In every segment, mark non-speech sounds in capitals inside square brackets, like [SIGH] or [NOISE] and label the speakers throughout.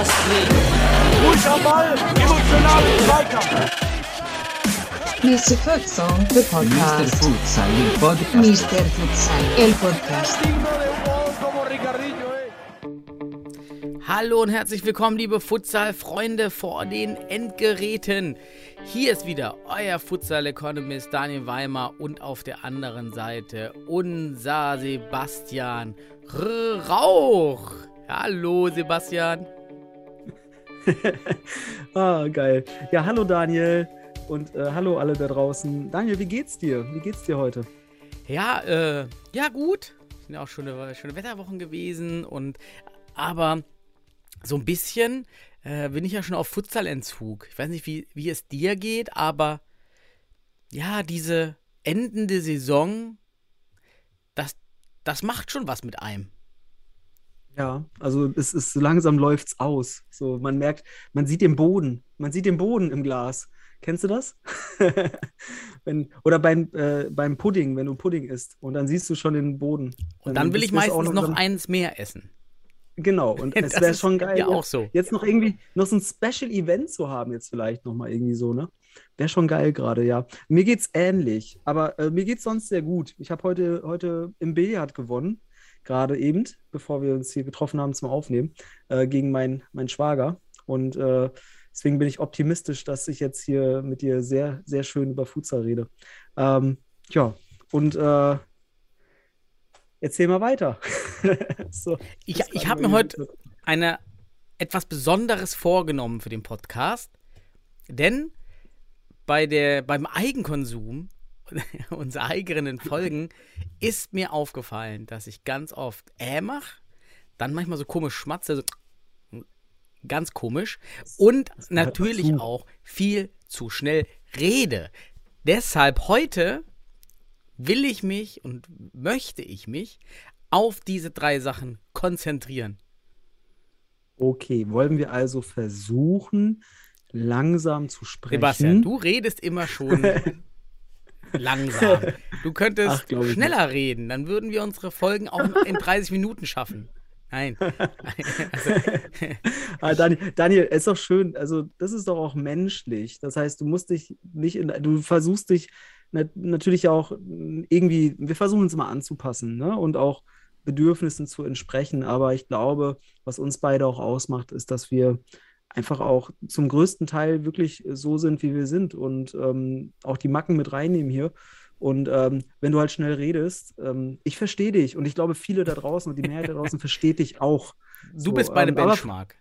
Speaker 1: Astrid.
Speaker 2: Ball, emotionalen Zweikampf.
Speaker 3: Mr. Futsal, the
Speaker 4: Mr.
Speaker 3: podcast.
Speaker 4: Futsal, il podcast.
Speaker 3: Mr. Futsal, el podcast.
Speaker 5: Hallo und herzlich willkommen, liebe Futsal-Freunde vor den Endgeräten. Hier ist wieder euer Futsal-Economist Daniel Weimer und auf der anderen Seite unser Sebastian R Rauch. Hallo, Sebastian. [LAUGHS]
Speaker 6: ah, geil. Ja, hallo Daniel und äh, hallo alle da draußen. Daniel, wie geht's dir? Wie geht's dir heute?
Speaker 5: Ja, äh, ja gut. Sind ja auch schöne, schöne Wetterwochen gewesen und aber so ein bisschen äh, bin ich ja schon auf Futsalentzug. Ich weiß nicht, wie, wie es dir geht, aber ja, diese endende Saison, das, das macht schon was mit einem.
Speaker 6: Ja, also es ist so langsam läuft's aus. So, man merkt, man sieht den Boden. Man sieht den Boden im Glas. Kennst du das? [LAUGHS] wenn, oder beim, äh, beim Pudding, wenn du Pudding isst und dann siehst du schon den Boden.
Speaker 5: Und dann will ich meistens noch
Speaker 6: dann-
Speaker 5: eins mehr essen.
Speaker 6: Genau, und [LAUGHS] es wäre schon geil,
Speaker 5: ja auch
Speaker 6: jetzt,
Speaker 5: so.
Speaker 6: jetzt noch irgendwie noch so ein Special Event zu haben, jetzt vielleicht nochmal irgendwie so, ne? Wäre schon geil gerade, ja. Mir geht's ähnlich, aber äh, mir geht's sonst sehr gut. Ich habe heute, heute im Billard gewonnen, gerade eben, bevor wir uns hier getroffen haben zum Aufnehmen, äh, gegen meinen mein Schwager. Und äh, deswegen bin ich optimistisch, dass ich jetzt hier mit dir sehr, sehr schön über Futsal rede. Ähm, ja, und äh, erzähl mal weiter. [LAUGHS] so,
Speaker 5: Ich, ich habe mir heute eine etwas Besonderes vorgenommen für den Podcast, denn bei der, beim Eigenkonsum [LAUGHS] unserer eigenen Folgen ist mir aufgefallen, dass ich ganz oft äh mache, dann manchmal so komisch schmatze, so ganz komisch und natürlich auch viel zu schnell rede. Deshalb heute will ich mich und möchte ich mich auf diese drei Sachen konzentrieren.
Speaker 6: Okay, wollen wir also versuchen, langsam zu sprechen?
Speaker 5: Sebastian, du redest immer schon [LAUGHS] langsam. Du könntest
Speaker 6: Ach,
Speaker 5: schneller reden, dann würden wir unsere Folgen auch in 30 Minuten schaffen. Nein. Also, [LAUGHS]
Speaker 6: Ah, Daniel, Daniel, ist doch schön. Also, das ist doch auch menschlich. Das heißt, du musst dich nicht in, du versuchst dich natürlich auch irgendwie, wir versuchen uns immer anzupassen, ne? Und auch Bedürfnissen zu entsprechen. Aber ich glaube, was uns beide auch ausmacht, ist, dass wir einfach auch zum größten Teil wirklich so sind, wie wir sind und ähm, auch die Macken mit reinnehmen hier. Und ähm, wenn du halt schnell redest, ähm, ich verstehe dich und ich glaube, viele da draußen und die Mehrheit da draußen [LAUGHS] versteht dich auch.
Speaker 5: du
Speaker 6: So,
Speaker 5: bist bei der
Speaker 6: ähm,
Speaker 5: Benchmark.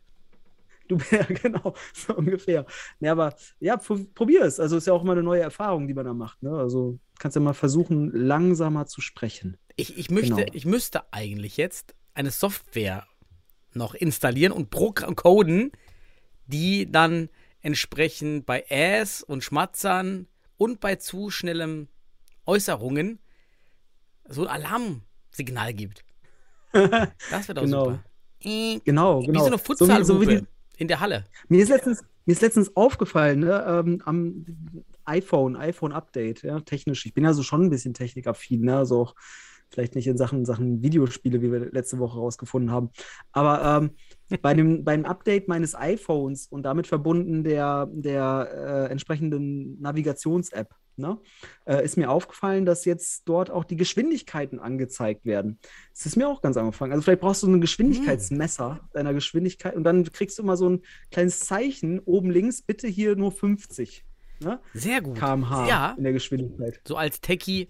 Speaker 6: Du, [LAUGHS] ja, genau, so ungefähr. Ja, aber ja, pr- probier es. Also ist ja auch immer eine neue Erfahrung, die man da macht. Ne? Also kannst ja mal versuchen, langsamer zu sprechen.
Speaker 5: Ich, ich, möchte,
Speaker 6: Genau.
Speaker 5: ich müsste eigentlich jetzt eine Software noch installieren und Programm coden, die dann entsprechend bei Äs und Schmatzern und bei zu schnellen Äußerungen so ein Alarmsignal gibt. [LAUGHS] Das wäre doch
Speaker 6: Genau.
Speaker 5: super. Äh,
Speaker 6: Genau,
Speaker 5: Wie
Speaker 6: genau.
Speaker 5: so eine
Speaker 6: So wie- so wie die-
Speaker 5: in der Halle.
Speaker 6: Mir ist letztens, mir ist letztens aufgefallen, ne, ähm, am iPhone, iPhone-Update, ja, technisch. Ich bin ja so schon ein bisschen technikaffin, ne, also auch vielleicht nicht in Sachen, Sachen Videospiele, wie wir letzte Woche rausgefunden haben. Aber ähm, bei dem, [LAUGHS] beim Update meines iPhones und damit verbunden der, der äh, entsprechenden Navigations-App, ne, äh, ist mir aufgefallen, dass jetzt dort auch die Geschwindigkeiten angezeigt werden. Das ist mir auch ganz angefangen. Also vielleicht brauchst du so ein Geschwindigkeitsmesser deiner Geschwindigkeit und dann kriegst du immer so ein kleines Zeichen oben links, bitte hier nur 50 ne?
Speaker 5: Sehr gut.
Speaker 6: km/h
Speaker 5: Ja,
Speaker 6: in der Geschwindigkeit.
Speaker 5: so als Techie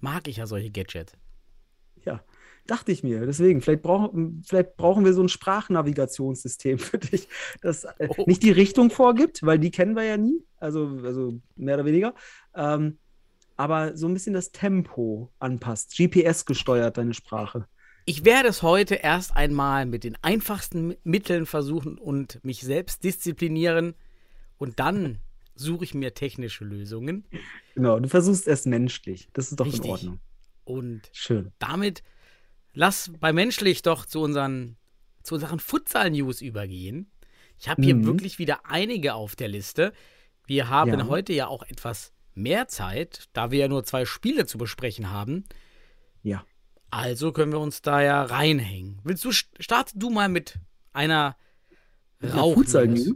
Speaker 5: mag ich ja solche Gadgets.
Speaker 6: Dachte ich mir. Deswegen, vielleicht, brauch, vielleicht brauchen wir so ein Sprachnavigationssystem [LAUGHS] für dich, das äh,
Speaker 5: Oh.
Speaker 6: nicht die Richtung vorgibt, weil die kennen wir ja nie, also, also mehr oder weniger, ähm, aber so ein bisschen das Tempo anpasst, GPS gesteuert deine Sprache.
Speaker 5: Ich werde es heute erst einmal mit den einfachsten Mi- Mitteln versuchen und mich selbst disziplinieren und dann suche ich mir technische Lösungen
Speaker 6: Genau, du versuchst erst menschlich. Das ist doch
Speaker 5: Richtig.
Speaker 6: in Ordnung.
Speaker 5: und
Speaker 6: Schön.
Speaker 5: damit lass bei menschlich doch zu unseren zu unseren Futsal News übergehen. Ich habe hier
Speaker 6: Mhm.
Speaker 5: wirklich wieder einige auf der Liste. Wir haben
Speaker 6: Ja.
Speaker 5: heute ja auch etwas mehr Zeit, da wir ja nur zwei Spiele zu besprechen haben.
Speaker 6: Ja.
Speaker 5: Also können wir uns da ja reinhängen. Willst du, starte du mal mit einer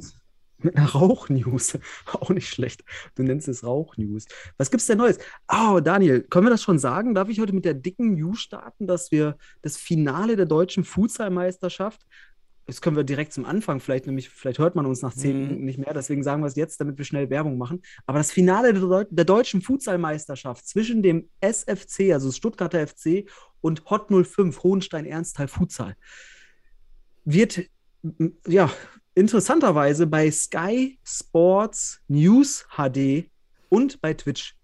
Speaker 6: Mit [LAUGHS] Rauch-News. [LAUGHS] Auch nicht schlecht. Du nennst es Rauch-News. Was gibt's denn Neues? Oh, Daniel, können wir das schon sagen? Darf ich heute mit der dicken News starten, dass wir das Finale der deutschen Futsal-Meisterschaft, das können wir direkt zum Anfang, vielleicht nämlich, vielleicht hört man uns nach zehn
Speaker 5: Mhm.
Speaker 6: Minuten nicht mehr, deswegen sagen wir es jetzt, damit wir schnell Werbung machen. Aber das Finale der, Deu der deutschen Futsal-Meisterschaft zwischen dem SFC, also Stuttgarter FC, und Hot 05, Hohenstein-Ernsthal Futsal, wird ja interessanterweise bei Sky Sports News HD und bei Twitch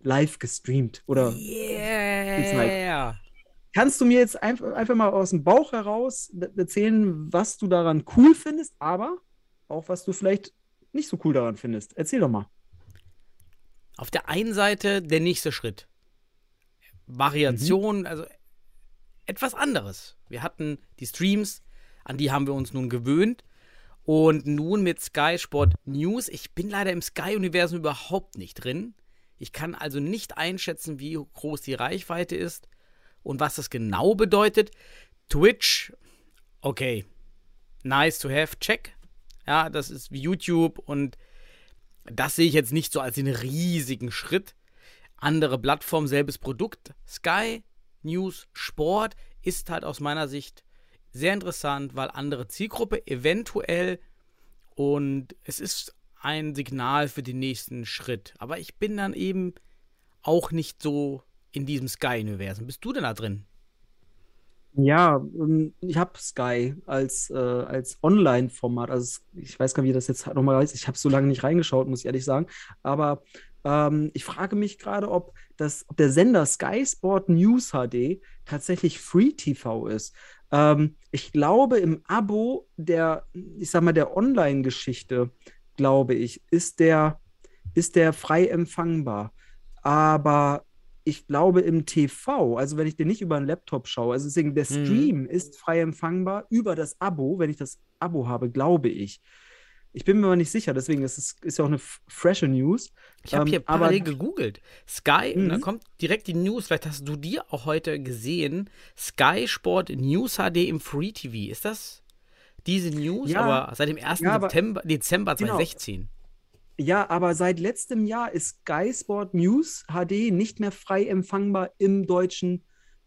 Speaker 6: live gestreamt. Oder
Speaker 5: Yeah.
Speaker 6: kannst du mir jetzt einfach, einfach mal aus dem Bauch heraus erzählen, was du daran cool findest, aber auch was du vielleicht nicht so cool daran findest? Erzähl doch mal.
Speaker 5: Auf der einen Seite der nächste Schritt. Variation, also etwas anderes. Wir hatten die Streams, an die haben wir uns nun gewöhnt. Und nun mit Sky Sport News. Ich bin leider im Sky-Universum überhaupt nicht drin. Ich kann also nicht einschätzen, wie groß die Reichweite ist und was das genau bedeutet. Twitch, okay, nice to have, check. Ja, das ist wie YouTube und das sehe ich jetzt nicht so als den riesigen Schritt. Andere Plattform, selbes Produkt. Sky News Sport ist halt aus meiner Sicht sehr interessant, weil andere Zielgruppe eventuell und es ist ein Signal für den nächsten Schritt. Aber ich bin dann eben auch nicht so in diesem Sky-Universum. Bist du denn da drin?
Speaker 6: Ja, ähm, ich habe Sky als, äh, als Online-Format. Also ich weiß gar nicht, wie das jetzt nochmal heißt. Ich habe so lange nicht reingeschaut, muss ich ehrlich sagen. Aber ähm, ich frage mich gerade, ob, ob der Sender Sky Sport News HD tatsächlich Free TV ist. Ähm, ich glaube, im Abo der, ich sag mal, der Online-Geschichte, glaube ich, ist der, ist der frei empfangbar. Aber ich glaube, im TV, also wenn ich den nicht über einen Laptop schaue, also deswegen der
Speaker 5: Mhm.
Speaker 6: Stream ist frei empfangbar über das Abo, wenn ich das Abo habe, glaube ich. Ich bin mir aber nicht sicher, deswegen ist es ist ja auch eine frische News.
Speaker 5: Ich habe
Speaker 6: Ähm,
Speaker 5: hier
Speaker 6: aber-
Speaker 5: parallel gegoogelt. Sky,
Speaker 6: Mhm.
Speaker 5: kommt direkt die News, vielleicht hast du die auch heute gesehen. Sky Sport News HD im Free TV. Ist das diese News?
Speaker 6: Ja.
Speaker 5: aber seit dem 1.
Speaker 6: Ja,
Speaker 5: September, Dezember
Speaker 6: Genau.
Speaker 5: 2016.
Speaker 6: Ja, aber seit letztem Jahr ist Sky Sport News HD nicht mehr frei empfangbar im deutschen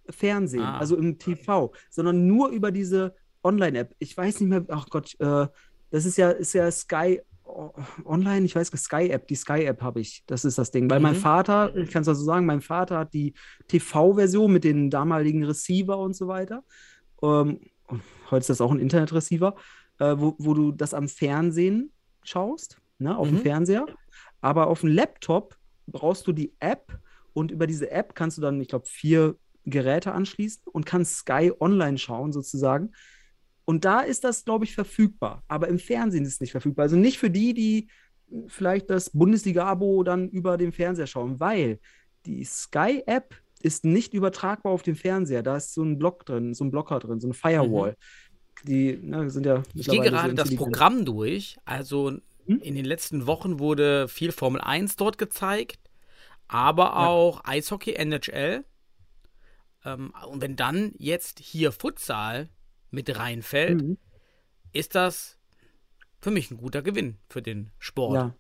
Speaker 6: Fernsehen,
Speaker 5: Ah.
Speaker 6: also im TV, sondern nur über diese Online-App. Ich weiß nicht mehr, ach Gott, äh, das ist ja, ist ja Sky Online, ich weiß, Sky-App, die Sky-App habe ich. Das ist das Ding. Weil mein
Speaker 5: Mhm.
Speaker 6: Vater, ich kann es also sagen, mein Vater hat die TV-Version mit den damaligen Receiver und so weiter. Ähm, heute ist das auch ein Internet-Receiver, äh, wo, wo du das am Fernsehen schaust, ne, auf dem
Speaker 5: Mhm.
Speaker 6: Fernseher. Aber auf dem Laptop brauchst du die App und über diese App kannst du dann, ich glaube, vier Geräte anschließen und kannst Sky online schauen, sozusagen. Und da ist das, glaube ich, verfügbar. Aber im Fernsehen ist es nicht verfügbar. Also nicht für die, die vielleicht das Bundesliga-Abo dann über den Fernseher schauen, weil die Sky-App ist nicht übertragbar auf den Fernseher. Da ist so ein Block drin, so ein Blocker drin, so eine Firewall. Die ne, sind ja
Speaker 5: Ich gehe gerade das. Programm durch. Also
Speaker 6: Hm?
Speaker 5: in den letzten Wochen wurde viel Formel 1 dort gezeigt, aber
Speaker 6: Ja.
Speaker 5: auch Eishockey, NHL. Ähm, und wenn dann jetzt hier Futsal mit reinfällt,
Speaker 6: Mhm.
Speaker 5: ist das für mich ein guter Gewinn für den Sport.
Speaker 6: Ja.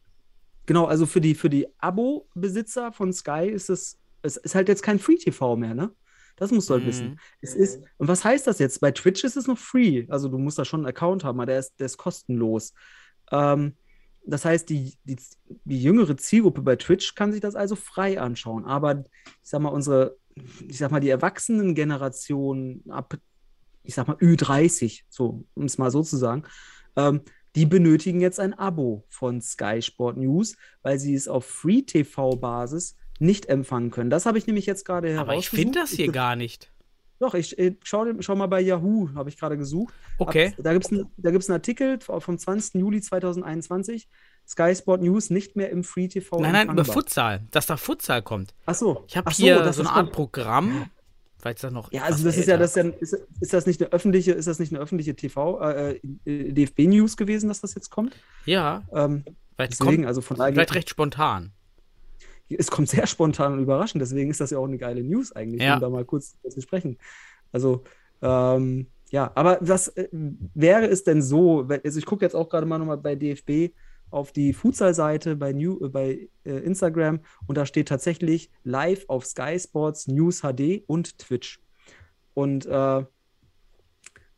Speaker 6: Genau, also für die, für die Abo-Besitzer von Sky ist es, es ist halt jetzt kein Free-TV mehr, ne? Das musst du halt
Speaker 5: Mhm.
Speaker 6: wissen. Es ist, und was heißt das jetzt? Bei Twitch ist es noch free. Also du musst da schon einen Account haben, aber der ist, der ist kostenlos. Ähm, das heißt, die, die, die jüngere Zielgruppe bei Twitch kann sich das also frei anschauen. Aber ich sag mal, unsere, ich sag mal, die Erwachsenen-Generation ab, ich sag mal, Ü30, so, um es mal so zu sagen, ähm, die benötigen jetzt ein Abo von Sky Sport News, weil sie es auf Free-TV-Basis nicht empfangen können. Das habe ich nämlich jetzt gerade
Speaker 5: Aber ich finde das hier
Speaker 6: Ich-
Speaker 5: gar nicht.
Speaker 6: Doch, ich äh, schau, schau mal bei Yahoo, habe ich gerade gesucht.
Speaker 5: Okay.
Speaker 6: Ab, da gibt es einen Artikel vom 20. Juli 2021. Sky Sport News nicht mehr im Free TV
Speaker 5: Nein, nein, über. Futsal, dass da Futsal kommt.
Speaker 6: Ach so.
Speaker 5: Ich habe
Speaker 6: so,
Speaker 5: hier so eine
Speaker 6: das
Speaker 5: Art
Speaker 6: kommt.
Speaker 5: Programm. Vielleicht ist das noch.
Speaker 6: Ja, also das ist ja,
Speaker 5: älter.
Speaker 6: das ist, ja ist, ist das nicht eine öffentliche, ist das nicht eine öffentliche TV, äh, äh, DFB News gewesen, dass das jetzt kommt?
Speaker 5: Ja,
Speaker 6: Ähm,
Speaker 5: vielleicht
Speaker 6: deswegen,
Speaker 5: kommt
Speaker 6: also von
Speaker 5: vielleicht recht spontan.
Speaker 6: es kommt sehr spontan und überraschend, deswegen ist das ja auch eine geile News eigentlich,
Speaker 5: Ja.
Speaker 6: um da mal kurz zu sprechen. Also, ähm, ja, aber was äh, wäre es denn so, wenn- also ich gucke jetzt auch gerade mal nochmal bei DFB auf die Futsal-Seite bei, New, äh, bei äh, Instagram und da steht tatsächlich live auf Sky Sports News HD und Twitch. Und äh,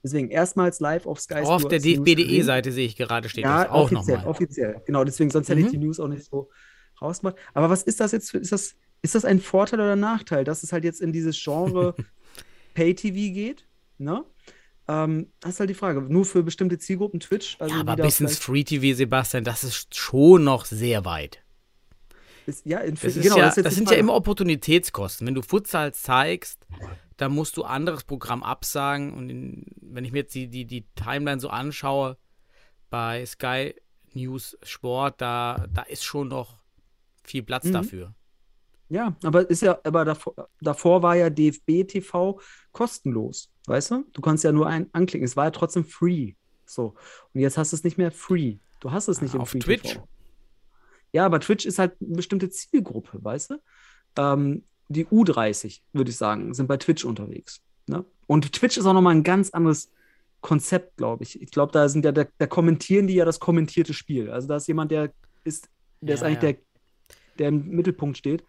Speaker 6: deswegen erstmals live auf Sky
Speaker 5: Auch auf der
Speaker 6: Sports
Speaker 5: DFB.de-Seite sehe ich gerade, steht
Speaker 6: ja,
Speaker 5: das auch
Speaker 6: offiziell,
Speaker 5: nochmal.
Speaker 6: offiziell. Genau, deswegen, sonst hätte ich
Speaker 5: Mhm.
Speaker 6: die News auch nicht so rausgemacht. Aber was ist das jetzt für, ist das, ist das ein Vorteil oder Nachteil, dass es halt jetzt in dieses Genre [LAUGHS] Pay-TV geht? Ne? Ähm, das ist halt die Frage. Nur für bestimmte Zielgruppen Twitch. Also
Speaker 5: ja, aber bis ins
Speaker 6: vielleicht-
Speaker 5: Free-TV, Sebastian, das ist schon noch sehr weit.
Speaker 6: ist, ja, in,
Speaker 5: Das, ist
Speaker 6: genau,
Speaker 5: ja,
Speaker 6: das
Speaker 5: das sind ja immer Opportunitätskosten. Wenn du Futsal zeigst, dann musst du anderes Programm absagen. Und in, wenn ich mir jetzt die, die, die Timeline so anschaue, bei Sky News Sport, da, da ist schon noch viel Platz
Speaker 6: Mhm.
Speaker 5: dafür.
Speaker 6: Ja, aber ist ja, aber davor, davor war ja DFB TV kostenlos, weißt du? Du kannst ja nur ein, anklicken. Es war ja trotzdem free. So. Und jetzt hast du es nicht mehr free. Du hast es nicht im
Speaker 5: Auf
Speaker 6: Free
Speaker 5: Twitch.
Speaker 6: TV. Ja, aber Twitch ist halt eine bestimmte Zielgruppe, weißt du? Ähm, die U30, würde ich sagen, sind bei Twitch unterwegs. Ne? Und Twitch ist auch nochmal ein ganz anderes Konzept, glaube ich. Ich glaube, da sind ja, da, da kommentieren die ja das kommentierte Spiel. Also da ist jemand, der ist, der ist
Speaker 5: Ja,
Speaker 6: eigentlich
Speaker 5: ja.
Speaker 6: der, der im Mittelpunkt steht.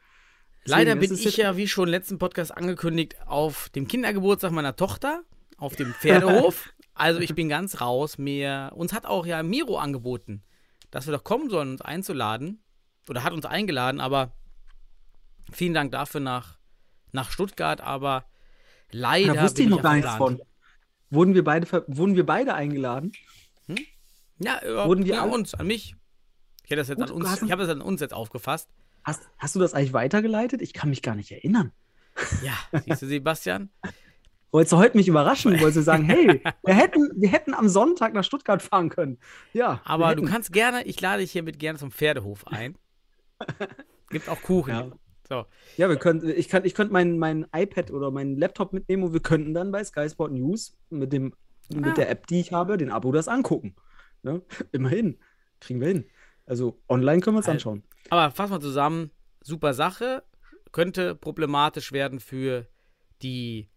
Speaker 5: Leider bin ich ja, wie schon im letzten Podcast angekündigt, auf dem Kindergeburtstag meiner Tochter, auf dem Pferdehof. [LAUGHS] also ich bin ganz raus. Mir, uns hat auch ja Miro angeboten, dass wir doch kommen sollen, uns einzuladen. Oder hat uns eingeladen, aber vielen Dank dafür nach, nach Stuttgart. Aber leider
Speaker 6: Da wusste ich noch
Speaker 5: ja
Speaker 6: gar nichts von. Wurden wir beide, wurden wir beide eingeladen?
Speaker 5: Ja, über,
Speaker 6: Wurden wir
Speaker 5: ja,
Speaker 6: alle-
Speaker 5: uns, an mich. Ich, hätte das jetzt
Speaker 6: Gut,
Speaker 5: an uns, ich habe das an uns jetzt aufgefasst.
Speaker 6: Hast, hast du das eigentlich weitergeleitet? Ich kann mich gar nicht erinnern.
Speaker 5: Ja, siehst du, Sebastian?
Speaker 6: Wolltest du heute mich überraschen? Wolltest du sagen, [LAUGHS] hey, wir hätten, wir hätten am Sonntag nach Stuttgart fahren können? Ja.
Speaker 5: Aber du kannst gerne, ich lade dich hiermit gerne zum Pferdehof ein. Gibt auch Kuchen.
Speaker 6: Ja.
Speaker 5: So.
Speaker 6: Ja, wir könnten, ich könnte ich könnt mein, mein iPad oder meinen Laptop mitnehmen und wir könnten dann bei Sky Sport News mit, dem,
Speaker 5: Ah.
Speaker 6: mit der App, die ich habe, den Abo das angucken. Ne? Immerhin. Kriegen wir hin. Also online können wir uns
Speaker 5: Al-
Speaker 6: anschauen.
Speaker 5: Aber fassen wir zusammen, super Sache. Könnte problematisch werden für die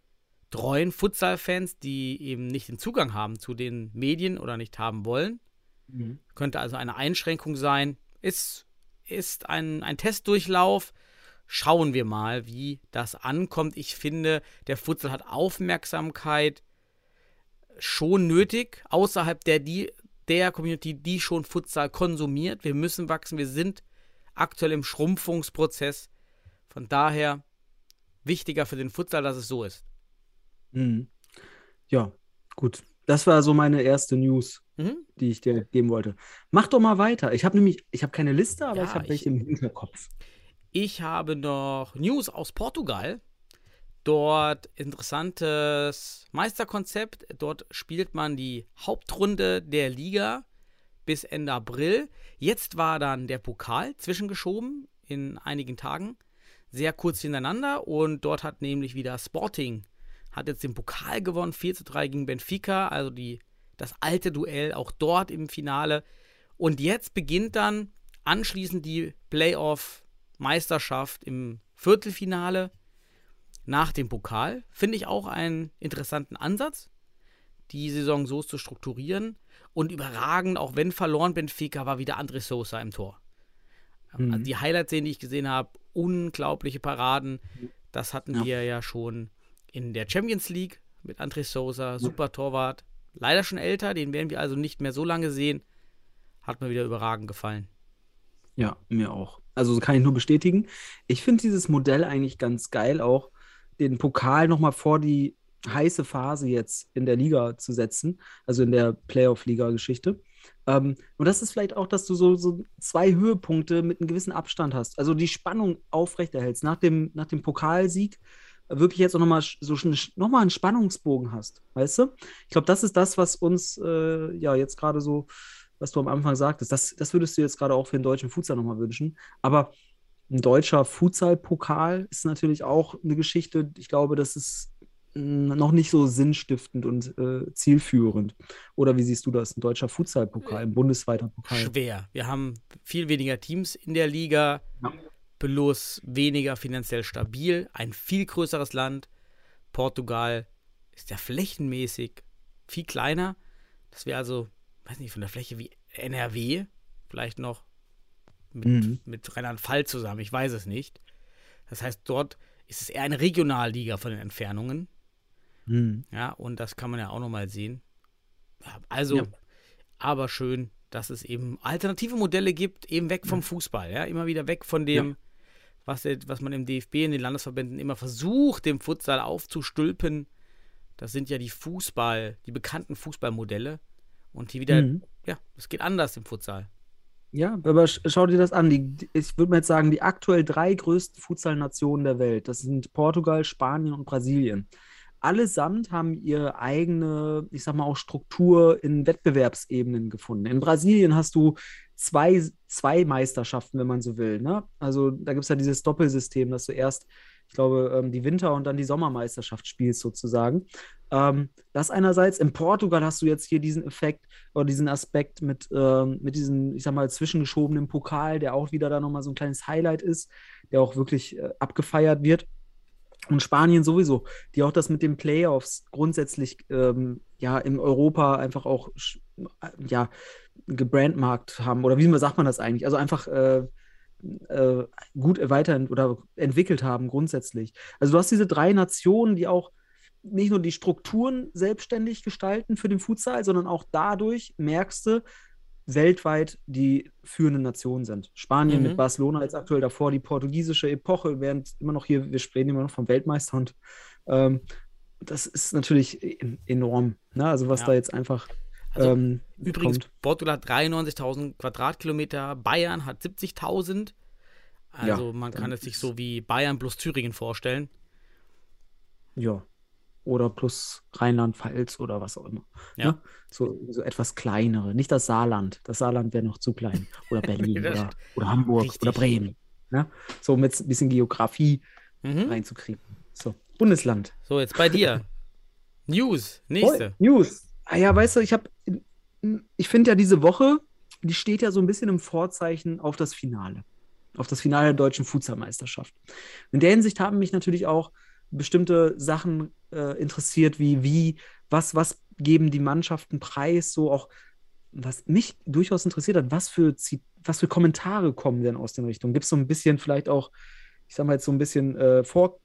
Speaker 5: treuen Futsal-Fans, die eben nicht den Zugang haben zu den Medien oder nicht haben wollen.
Speaker 6: Mhm.
Speaker 5: Könnte also eine Einschränkung sein. Ist, ist ein, ein Testdurchlauf. Schauen wir mal, wie das ankommt. Ich finde, der Futsal hat Aufmerksamkeit schon nötig, außerhalb der, die, der Community, die schon Futsal konsumiert. Wir müssen wachsen. Wir sind aktuell im Schrumpfungsprozess. Von daher wichtiger für den Futsal, dass es so ist.
Speaker 6: Mhm. Ja, gut. Das war so meine erste News,
Speaker 5: Mhm.
Speaker 6: die ich dir geben wollte. Mach doch mal weiter. Ich habe nämlich, ich habe keine Liste, aber
Speaker 5: Ja,
Speaker 6: ich habe welche im Hinterkopf.
Speaker 5: Ich habe noch News aus Portugal. Dort interessantes Meisterkonzept. Dort spielt man die Hauptrunde der Liga bis Ende April. Jetzt war dann der Pokal zwischengeschoben in einigen Tagen. Sehr kurz hintereinander. Und dort hat nämlich wieder Sporting hat jetzt den Pokal gewonnen. 4 zu 3 gegen Benfica. Also die, das alte Duell auch dort im Finale. Und jetzt beginnt dann anschließend die Playoff-Meisterschaft im Viertelfinale nach dem Pokal. Finde ich auch einen interessanten Ansatz, die Saison so zu strukturieren. Und überragend, auch wenn verloren Benfica, war wieder André Sosa im Tor.
Speaker 6: Mhm.
Speaker 5: Also die Highlights-Szenen, die ich gesehen habe, unglaubliche Paraden. Das hatten
Speaker 6: Ja.
Speaker 5: wir ja schon in der Champions League mit André Sosa, super Torwart. Leider schon älter, den werden wir also nicht mehr so lange sehen. Hat mir wieder überragend gefallen.
Speaker 6: Ja, mir auch. Also kann ich nur bestätigen. Ich finde dieses Modell eigentlich ganz geil, auch den Pokal nochmal vor die heiße Phase jetzt in der Liga zu setzen, also in der Playoff-Liga-Geschichte. Ähm, und das ist vielleicht auch, dass du so, so zwei Höhepunkte mit einem gewissen Abstand hast. Also die Spannung aufrechterhältst. Nach dem, nach dem Pokalsieg wirklich jetzt auch nochmal so nochmal einen Spannungsbogen hast. Weißt du? Ich glaube, das ist das, was uns äh, ja jetzt gerade so, was du am Anfang sagtest, das, das würdest du jetzt gerade auch für den deutschen Futsal nochmal wünschen. Aber ein deutscher Futsal-Pokal ist natürlich auch eine Geschichte. Ich glaube, das ist noch nicht so sinnstiftend und äh, zielführend. Oder wie siehst du das? Ein deutscher Futsal-Pokal, ein bundesweiter Pokal.
Speaker 5: Schwer. Wir haben viel weniger Teams in der Liga.
Speaker 6: Ja.
Speaker 5: bloß weniger finanziell stabil, ein viel größeres Land. Portugal ist ja flächenmäßig viel kleiner. Das wäre also, weiß nicht, von der Fläche wie NRW, vielleicht noch mit,
Speaker 6: Mhm.
Speaker 5: mit Rheinland-Pfalz zusammen, ich weiß es nicht. Das heißt, dort ist es eher eine Regionalliga von den Entfernungen.
Speaker 6: Hm.
Speaker 5: Ja, und das kann man ja auch nochmal sehen. Ja, also,
Speaker 6: Ja.
Speaker 5: aber schön, dass es eben alternative Modelle gibt, eben weg vom Fußball, ja, immer wieder weg von dem, was, der, was man im DFB, in den Landesverbänden immer versucht, dem Futsal aufzustülpen. Das sind ja die Fußball, die bekannten Fußballmodelle. Und hier wieder,
Speaker 6: Mhm.
Speaker 5: ja, es geht anders im Futsal.
Speaker 6: Ja, aber sch- schau dir das an. Die, die- ich würde mal jetzt sagen, die aktuell drei größten Futsal-Nationen der Welt, das sind Portugal, Spanien und Brasilien. Allesamt haben ihre eigene, ich sag mal auch Struktur in Wettbewerbsebenen gefunden. In Brasilien hast du zwei, zwei Meisterschaften, wenn man so will. Ne? Also da gibt es ja dieses Doppelsystem, dass du erst, ich glaube, ähm, die Winter- und dann die Sommermeisterschaft spielst sozusagen. Ähm, das einerseits. In Portugal hast du jetzt hier diesen Effekt oder diesen Aspekt mit, ähm, mit diesem, ich sag mal, zwischengeschobenen Pokal, der auch wieder da nochmal so ein kleines Highlight ist, der auch wirklich äh, abgefeiert wird. Und Spanien sowieso, die auch das mit den Playoffs grundsätzlich ähm, ja in Europa einfach auch äh, ja gebrandmarkt haben. Oder wie sagt man das eigentlich? Also einfach äh, äh, gut weiter oder entwickelt haben grundsätzlich. Also du hast diese drei Nationen, die auch nicht nur die Strukturen selbstständig gestalten für den Futsal, sondern auch dadurch merkst du, weltweit die führende Nation sind. Spanien
Speaker 5: Mhm.
Speaker 6: mit Barcelona jetzt aktuell davor, die portugiesische Epoche, während immer noch hier, wir sprechen immer noch vom Weltmeister und ähm, das ist natürlich en- enorm. Ne? Also was
Speaker 5: Ja.
Speaker 6: da jetzt einfach
Speaker 5: Also,
Speaker 6: ähm,
Speaker 5: Übrigens,
Speaker 6: kommt.
Speaker 5: Portugal hat 93.000 Quadratkilometer, Bayern hat 70.000. Also
Speaker 6: Ja,
Speaker 5: man kann es sich so wie Bayern plus Thüringen vorstellen.
Speaker 6: Ja. Oder plus Rheinland-Pfalz oder was auch immer.
Speaker 5: Ja.
Speaker 6: Ne? So, so etwas kleinere. Nicht das Saarland. Das Saarland wäre noch zu klein. Oder [LAUGHS] Berlin oder, oder Hamburg
Speaker 5: richtig.
Speaker 6: oder Bremen. Ne? So mit ein bisschen Geografie
Speaker 5: Mhm.
Speaker 6: reinzukriegen. So, Bundesland.
Speaker 5: So, jetzt bei dir. [LAUGHS] News,
Speaker 6: Oh,
Speaker 5: nächste.
Speaker 6: News. Ah ja, weißt du, ich habe, ich finde ja diese Woche, die steht ja so ein bisschen im Vorzeichen auf das Finale. Auf das Finale der deutschen Futsalmeisterschaft. In der Hinsicht haben mich natürlich auch bestimmte Sachen äh, interessiert, wie, wie, was, was geben die Mannschaften preis, so auch, was mich durchaus interessiert hat, was für, was für Kommentare kommen denn aus den Richtungen? Gibt es so ein bisschen vielleicht auch, ich sag mal jetzt so ein bisschen äh, vor,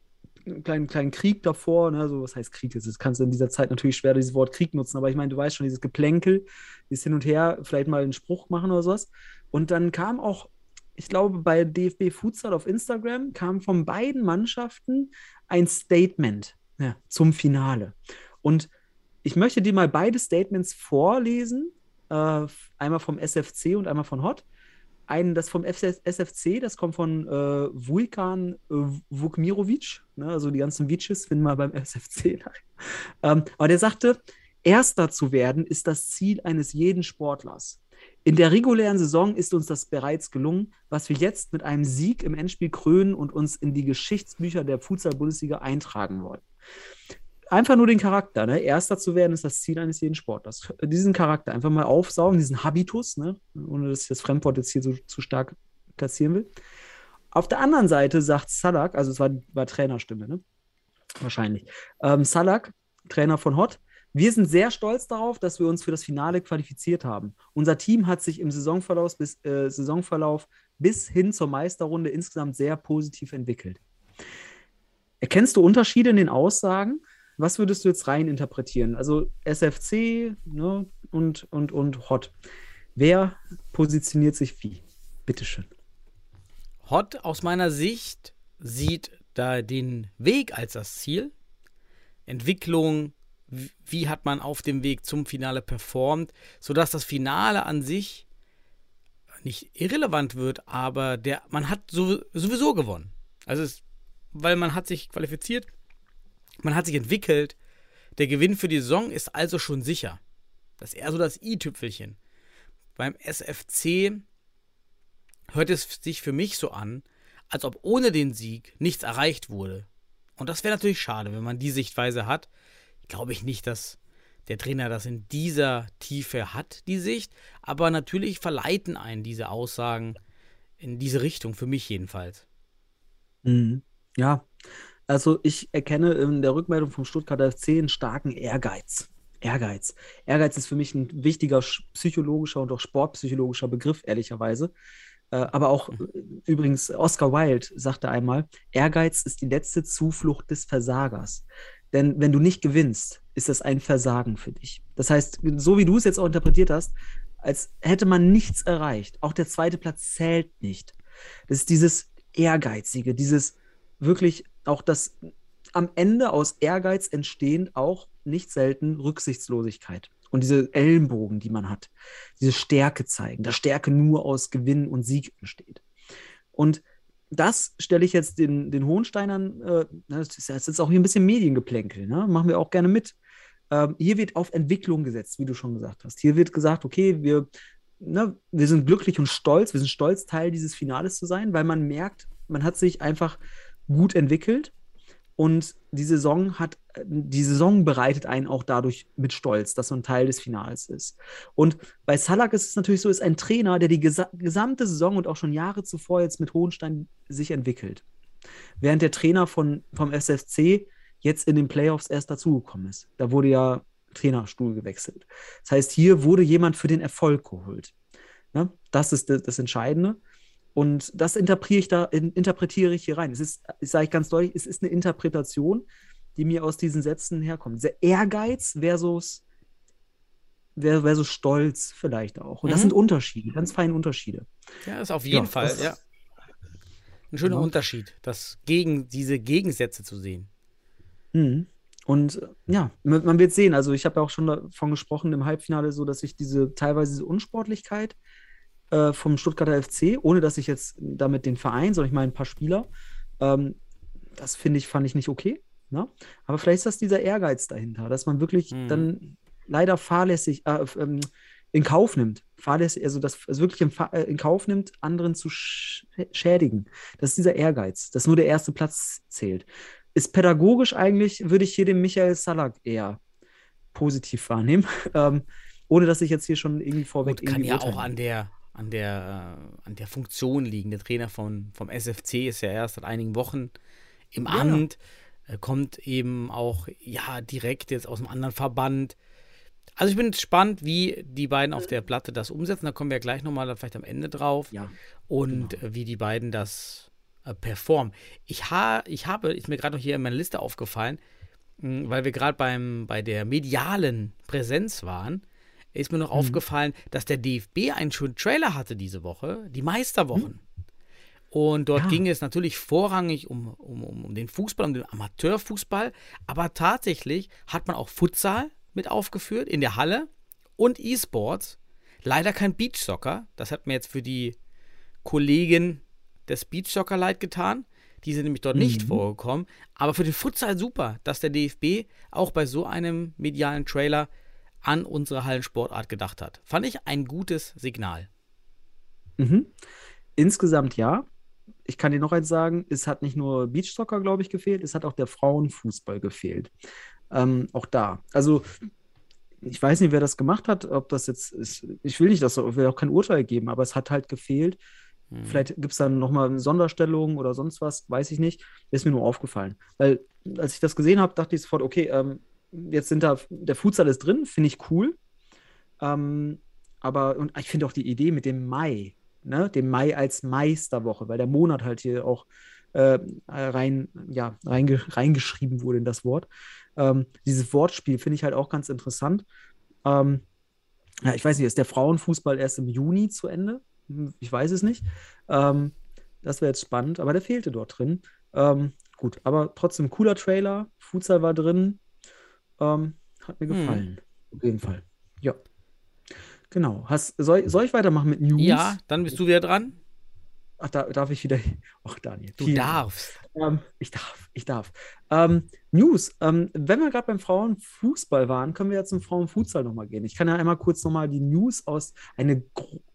Speaker 6: einen kleinen, kleinen Krieg davor, ne? so was heißt Krieg, das kannst du in dieser Zeit natürlich schwer dieses Wort Krieg nutzen, aber ich meine, du weißt schon, dieses Geplänkel, dieses Hin und Her, vielleicht mal einen Spruch machen oder sowas. Und dann kam auch, ich glaube, bei DFB Futsal auf Instagram kam von beiden Mannschaften ein Statement ja, zum Finale. Und ich möchte dir mal beide Statements vorlesen, äh, einmal vom SFC und einmal von Hot. Einen, das vom SFC, das kommt von äh, Vujkan äh, Vukmirovic, ne, also die ganzen Vices finden wir beim [LAUGHS] SFC. ähm, aber der sagte, Erster zu werden ist das Ziel eines jeden Sportlers. In der regulären Saison ist uns das bereits gelungen, was wir jetzt mit einem Sieg im Endspiel krönen und uns in die Geschichtsbücher der Futsal-Bundesliga eintragen wollen. Einfach nur den Charakter, ne? Erster zu werden ist das Ziel eines jeden Sportlers. Diesen Charakter einfach mal aufsaugen, diesen Habitus, ne? ohne dass ich das Fremdwort jetzt hier so zu stark platzieren will. Auf der anderen Seite sagt Salak, also es war, war Trainerstimme, ne? Wahrscheinlich. Ähm, Salak, Trainer von Hot, wir sind sehr stolz darauf, dass wir uns für das Finale qualifiziert haben. Unser Team hat sich im Saisonverlauf bis, äh, Saisonverlauf bis hin zur Meisterrunde insgesamt sehr positiv entwickelt. Erkennst du Unterschiede in den Aussagen? Was würdest du jetzt rein interpretieren? Also SFC ne, und, und, und Hot. Wer positioniert sich wie? Bitteschön.
Speaker 5: Hot aus meiner Sicht sieht da den Weg als das Ziel. Entwicklung, wie hat man auf dem Weg zum Finale performt, sodass das Finale an sich nicht irrelevant wird, aber der, man hat sow- sowieso gewonnen. Also es, weil man hat sich qualifiziert, man hat sich entwickelt. Der Gewinn für die Saison ist also schon sicher. Das ist eher so das i-Tüpfelchen. Beim SFC hört es sich für mich so an, als ob ohne den Sieg nichts erreicht wurde. Und das wäre natürlich schade, wenn man die Sichtweise hat. Glaube ich nicht, dass der Trainer das in dieser Tiefe hat, die Sicht. Aber natürlich verleiten einen diese Aussagen in diese Richtung, für mich jedenfalls.
Speaker 6: Mhm. Ja, also ich erkenne in der Rückmeldung vom Stuttgarter FC einen starken Ehrgeiz. Ehrgeiz. Ehrgeiz ist für mich ein wichtiger sch- psychologischer und auch sportpsychologischer Begriff, ehrlicherweise. Äh, aber auch äh, übrigens, Oscar Wilde sagte einmal, Ehrgeiz ist die letzte Zuflucht des Versagers. Denn wenn du nicht gewinnst, ist das ein Versagen für dich. Das heißt, so wie du es jetzt auch interpretiert hast, als hätte man nichts erreicht. Auch der zweite Platz zählt nicht. Das ist dieses Ehrgeizige, dieses wirklich auch das am Ende aus Ehrgeiz entstehend auch nicht selten Rücksichtslosigkeit. Und diese Ellenbogen, die man hat, diese Stärke zeigen, dass Stärke nur aus Gewinn und Sieg entsteht. Und das stelle ich jetzt den, den Hohensteinern, äh, das ist ist auch hier ein bisschen Mediengeplänkel, ne? machen wir auch gerne mit. Ähm, hier wird auf Entwicklung gesetzt, wie du schon gesagt hast. Hier wird gesagt, okay, wir, ne, wir sind glücklich und stolz, wir sind stolz, Teil dieses Finales zu sein, weil man merkt, man hat sich einfach gut entwickelt und die Saison hat, die Saison bereitet einen auch dadurch mit Stolz, dass man Teil des Finals ist. Und bei Salak ist es natürlich so, ist ein Trainer, der die gesa gesamte Saison und auch schon Jahre zuvor jetzt mit Hohenstein sich entwickelt. Während der Trainer von, vom SFC jetzt in den Playoffs erst dazugekommen ist. Da wurde ja Trainerstuhl gewechselt. Das heißt, hier wurde jemand für den Erfolg geholt. Ja, das ist das Entscheidende. Und das interpretiere ich da, in, interpretiere ich hier rein. Es ist, sage ich ganz deutlich, es ist eine Interpretation, die mir aus diesen Sätzen herkommt. Sehr Ehrgeiz versus, ver- versus Stolz vielleicht auch. Und das
Speaker 5: Mhm.
Speaker 6: sind Unterschiede, ganz feine Unterschiede.
Speaker 5: Ja, ist auf jeden
Speaker 6: Ja,
Speaker 5: Fall, ja. Ein schöner
Speaker 6: Ja.
Speaker 5: Unterschied, das gegen diese Gegensätze zu sehen.
Speaker 6: Mhm. Und ja, man, man wird sehen. Also ich habe ja auch schon davon gesprochen im Halbfinale, so dass ich diese teilweise diese Unsportlichkeit äh, vom Stuttgarter FC, ohne dass ich jetzt damit den Verein, sondern ich meine ein paar Spieler, ähm, das finde ich, fand ich nicht okay. Ne? Aber vielleicht ist das dieser Ehrgeiz dahinter, dass man wirklich
Speaker 5: Mhm.
Speaker 6: dann leider fahrlässig äh, ähm, in Kauf nimmt. Fahrlässig, also das also wirklich in, äh, in Kauf nimmt, anderen zu sch schädigen. Das ist dieser Ehrgeiz, dass nur der erste Platz zählt. Ist pädagogisch eigentlich, würde ich hier den Michael Salak eher positiv wahrnehmen, [LAUGHS] ähm, ohne dass ich jetzt hier schon irgendwie vorweg
Speaker 5: Gut, kann
Speaker 6: irgendwie
Speaker 5: ja auch an der, an der, äh, an der Funktion liegen. Der Trainer von, vom SFC ist ja erst seit einigen Wochen im
Speaker 6: Ja.
Speaker 5: Amt, äh, kommt eben auch ja direkt jetzt aus einem anderen Verband. Also ich bin gespannt, wie die beiden auf der Platte das umsetzen. Da kommen wir gleich nochmal vielleicht am Ende drauf.
Speaker 6: Ja,
Speaker 5: und
Speaker 6: genau.
Speaker 5: äh, wie die beiden das äh, performen. Ich, ha ich habe, ist mir gerade noch hier in meiner Liste aufgefallen, mh, weil wir gerade beim bei der medialen Präsenz waren, ist mir noch aufgefallen, dass der DFB einen schönen Trailer hatte diese Woche, die Meisterwochen. Und dort
Speaker 6: Ja.
Speaker 5: ging es natürlich vorrangig um, um, um, um den Fußball, um den Amateurfußball, aber tatsächlich hat man auch Futsal mit aufgeführt in der Halle und E-Sports. Leider kein Beachsoccer. Das hat mir jetzt für die Kollegen des Beachsoccer leid getan. Die sind nämlich dort nicht vorgekommen. Aber für den Futsal super, dass der DFB auch bei so einem medialen Trailer an unsere Hallensportart gedacht hat. Fand ich ein gutes Signal.
Speaker 6: Mhm. Insgesamt ja. Ich kann dir noch eins sagen, es hat nicht nur Beachsoccer, glaube ich, gefehlt, es hat auch der Frauenfußball gefehlt. Ähm, auch da. Also, ich weiß nicht, wer das gemacht hat, ob das jetzt ist. Ich will nicht, dass will auch kein Urteil geben, aber es hat halt gefehlt.
Speaker 5: Hm.
Speaker 6: Vielleicht gibt es dann nochmal eine Sonderstellung oder sonst was, weiß ich nicht. Ist mir nur aufgefallen. Weil, als ich das gesehen habe, dachte ich sofort, okay, ähm, jetzt sind da, der Futsal ist drin, finde ich cool. Ähm, aber, und ich finde auch die Idee mit dem Mai, ne, dem Mai als Meisterwoche, weil der Monat halt hier auch äh, rein, ja, reinge reingeschrieben wurde in das Wort. Ähm, dieses Wortspiel finde ich halt auch ganz interessant. Ähm, ja, ich weiß nicht, ist der Frauenfußball erst im Juni zu Ende? Hm, Ich weiß es nicht. Ähm, das wäre jetzt spannend, aber der fehlte dort drin. Ähm, gut, aber trotzdem cooler Trailer. Futsal war drin. Ähm, hat mir
Speaker 5: Hm.
Speaker 6: gefallen. Auf jeden Fall. Ja. Genau. Hast, soll, soll ich weitermachen mit News?
Speaker 5: Ja, dann bist du wieder dran.
Speaker 6: Ach, da, darf ich wieder. Ach, Daniel.
Speaker 5: Du darfst.
Speaker 6: Ähm, ich darf, ich darf. Ähm, News. Ähm, wenn wir gerade beim Frauenfußball waren, können wir ja zum Frauenfutsal nochmal gehen. Ich kann ja einmal kurz nochmal die News aus, eine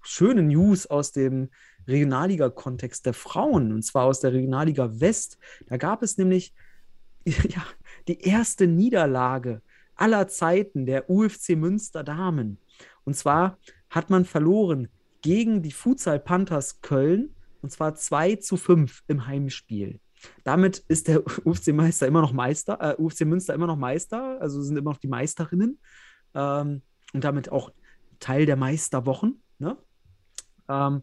Speaker 6: schöne News aus dem Regionalliga-Kontext der Frauen, und zwar aus der Regionalliga West. Da gab es nämlich [LAUGHS] ja, die erste Niederlage aller Zeiten der UFC Münster Damen. Und zwar hat man verloren gegen die Futsal Panthers Köln und zwar 2 zu 5 im Heimspiel. damit ist der [LAUGHS] UFC-Meister immer noch Meister, äh, UFC Münster immer noch Meister, also sind immer noch die Meisterinnen ähm, und damit auch Teil der Meisterwochen. Ne? Ähm,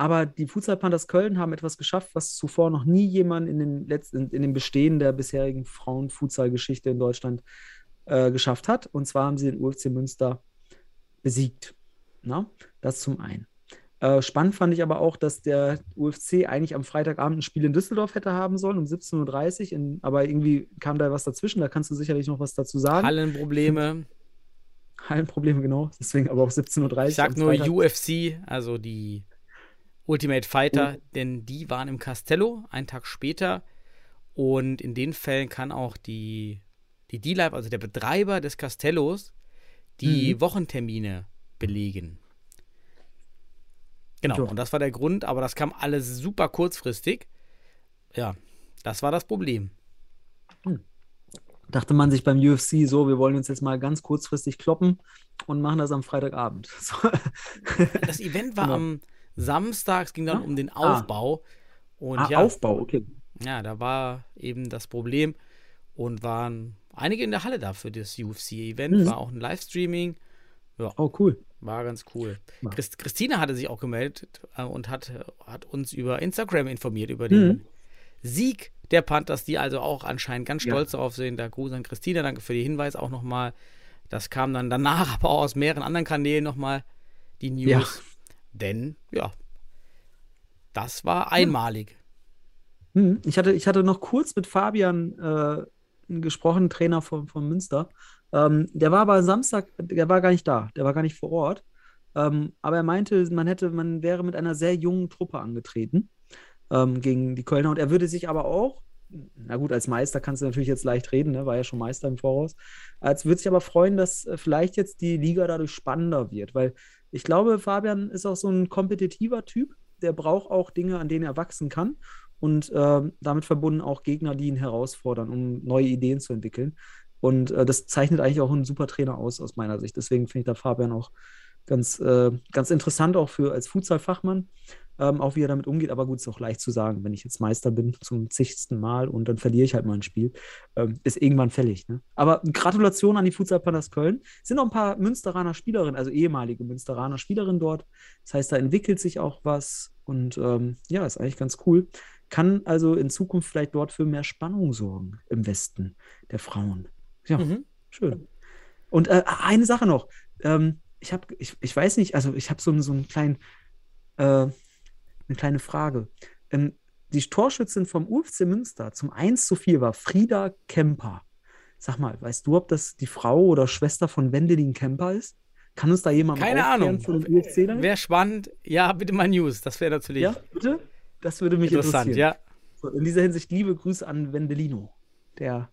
Speaker 6: aber die Futsal Panthers Köln haben etwas geschafft, was zuvor noch nie jemand in den, letzten, in den Bestehen der bisherigen Frauen-Futsal-Geschichte in Deutschland äh, geschafft hat. Und zwar haben sie den UFC Münster besiegt. Na? Das zum einen. Äh, spannend fand ich aber auch, dass der UFC eigentlich am Freitagabend ein Spiel in Düsseldorf hätte haben sollen, um 17.30 Uhr. aber irgendwie kam da was dazwischen. Da kannst du sicherlich noch was dazu sagen.
Speaker 5: Hallenprobleme.
Speaker 6: Hallenprobleme, genau. Deswegen aber auch 17.30 Uhr.
Speaker 5: Ich sag nur. UFC, also die Ultimate Fighter, oh. denn die waren im Castello einen Tag später. Und in den Fällen kann auch die, die D-Live, also der Betreiber des Castellos, die mhm. Wochentermine belegen. Genau, so. und das war der Grund, aber das kam alles super kurzfristig. Ja, das war das Problem.
Speaker 6: Hm. Dachte man sich beim UFC so, wir wollen uns jetzt mal ganz kurzfristig kloppen und machen das am Freitagabend. [LAUGHS] So.
Speaker 5: Das Event war genau. am Samstag, es ging dann ja? um den ah. Aufbau.
Speaker 6: Ah. Und ah, ja, Aufbau, okay.
Speaker 5: Ja, da war eben das Problem und waren einige in der Halle da für das UFC-Event. Mhm. War auch ein Livestreaming.
Speaker 6: Ja. Oh, cool.
Speaker 5: War ganz cool. Ja. Christ Christine hatte sich auch gemeldet äh, und hat, hat uns über Instagram informiert, über den mhm. Sieg der Panthers, die also auch anscheinend ganz stolz ja. darauf sind. Da Gruß an Christine, danke für den Hinweis auch nochmal. Das kam dann danach [LAUGHS] aber auch aus mehreren anderen Kanälen nochmal die News. Denn, ja, das war einmalig.
Speaker 6: Mhm. Ich, hatte, ich hatte noch kurz mit Fabian äh, gesprochen, Trainer von, von Münster. Ähm, der war aber Samstag, der war gar nicht da, der war gar nicht vor Ort. Ähm, aber er meinte, man hätte, man wäre mit einer sehr jungen Truppe angetreten ähm, gegen die Kölner und er würde sich aber auch, na gut, als Meister kannst du natürlich jetzt leicht reden, ne? war ja schon Meister im Voraus, als würde sich aber freuen, dass äh, vielleicht jetzt die Liga dadurch spannender wird, weil ich glaube, Fabian ist auch so ein kompetitiver Typ, der braucht auch Dinge, an denen er wachsen kann und äh, damit verbunden auch Gegner, die ihn herausfordern, um neue Ideen zu entwickeln. Und äh, das zeichnet eigentlich auch einen super Trainer aus, aus meiner Sicht. Deswegen finde ich da Fabian auch ganz, äh, ganz interessant, auch für als Futsal-Fachmann, ähm, auch wie er damit umgeht. Aber gut, ist auch leicht zu sagen, wenn ich jetzt Meister bin zum zigsten Mal und dann verliere ich halt mal ein Spiel, ähm, ist irgendwann fällig. Ne? Aber Gratulation an die Futsal Panthers Köln. Es sind noch ein paar Münsteraner Spielerinnen, also ehemalige Münsteraner Spielerinnen dort. Das heißt, da entwickelt sich auch was und ähm, ja, ist eigentlich ganz cool. Kann also in Zukunft vielleicht dort für mehr Spannung sorgen im Westen der Frauen. Ja, mhm. schön. Und äh, eine Sache noch. Ähm, ich habe, ich, ich weiß nicht, also ich habe so, so einen kleinen, äh, eine kleine Frage. Ähm, die Torschützin vom UFC Münster zum 1 zu 4 war Frieda Kemper. Sag mal, weißt du, ob das die Frau oder Schwester von Wendelin Kemper ist? Kann uns da jemand
Speaker 5: Keine Ahnung. Von dem UFC Wäre spannend. Ja, bitte mal News. Das wäre natürlich.
Speaker 6: Ja, bitte? Das würde mich interessant, interessieren. ja. in dieser Hinsicht liebe Grüße an Wendelino, der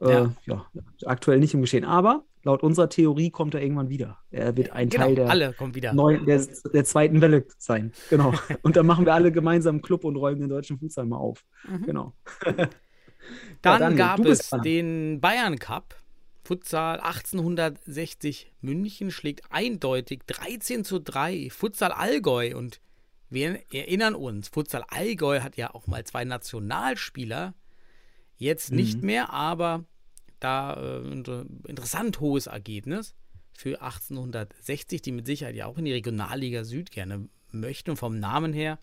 Speaker 6: ja. Äh, ja. aktuell nicht im Geschehen. Aber laut unserer Theorie kommt er irgendwann wieder. Er wird ein
Speaker 5: genau,
Speaker 6: Teil der. Neuen, der, der zweiten Welle sein. Genau. [LAUGHS] und dann machen wir alle gemeinsam einen Club und räumen den deutschen Fußball mal auf. Mhm. Genau. [LAUGHS]
Speaker 5: dann, ja, gab es den Bayern Cup. Futsal 1860 München schlägt eindeutig 13 zu 3 Futsal Allgäu und wir erinnern uns, Futsal Allgäu hat ja auch mal zwei Nationalspieler, jetzt nicht mhm. mehr, aber da äh, ein interessant hohes Ergebnis für 1860, die mit Sicherheit ja auch in die Regionalliga Süd gerne möchten. Und vom Namen her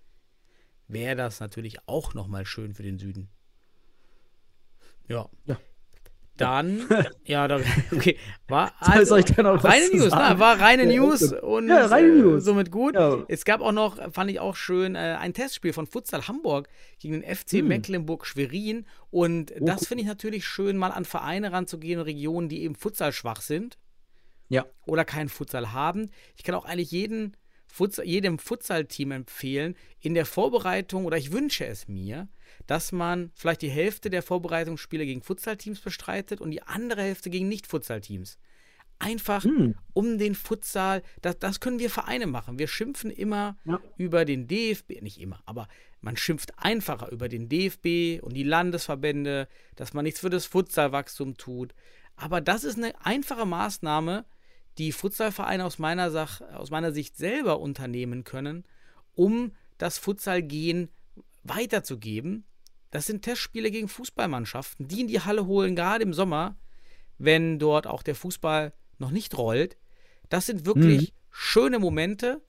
Speaker 5: wäre das natürlich auch nochmal schön für den Süden. Ja. ja. Dann, ja, da, okay, war [LAUGHS] also, reine News, na, war reine News und ja, reine äh, News. somit gut. Ja. Es gab auch noch, fand ich auch schön, äh, ein Testspiel von Futsal Hamburg gegen den FC hm. Mecklenburg-Schwerin und oh, das finde ich natürlich schön, mal an Vereine ranzugehen, Regionen, die eben Futsal schwach sind.
Speaker 6: Ja.
Speaker 5: Oder keinen Futsal haben. Ich kann auch eigentlich jeden Futsal, jedem Futsal-Team empfehlen, in der Vorbereitung, oder ich wünsche es mir, dass man vielleicht die Hälfte der Vorbereitungsspiele gegen Futsal-Teams bestreitet und die andere Hälfte gegen Nicht-Futsal-Teams. Einfach hm. um den Futsal, das, das können wir Vereine machen. Wir schimpfen immer ja. über den DFB, nicht immer, aber man schimpft einfacher über den DFB und die Landesverbände, dass man nichts für das Futsalwachstum tut. Aber das ist eine einfache Maßnahme, die Futsalvereine aus meiner, Sach, aus meiner Sicht selber unternehmen können, um das Futsalgehen weiterzugeben das sind Testspiele gegen Fußballmannschaften, die in die Halle holen, gerade im Sommer, wenn dort auch der Fußball noch nicht rollt. Das sind wirklich
Speaker 6: Mhm.
Speaker 5: schöne Momente,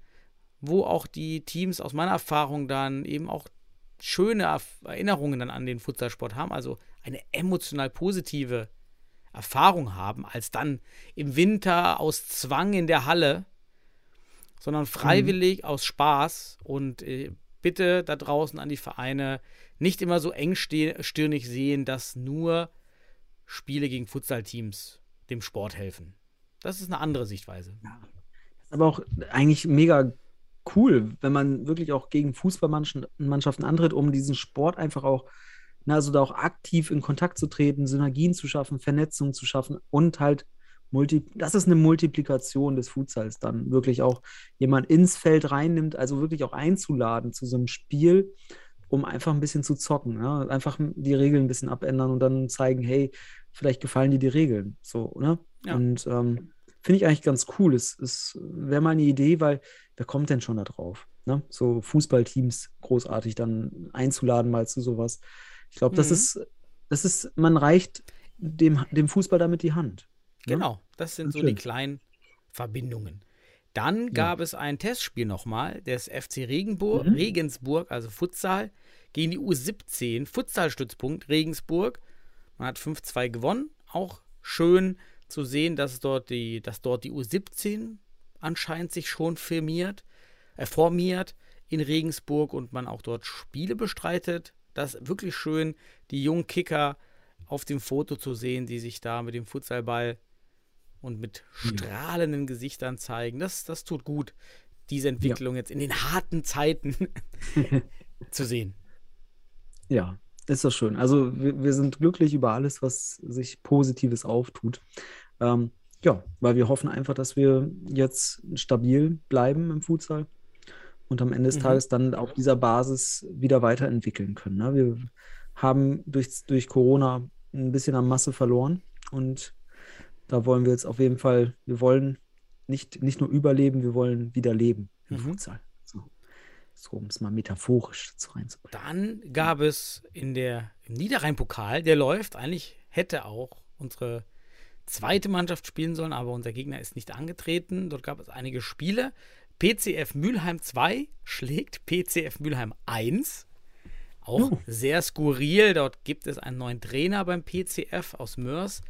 Speaker 5: wo auch die Teams aus meiner Erfahrung dann eben auch schöne Erinnerungen dann an den Futsalsport haben, also eine emotional positive Erfahrung haben, als dann im Winter aus Zwang in der Halle, sondern freiwillig aus Spaß und äh, bitte da draußen an die Vereine nicht immer so engstirnig sehen, dass nur Spiele gegen Futsalteams dem Sport helfen. Das ist eine andere Sichtweise.
Speaker 6: ist aber auch eigentlich mega cool, wenn man wirklich auch gegen Fußballmannschaften antritt, um diesen Sport einfach auch, na, also da auch aktiv in Kontakt zu treten, Synergien zu schaffen, Vernetzung zu schaffen und halt Multi das ist eine Multiplikation des Futsals dann wirklich auch jemand ins Feld reinnimmt, also wirklich auch einzuladen zu so einem Spiel, um einfach ein bisschen zu zocken, ja? einfach die Regeln ein bisschen abändern und dann zeigen, hey, vielleicht gefallen dir die Regeln, so, ne?
Speaker 5: Ja.
Speaker 6: Und ähm, finde ich eigentlich ganz cool. Es, es wäre mal eine Idee, weil wer kommt denn schon da drauf? Ne? So Fußballteams großartig dann einzuladen, mal zu sowas. Ich glaube, das
Speaker 5: Mhm.
Speaker 6: ist, das ist, man reicht dem, dem Fußball damit die Hand. ne?
Speaker 5: Genau, das sind
Speaker 6: Ganz
Speaker 5: so
Speaker 6: schön.
Speaker 5: die kleinen Verbindungen. Dann gab es ein Testspiel nochmal des FC Regenburg,
Speaker 6: Mhm.
Speaker 5: Regensburg, also Futsal, gegen die U17, Futsalstützpunkt Regensburg. Man hat 5-2 gewonnen. Auch schön zu sehen, dass dort die, dass dort die U17 anscheinend sich schon firmiert, äh, formiert in Regensburg und man auch dort Spiele bestreitet. Das ist wirklich schön, die jungen Kicker auf dem Foto zu sehen, die sich da mit dem Futsalball und mit strahlenden Gesichtern zeigen. Das, das tut gut, diese Entwicklung jetzt in den harten Zeiten [LAUGHS] zu sehen.
Speaker 6: Ja, ist doch schön. Also wir, wir sind glücklich über alles, was sich Positives auftut. Ähm, ja, weil wir hoffen einfach, dass wir jetzt stabil bleiben im Futsal und am Ende des
Speaker 5: Mhm.
Speaker 6: Tages dann auf dieser Basis wieder weiterentwickeln können. Ne? Wir haben durch, durch Corona ein bisschen an Masse verloren und da wollen wir jetzt auf jeden Fall, wir wollen nicht, nicht nur überleben, wir wollen wieder leben im
Speaker 5: Mhm.
Speaker 6: Futsal. So, so um es mal metaphorisch dazu reinzubringen.
Speaker 5: Dann gab es in der, im Niederrhein-Pokal, der läuft, eigentlich hätte auch unsere zweite Mannschaft spielen sollen, aber unser Gegner ist nicht angetreten. Dort gab es einige Spiele. PCF Mülheim 2 schlägt PCF Mülheim 1. Auch
Speaker 6: Oh.
Speaker 5: sehr skurril. Dort gibt es einen neuen Trainer beim PCF aus Mörs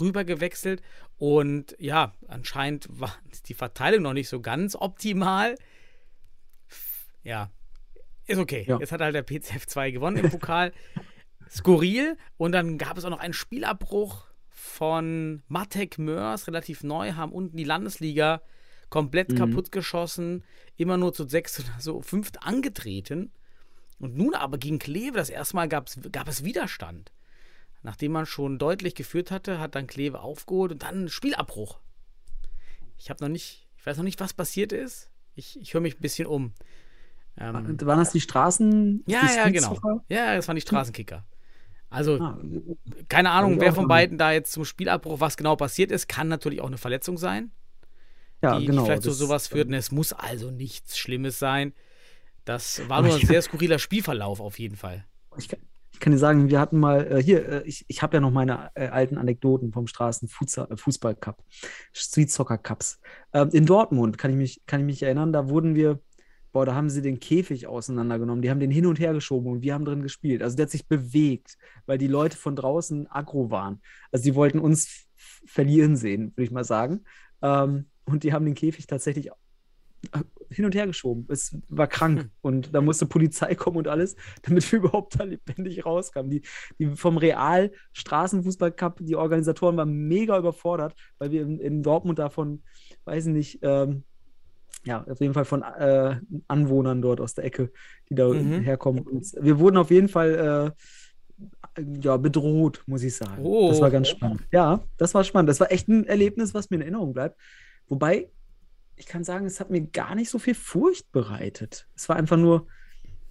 Speaker 5: rübergewechselt. Und ja, anscheinend war die Verteilung noch nicht so ganz optimal. Ja, ist okay.
Speaker 6: Ja.
Speaker 5: Jetzt hat halt der PCF 2 gewonnen im Pokal. [LAUGHS] Skurril. Und dann gab es auch noch einen Spielabbruch von Matek Mörs, relativ neu, haben unten die Landesliga komplett
Speaker 6: Mhm.
Speaker 5: kaputt geschossen, immer nur zu sechs oder so fünft angetreten. Und nun aber gegen Kleve, das erste Mal gab es Widerstand. Nachdem man schon deutlich geführt hatte, hat dann Kleve aufgeholt und dann Spielabbruch. Ich habe noch nicht, ich weiß noch nicht, was passiert ist. Ich, ich höre mich ein bisschen um. Ähm,
Speaker 6: Waren das die Straßen?
Speaker 5: ja,
Speaker 6: die
Speaker 5: ja, genau. Ja, das waren die Straßenkicker. Also,
Speaker 6: Ah,
Speaker 5: keine Ahnung,
Speaker 6: ich
Speaker 5: wer von beiden da jetzt zum Spielabbruch, was genau passiert ist, kann natürlich auch eine Verletzung sein,
Speaker 6: ja,
Speaker 5: die,
Speaker 6: genau.
Speaker 5: die vielleicht zu sowas führt. Und es muss also nichts Schlimmes sein. Das war nur ein sehr skurriler Spielverlauf auf jeden Fall.
Speaker 6: Ich kann, dir sagen, wir hatten mal, äh, hier, äh, ich, ich habe ja noch meine äh, alten Anekdoten vom Straßenfußball Cup, Street Soccer Cups. Ähm, in Dortmund kann ich mich, kann ich mich erinnern, da wurden wir, boah, da haben sie den Käfig auseinandergenommen, die haben den hin und her geschoben und wir haben drin gespielt. Also der hat sich bewegt, weil die Leute von draußen aggro waren. Also die wollten uns verlieren sehen, würde ich mal sagen. Ähm, und die haben den Käfig tatsächlich hin und her geschoben. Es war krank und da musste Polizei [LAUGHS] kommen und alles, damit wir überhaupt da lebendig rauskamen. Die, die vom Real Straßenfußball Cup, die Organisatoren waren mega überfordert, weil wir in, in Dortmund davon, weiß ich nicht, ähm, ja, auf jeden Fall von äh, Anwohnern dort aus der Ecke, die da
Speaker 5: Mhm.
Speaker 6: herkommen. Und wir wurden auf jeden Fall äh, ja, bedroht, muss ich sagen.
Speaker 5: Oh.
Speaker 6: Das war ganz spannend. Ja, das war spannend. Das war echt ein Erlebnis, was mir in Erinnerung bleibt. Wobei, ich kann sagen, es hat mir gar nicht so viel Furcht bereitet. Es war einfach nur,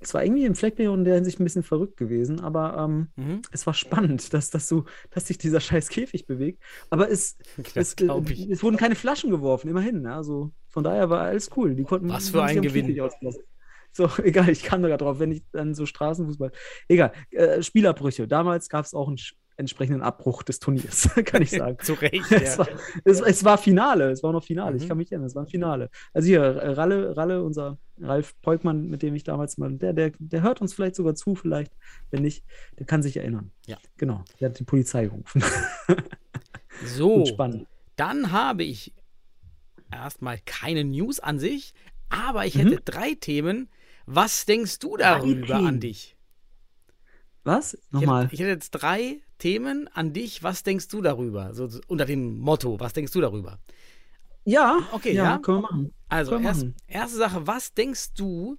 Speaker 6: es war irgendwie im Fleckbeer in der Hinsicht ein bisschen verrückt gewesen, aber ähm,
Speaker 5: Mhm.
Speaker 6: es war spannend, dass, dass, so, dass sich dieser scheiß Käfig bewegt. Aber es, [LAUGHS] es, äh,
Speaker 5: ich.
Speaker 6: es wurden keine Flaschen geworfen, immerhin. ne? Also von daher war alles cool. Die konnten
Speaker 5: Was für ein Gewinn.
Speaker 6: So, [LAUGHS] egal, ich kam da drauf, wenn ich dann so Straßenfußball. Egal. Äh, Spielerbrüche. Damals gab es auch einen entsprechenden Abbruch des Turniers, [LAUGHS] kann ich sagen.
Speaker 5: Zu Recht. [LAUGHS]
Speaker 6: Es
Speaker 5: Ja.
Speaker 6: war, es, es war Finale, es war noch Finale, ich
Speaker 5: Mhm.
Speaker 6: kann mich erinnern, es war ein Finale. Also hier, Ralle, Ralle, unser Ralf Peukmann, mit dem ich damals mal, der, der, der hört uns vielleicht sogar zu, vielleicht, wenn nicht, der kann sich erinnern.
Speaker 5: Ja.
Speaker 6: Genau, der hat die Polizei gerufen. [LAUGHS]
Speaker 5: So,
Speaker 6: Und spannend.
Speaker 5: dann habe ich erstmal keine News an sich, aber ich
Speaker 6: Mhm.
Speaker 5: hätte drei Themen. Was denkst du darüber an dich?
Speaker 6: Was?
Speaker 5: Ich
Speaker 6: Nochmal.
Speaker 5: hätte, ich hätte jetzt drei Themen an dich. Was denkst du darüber? So, unter dem Motto, was denkst du darüber?
Speaker 6: Ja,
Speaker 5: Okay,
Speaker 6: ja,
Speaker 5: ja.
Speaker 6: können wir machen.
Speaker 5: Also,
Speaker 6: wir
Speaker 5: erst,
Speaker 6: machen.
Speaker 5: erste Sache, was denkst du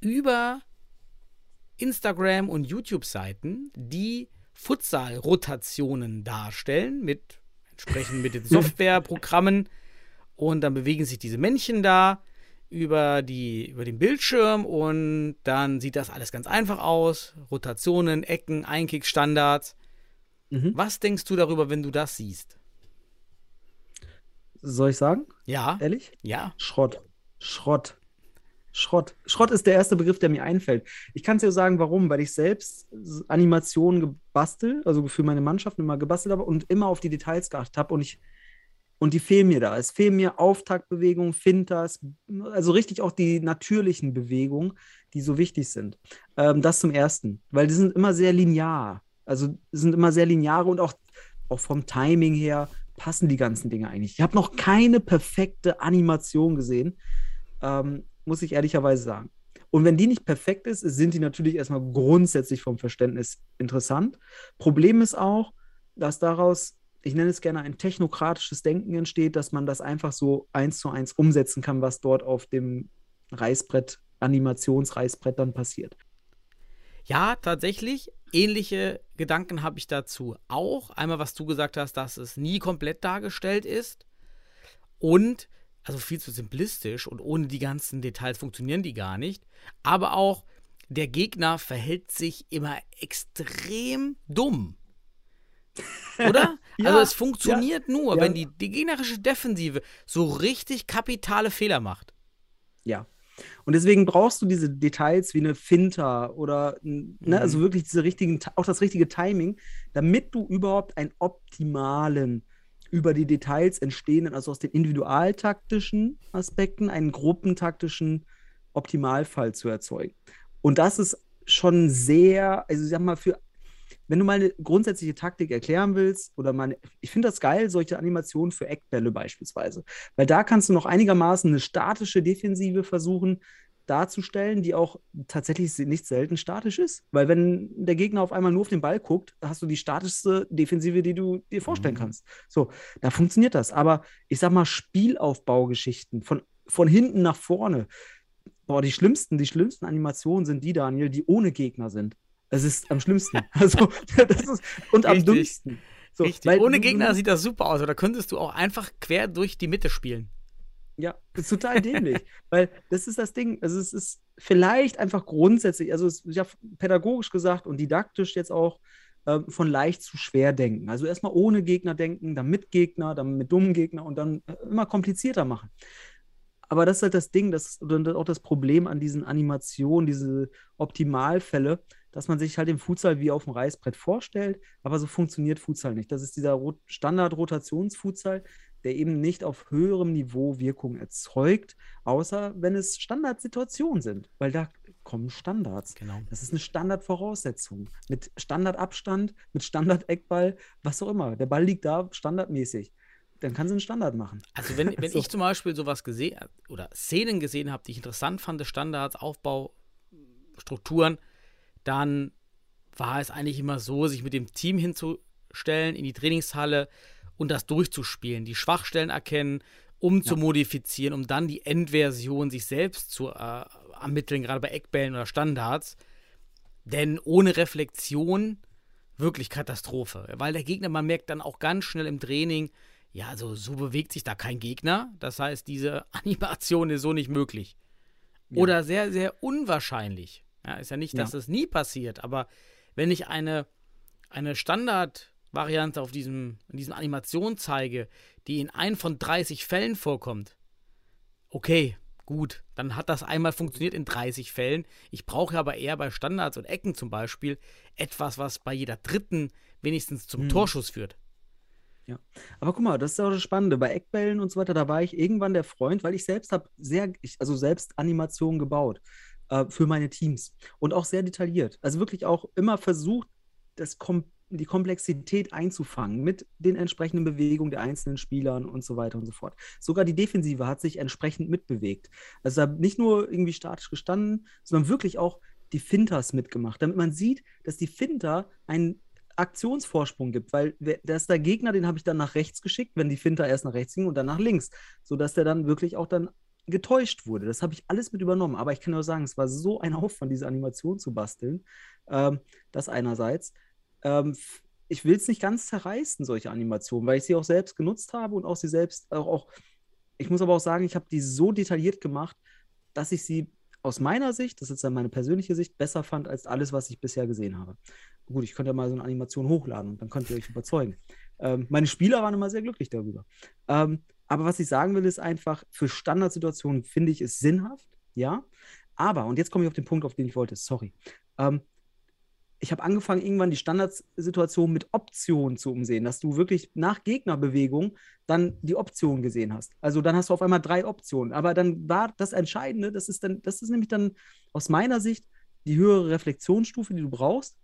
Speaker 5: über Instagram und YouTube-Seiten, die Futsal-Rotationen darstellen, mit entsprechend mit den [LAUGHS] Softwareprogrammen und dann bewegen sich diese Männchen da über, die, über den Bildschirm und dann sieht das alles ganz einfach aus. Rotationen, Ecken, Einkick, Standards.
Speaker 6: Mhm.
Speaker 5: Was denkst du darüber, wenn du das siehst?
Speaker 6: Soll ich sagen?
Speaker 5: Ja,
Speaker 6: Ehrlich?
Speaker 5: ja.
Speaker 6: Schrott. Schrott. Schrott. Schrott ist der erste Begriff, der mir einfällt. Ich kann es dir sagen, warum. Weil ich selbst Animationen gebastelt, also für meine Mannschaft immer gebastelt habe und immer auf die Details geachtet habe und ich und die fehlen mir da. Es fehlen mir Auftaktbewegungen, Finters, also richtig auch die natürlichen Bewegungen, die so wichtig sind. Ähm, das zum Ersten, weil die sind immer sehr linear. Also sind immer sehr lineare und auch, auch vom Timing her passen die ganzen Dinge eigentlich. Ich habe noch keine perfekte Animation gesehen, ähm, muss ich ehrlicherweise sagen. Und wenn die nicht perfekt ist, sind die natürlich erstmal grundsätzlich vom Verständnis interessant. Problem ist auch, dass daraus, ich nenne es gerne ein technokratisches Denken entsteht, dass man das einfach so eins zu eins umsetzen kann, was dort auf dem Reißbrett, Animationsreißbrett dann passiert.
Speaker 5: Ja, tatsächlich. Ähnliche Gedanken habe ich dazu auch. Einmal, was du gesagt hast, dass es nie komplett dargestellt ist. Und, also viel zu simplistisch und ohne die ganzen Details funktionieren die gar nicht. Aber auch, der Gegner verhält sich immer extrem dumm. [LAUGHS] Oder?
Speaker 6: Ja,
Speaker 5: also es funktioniert nur,
Speaker 6: ja.
Speaker 5: wenn die, die gegnerische Defensive so richtig kapitale Fehler macht.
Speaker 6: Ja. Und deswegen brauchst du diese Details wie eine Finter oder ne, also wirklich diese richtigen, auch das richtige Timing, damit du überhaupt einen optimalen, über die Details entstehenden, also aus den individualtaktischen Aspekten, einen gruppentaktischen Optimalfall zu erzeugen. Und das ist schon sehr, also ich sag mal, für wenn du mal eine grundsätzliche Taktik erklären willst, oder mal, ich finde das geil, solche Animationen für Eckbälle beispielsweise. Weil da kannst du noch einigermaßen eine statische Defensive versuchen darzustellen, die auch tatsächlich nicht selten statisch ist. Weil wenn der Gegner auf einmal nur auf den Ball guckt, hast du die statischste Defensive, die du dir vorstellen kannst. So, da funktioniert das. Aber ich sag mal, Spielaufbaugeschichten von, von hinten nach vorne. Boah, die schlimmsten, die schlimmsten Animationen sind die, Daniel, die ohne Gegner sind. Das ist am schlimmsten. [LAUGHS] Also, das ist, und am
Speaker 5: Richtig.
Speaker 6: dümmsten. So,
Speaker 5: Richtig.
Speaker 6: weil
Speaker 5: Ohne Gegner sieht das super aus, aber da könntest du auch einfach quer durch die Mitte spielen.
Speaker 6: Ja, das ist total dämlich, [LAUGHS] weil das ist das Ding. Also es ist vielleicht einfach grundsätzlich, also es, ich habe pädagogisch gesagt und didaktisch jetzt auch ähm, von leicht zu schwer denken. Also erstmal ohne Gegner denken, dann mit Gegner, dann mit dummen Gegner und dann äh, immer komplizierter machen. Aber das ist halt das Ding, das ist auch das Problem an diesen Animationen, diese Optimalfälle, dass man sich halt den Futsal wie auf dem Reißbrett vorstellt, aber so funktioniert Futsal nicht. Das ist dieser Rot Standard-Rotationsfutsal, der eben nicht auf höherem Niveau Wirkung erzeugt, außer wenn es Standardsituationen sind, weil da kommen Standards.
Speaker 5: Genau.
Speaker 6: Das ist eine Standardvoraussetzung. Mit Standardabstand, mit Standard-Eckball, was auch immer. Der Ball liegt da standardmäßig. Dann kann sie einen Standard machen.
Speaker 5: Also wenn, wenn [LAUGHS]
Speaker 6: So.
Speaker 5: ich zum Beispiel sowas gesehen oder Szenen gesehen habe, die ich interessant fand, Standards, Aufbau, Strukturen, dann war es eigentlich immer so, sich mit dem Team hinzustellen in die Trainingshalle und das durchzuspielen, die Schwachstellen erkennen, um zu modifizieren, um dann die Endversion sich selbst zu äh, ermitteln, gerade bei Eckbällen oder Standards. Denn ohne Reflexion wirklich Katastrophe. Weil der Gegner, man merkt dann auch ganz schnell im Training, ja, also so bewegt sich da kein Gegner. Das heißt, diese [LAUGHS] Animation ist so nicht möglich. Oder sehr, sehr unwahrscheinlich. Ja, ist ja nicht, dass
Speaker 6: Ja.
Speaker 5: das nie passiert, aber wenn ich eine, eine Standardvariante auf diesem, in diesem Animation zeige, die in ein von 30 Fällen vorkommt, okay, gut, dann hat das einmal funktioniert in 30 Fällen. Ich brauche aber eher bei Standards und Ecken zum Beispiel etwas, was bei jeder dritten wenigstens zum
Speaker 6: Hm.
Speaker 5: Torschuss führt.
Speaker 6: Ja. Aber guck mal, das ist auch das Spannende. Bei Eckbällen und so weiter, da war ich irgendwann der Freund, weil ich selbst habe sehr, ich, also selbst Animationen gebaut äh, für meine Teams und auch sehr detailliert. Also wirklich auch immer versucht, das kom die Komplexität einzufangen mit den entsprechenden Bewegungen der einzelnen Spielern und so weiter und so fort. Sogar die Defensive hat sich entsprechend mitbewegt. Also da nicht nur irgendwie statisch gestanden, sondern wirklich auch die Finters mitgemacht, damit man sieht, dass die Finter einen Aktionsvorsprung gibt, weil der ist der Gegner, den habe ich dann nach rechts geschickt, wenn die Finter erst nach rechts ging und dann nach links, sodass der dann wirklich auch dann getäuscht wurde. Das habe ich alles mit übernommen, aber ich kann nur sagen, es war so ein Aufwand, diese Animation zu basteln. Ähm, das einerseits. Ähm, ich will es nicht ganz zerreißen, solche Animationen, weil ich sie auch selbst genutzt habe und auch sie selbst auch, auch ich muss aber auch sagen, ich habe die so detailliert gemacht, dass ich sie aus meiner Sicht, das ist dann meine persönliche Sicht, besser fand als alles, was ich bisher gesehen habe. Gut, ich könnte ja mal so eine Animation hochladen und dann könnt ihr euch überzeugen. Ähm, meine Spieler waren immer sehr glücklich darüber. Ähm, aber was ich sagen will, ist einfach, für Standardsituationen finde ich es sinnhaft, ja. Aber, und jetzt komme ich auf den Punkt, auf den ich wollte, sorry. Ähm, ich habe angefangen, irgendwann die Standardsituation mit Optionen zu umsehen, dass du wirklich nach Gegnerbewegung dann die Option gesehen hast. Also dann hast du auf einmal drei Optionen. Aber dann war das Entscheidende, das ist dann, das ist nämlich dann aus meiner Sicht die höhere Reflexionsstufe, die du brauchst,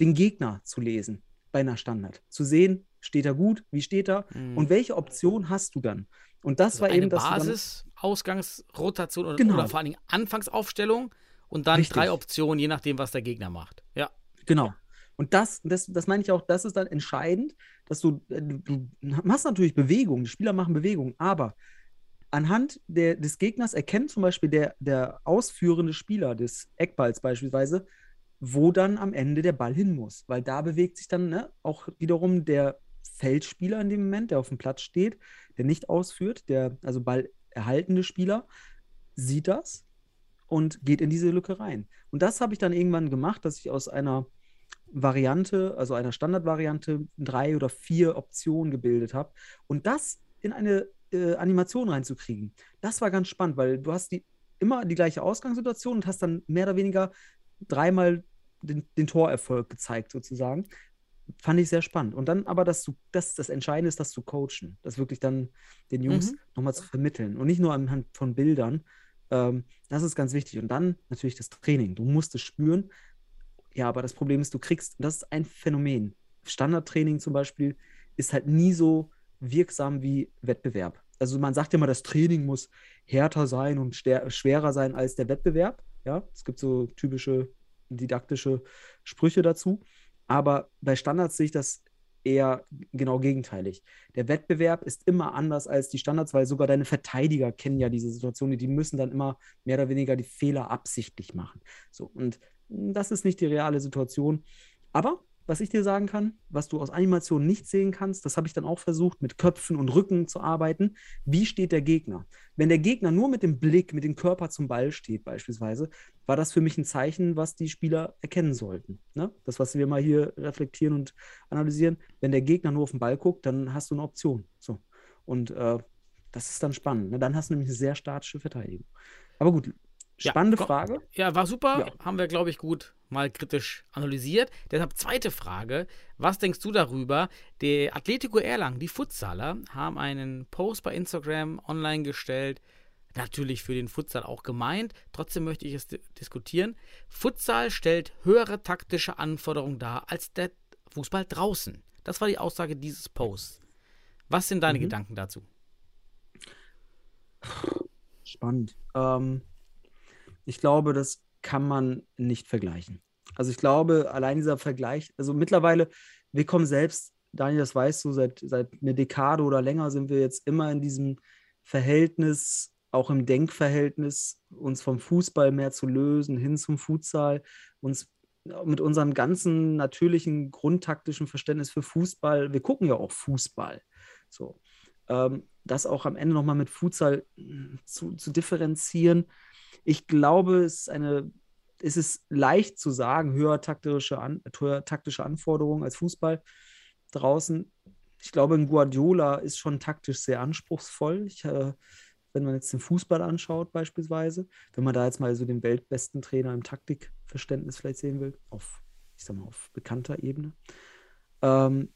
Speaker 6: den Gegner zu lesen bei einer Standard. Zu sehen, steht er gut, wie steht er
Speaker 5: Mhm.
Speaker 6: und welche Option hast du dann? Und das
Speaker 5: Also
Speaker 6: war eben das.
Speaker 5: Basis, Ausgangsrotation oder,
Speaker 6: Genau.
Speaker 5: oder vor allen Dingen Anfangsaufstellung und dann
Speaker 6: Richtig.
Speaker 5: drei Optionen, je nachdem, was der Gegner macht. Ja.
Speaker 6: Genau. Und das, das, das meine ich auch, das ist dann entscheidend, dass du, äh, du, machst natürlich Bewegung, die Spieler machen Bewegung, aber anhand der, des Gegners erkennt zum Beispiel der, der ausführende Spieler des Eckballs beispielsweise, wo dann am Ende der Ball hin muss. Weil da bewegt sich dann ne, auch wiederum der Feldspieler in dem Moment, der auf dem Platz steht, der nicht ausführt, der also ballerhaltende Spieler, sieht das und geht in diese Lücke rein. Und das habe ich dann irgendwann gemacht, dass ich aus einer Variante, also einer Standardvariante, drei oder vier Optionen gebildet habe. Und das in eine äh, Animation reinzukriegen, das war ganz spannend, weil du hast die, immer die gleiche Ausgangssituation und hast dann mehr oder weniger dreimal den, den Torerfolg gezeigt, sozusagen. Fand ich sehr spannend. Und dann aber, dass du, das, das Entscheidende ist, das zu coachen, das wirklich dann den Jungs
Speaker 5: Mhm.
Speaker 6: nochmal zu vermitteln und nicht nur anhand von Bildern. Ähm, das ist ganz wichtig. Und dann natürlich das Training. Du musst es spüren. Ja, aber das Problem ist, du kriegst, das ist ein Phänomen. Standardtraining zum Beispiel ist halt nie so wirksam wie Wettbewerb. Also man sagt ja immer, das Training muss härter sein und schwerer sein als der Wettbewerb. Ja, es gibt so typische didaktische Sprüche dazu. Aber bei Standards sehe ich das eher genau gegenteilig. Der Wettbewerb ist immer anders als die Standards, weil sogar deine Verteidiger kennen ja diese Situation, die müssen dann immer mehr oder weniger die Fehler absichtlich machen. So, und das ist nicht die reale Situation. Aber was ich dir sagen kann, was du aus Animationen nicht sehen kannst, das habe ich dann auch versucht, mit Köpfen und Rücken zu arbeiten. Wie steht der Gegner? Wenn der Gegner nur mit dem Blick, mit dem Körper zum Ball steht, beispielsweise, war das für mich ein Zeichen, was die Spieler erkennen sollten. Ne? Das, was wir mal hier reflektieren und analysieren. Wenn der Gegner nur auf den Ball guckt, dann hast du eine Option. So. Und äh, das ist dann spannend. Ne? Dann hast du nämlich eine sehr statische Verteidigung. Aber gut, spannende
Speaker 5: komm.
Speaker 6: Frage.
Speaker 5: Ja, war super.
Speaker 6: Ja.
Speaker 5: Haben wir, glaube ich, gut mal kritisch analysiert. Deshalb zweite Frage. Was denkst du darüber? Der Atletico Erlangen, die Futsaler, haben einen Post bei Instagram online gestellt. Natürlich für den Futsal auch gemeint. Trotzdem möchte ich es di- diskutieren. Futsal stellt höhere taktische Anforderungen dar als der Fußball draußen. Das war die Aussage dieses Posts. Was sind deine
Speaker 6: Mhm.
Speaker 5: Gedanken dazu?
Speaker 6: Spannend. Ähm, ich glaube, das kann man nicht vergleichen. Also ich glaube, allein dieser Vergleich, also mittlerweile, wir kommen selbst, Daniel, das weißt du, seit, seit einer Dekade oder länger sind wir jetzt immer in diesem Verhältnis, auch im Denkverhältnis, uns vom Fußball mehr zu lösen, hin zum Futsal, uns mit unserem ganzen natürlichen, grundtaktischen Verständnis für Fußball, wir gucken ja auch Fußball. So. Ähm, das auch am Ende nochmal mit Futsal mh, zu, zu differenzieren. Ich glaube, es ist eine, es ist leicht zu sagen, höher taktische, An, höher taktische Anforderungen als Fußball draußen. Ich glaube, ein Guardiola ist schon taktisch sehr anspruchsvoll. Ich, äh, wenn man jetzt den Fußball anschaut, beispielsweise, wenn man da jetzt mal so den weltbesten Trainer im Taktikverständnis vielleicht sehen will, auf, ich sag mal, auf bekannter Ebene. Ähm,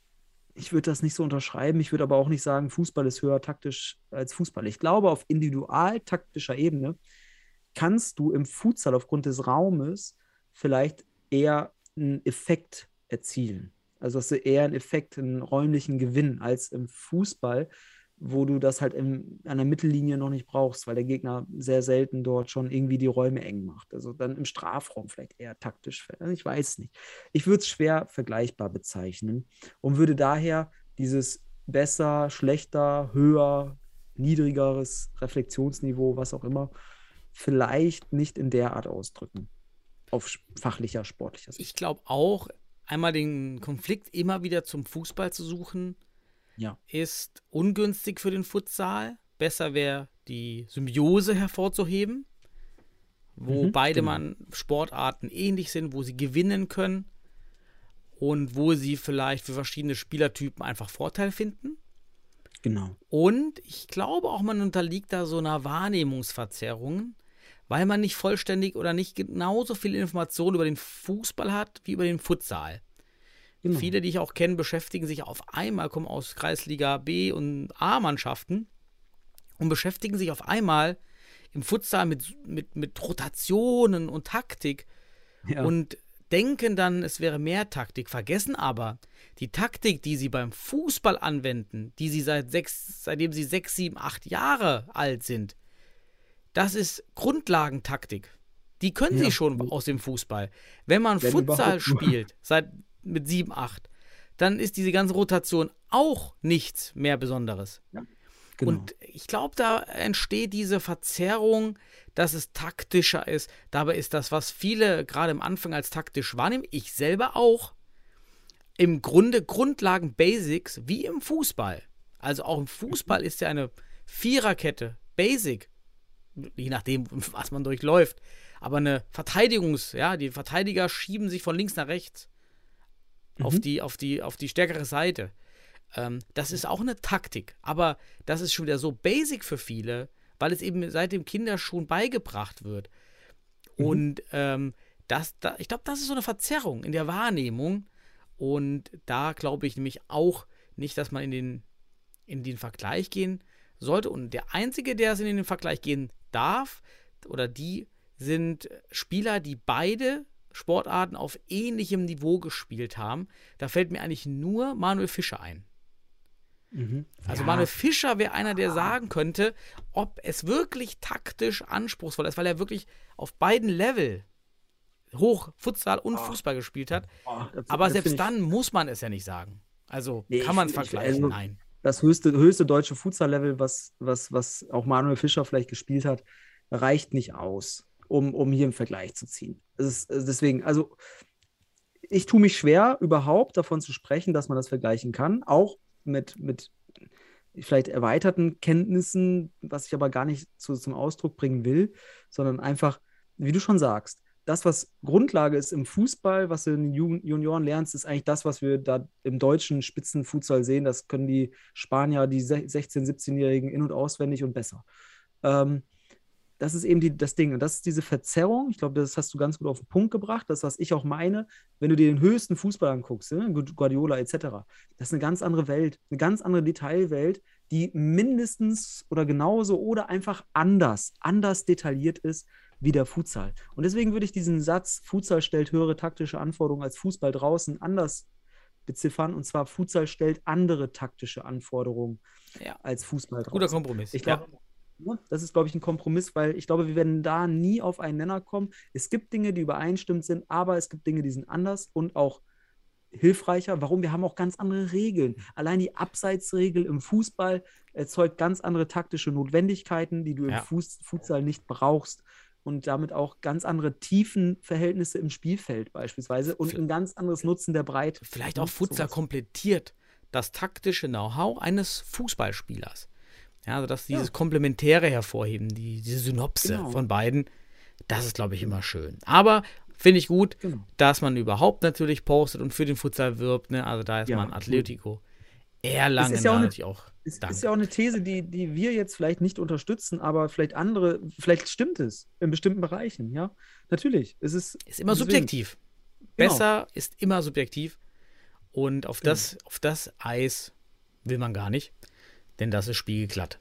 Speaker 6: ich würde das nicht so unterschreiben. Ich würde aber auch nicht sagen, Fußball ist höher taktisch als Fußball. Ich glaube, auf individualtaktischer Ebene kannst du im Futsal aufgrund des Raumes vielleicht eher einen Effekt erzielen. Also hast du eher einen Effekt, einen räumlichen Gewinn als im Fußball, wo du das halt im, an der Mittellinie noch nicht brauchst, weil der Gegner sehr selten dort schon irgendwie die Räume eng macht. Also dann im Strafraum vielleicht eher taktisch. Also ich weiß nicht. Ich würde es schwer vergleichbar bezeichnen und würde daher dieses besser, schlechter, höher, niedrigeres Reflexionsniveau, was auch immer, vielleicht nicht in der Art ausdrücken. Auf fachlicher, sportlicher
Speaker 5: Sicht. Ich glaube auch, einmal den Konflikt immer wieder zum Fußball zu suchen,
Speaker 6: ja.
Speaker 5: ist ungünstig für den Futsal. Besser wäre, die Symbiose hervorzuheben, wo mhm, beide genau. man Sportarten ähnlich sind, wo sie gewinnen können und wo sie vielleicht für verschiedene Spielertypen einfach Vorteil finden.
Speaker 6: Genau.
Speaker 5: Und ich glaube auch, man unterliegt da so einer Wahrnehmungsverzerrung, weil man nicht vollständig oder nicht genauso viel Informationen über den Fußball hat wie über den Futsal. Genau. Viele, die ich auch kenne, beschäftigen sich auf einmal, kommen aus Kreisliga B und A-Mannschaften und beschäftigen sich auf einmal im Futsal mit, mit, mit Rotationen und Taktik ja. und denken dann, es wäre mehr Taktik, vergessen aber, die Taktik, die sie beim Fußball anwenden, die sie seit sechs, seitdem sie sechs, sieben, acht Jahre alt sind, das ist Grundlagentaktik. Die können ja. sie schon aus dem Fußball. Wenn man Wenn Futsal spielt, seit mit 7, 8, dann ist diese ganze Rotation auch nichts mehr Besonderes. Ja, genau. Und ich glaube, da entsteht diese Verzerrung, dass es taktischer ist. Dabei ist das, was viele gerade am Anfang als taktisch wahrnehmen, ich selber auch, im Grunde Grundlagen, Basics wie im Fußball. Also auch im Fußball ist ja eine Viererkette, Basic, je nachdem, [LAUGHS] was man durchläuft. Aber eine Verteidigungs-, ja, die Verteidiger schieben sich von links nach rechts mhm. auf, die, auf, die, auf die stärkere Seite. Ähm, das ist auch eine Taktik, aber das ist schon wieder so basic für viele, weil es eben seit dem Kinderschuhen beigebracht wird. Mhm. Und ähm, das, da, ich glaube, das ist so eine Verzerrung in der Wahrnehmung. Und da glaube ich nämlich auch nicht, dass man in den, in den Vergleich gehen sollte. Und der Einzige, der in den Vergleich gehen darf, oder die sind Spieler, die beide Sportarten auf ähnlichem Niveau gespielt haben, da fällt mir eigentlich nur Manuel Fischer ein. Mhm. Also ja. Manuel Fischer wäre einer, der sagen könnte, ob es wirklich taktisch anspruchsvoll ist, weil er wirklich auf beiden Level hoch Futsal und oh. Fußball gespielt hat. Oh, das, Aber das selbst dann muss man es ja nicht sagen. Also nee, kann man es vergleichen?
Speaker 6: Also,
Speaker 5: Nein.
Speaker 6: Das höchste, höchste deutsche Futsal-Level, was, was, was auch Manuel Fischer vielleicht gespielt hat, reicht nicht aus um, um hier einen Vergleich zu ziehen. Ist, deswegen, also ich tue mich schwer, überhaupt davon zu sprechen, dass man das vergleichen kann, auch mit, mit vielleicht erweiterten Kenntnissen, was ich aber gar nicht zu, zum Ausdruck bringen will, sondern einfach, wie du schon sagst, das, was Grundlage ist im Fußball, was du in den Junioren lernst, ist eigentlich das, was wir da im deutschen Spitzenfußball sehen. Das können die Spanier, die 16-, 17-Jährigen in- und auswendig und besser. Ähm, das ist eben die, das Ding. Und das ist diese Verzerrung. Ich glaube, das hast du ganz gut auf den Punkt gebracht. Das, was ich auch meine, wenn du dir den höchsten Fußball anguckst, ne? Guardiola etc., das ist eine ganz andere Welt, eine ganz andere Detailwelt, die mindestens oder genauso oder einfach anders, anders detailliert ist wie der Futsal. Und deswegen würde ich diesen Satz, Futsal stellt höhere taktische Anforderungen als Fußball draußen, anders beziffern. Und zwar, Futsal stellt andere taktische Anforderungen ja. als Fußball draußen.
Speaker 5: Guter Kompromiss.
Speaker 6: Ich glaube, ja? Das ist, glaube ich, ein Kompromiss, weil ich glaube, wir werden da nie auf einen Nenner kommen. Es gibt Dinge, die übereinstimmend sind, aber es gibt Dinge, die sind anders und auch hilfreicher. Warum? Wir haben auch ganz andere Regeln. Allein die Abseitsregel im Fußball erzeugt ganz andere taktische Notwendigkeiten, die du ja. im Fuß Futsal nicht brauchst. Und damit auch ganz andere Tiefenverhältnisse im Spielfeld beispielsweise und ein ganz anderes Nutzen der Breite.
Speaker 5: Vielleicht auch Futsal komplettiert das taktische Know-how eines Fußballspielers. Ja, also dass dieses ja. Komplementäre hervorheben, die, diese Synopse genau. von beiden, das ist, glaube ich, immer schön. Aber finde ich gut, genau. dass man überhaupt natürlich postet und für den Futsal wirbt. Ne? Also da ist ja. man Atletico Erlangen
Speaker 6: ist ja auch eine-
Speaker 5: natürlich auch. Danke.
Speaker 6: ist ja auch eine These, die, die wir jetzt vielleicht nicht unterstützen, aber vielleicht andere, vielleicht stimmt es in bestimmten Bereichen, ja. Natürlich. Es ist,
Speaker 5: Ist immer
Speaker 6: deswegen,
Speaker 5: subjektiv.
Speaker 6: Genau.
Speaker 5: Besser ist immer subjektiv. Und auf das, auf das Eis will man gar nicht, denn das ist spiegelglatt.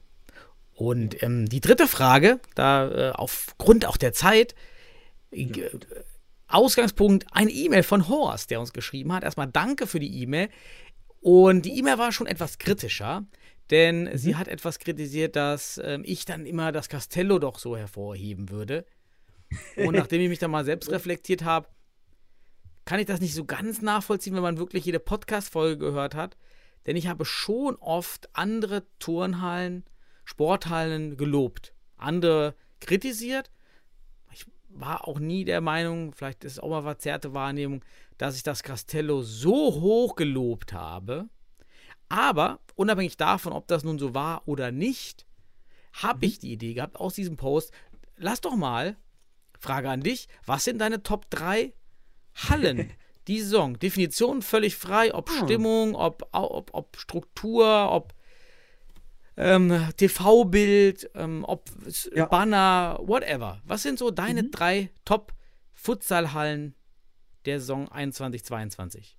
Speaker 5: Und ähm, die dritte Frage, da äh, aufgrund auch der Zeit, äh, Ausgangspunkt, eine E-Mail von Horst, der uns geschrieben hat. Erstmal danke für die E-Mail. Und die E-Mail war schon etwas kritischer, denn
Speaker 6: Mhm.
Speaker 5: sie hat etwas kritisiert, dass ähm, ich dann immer das Castello doch so hervorheben würde. Und nachdem ich mich dann mal selbst [LAUGHS] reflektiert habe, kann ich das nicht so ganz nachvollziehen, wenn man wirklich jede Podcast-Folge gehört hat. Denn ich habe schon oft andere Turnhallen, Sporthallen gelobt, andere kritisiert. Ich war auch nie der Meinung, vielleicht ist es auch mal verzerrte Wahrnehmung, dass ich das Castello so hoch gelobt habe. Aber unabhängig davon, ob das nun so war oder nicht, habe ich die Idee gehabt aus diesem Post. Lass doch mal, Frage an dich, was sind deine Top 3 Hallen [LAUGHS] die Saison? Definition völlig frei, ob
Speaker 6: Ah.
Speaker 5: Stimmung, ob, ob, ob Struktur, ob ähm, TV-Bild, ähm, ob
Speaker 6: Ja.
Speaker 5: Banner, whatever. Was sind so deine
Speaker 6: Mhm.
Speaker 5: drei Top-Futsal-Hallen der Saison 21-22?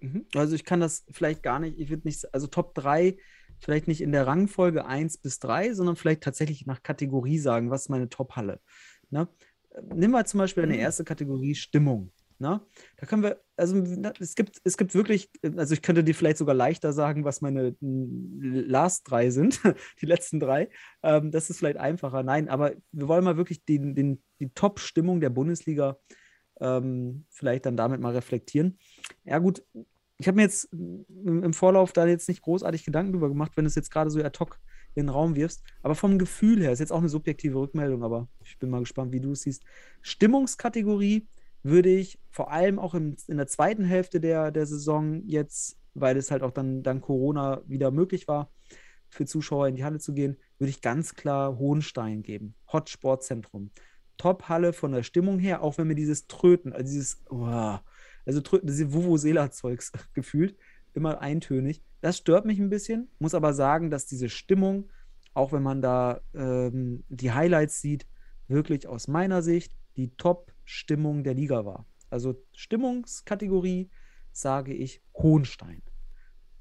Speaker 6: Mhm. Also ich kann das vielleicht gar nicht, ich würde nicht, also Top 3, vielleicht nicht in der Rangfolge 1 bis 3, sondern vielleicht tatsächlich nach Kategorie sagen, was ist meine Top-Halle. Ne? Äh, Nimm mal zum Beispiel eine erste Kategorie Stimmung. Ne? Da können wir, also es gibt, es gibt wirklich, also ich könnte dir vielleicht sogar leichter sagen, was meine Last drei sind, [LAUGHS] die letzten drei. Ähm, das ist vielleicht einfacher. Nein, aber wir wollen mal wirklich den, den, die Top-Stimmung der Bundesliga ähm, vielleicht dann damit mal reflektieren. Ja, gut, ich habe mir jetzt im im Vorlauf da jetzt nicht großartig Gedanken drüber gemacht, wenn du es jetzt gerade so ad hoc in den Raum wirfst. Aber vom Gefühl her ist jetzt auch eine subjektive Rückmeldung, aber ich bin mal gespannt, wie du es siehst. Stimmungskategorie würde ich vor allem auch im, in der zweiten Hälfte der, der Saison jetzt, weil es halt auch dann dank Corona wieder möglich war, für Zuschauer in die Halle zu gehen, würde ich ganz klar Hohenstein geben. Hot Sportzentrum. Top-Halle von der Stimmung her, auch wenn mir dieses Tröten, also dieses, oh, also Tröten, diese Vuvuzela-Zeugs [LAUGHS] gefühlt, immer eintönig. Das stört mich ein bisschen, muss aber sagen, dass diese Stimmung, auch wenn man da ähm, die Highlights sieht, wirklich aus meiner Sicht die Top-Stimmung der Liga war. Also Stimmungskategorie sage ich Hohenstein.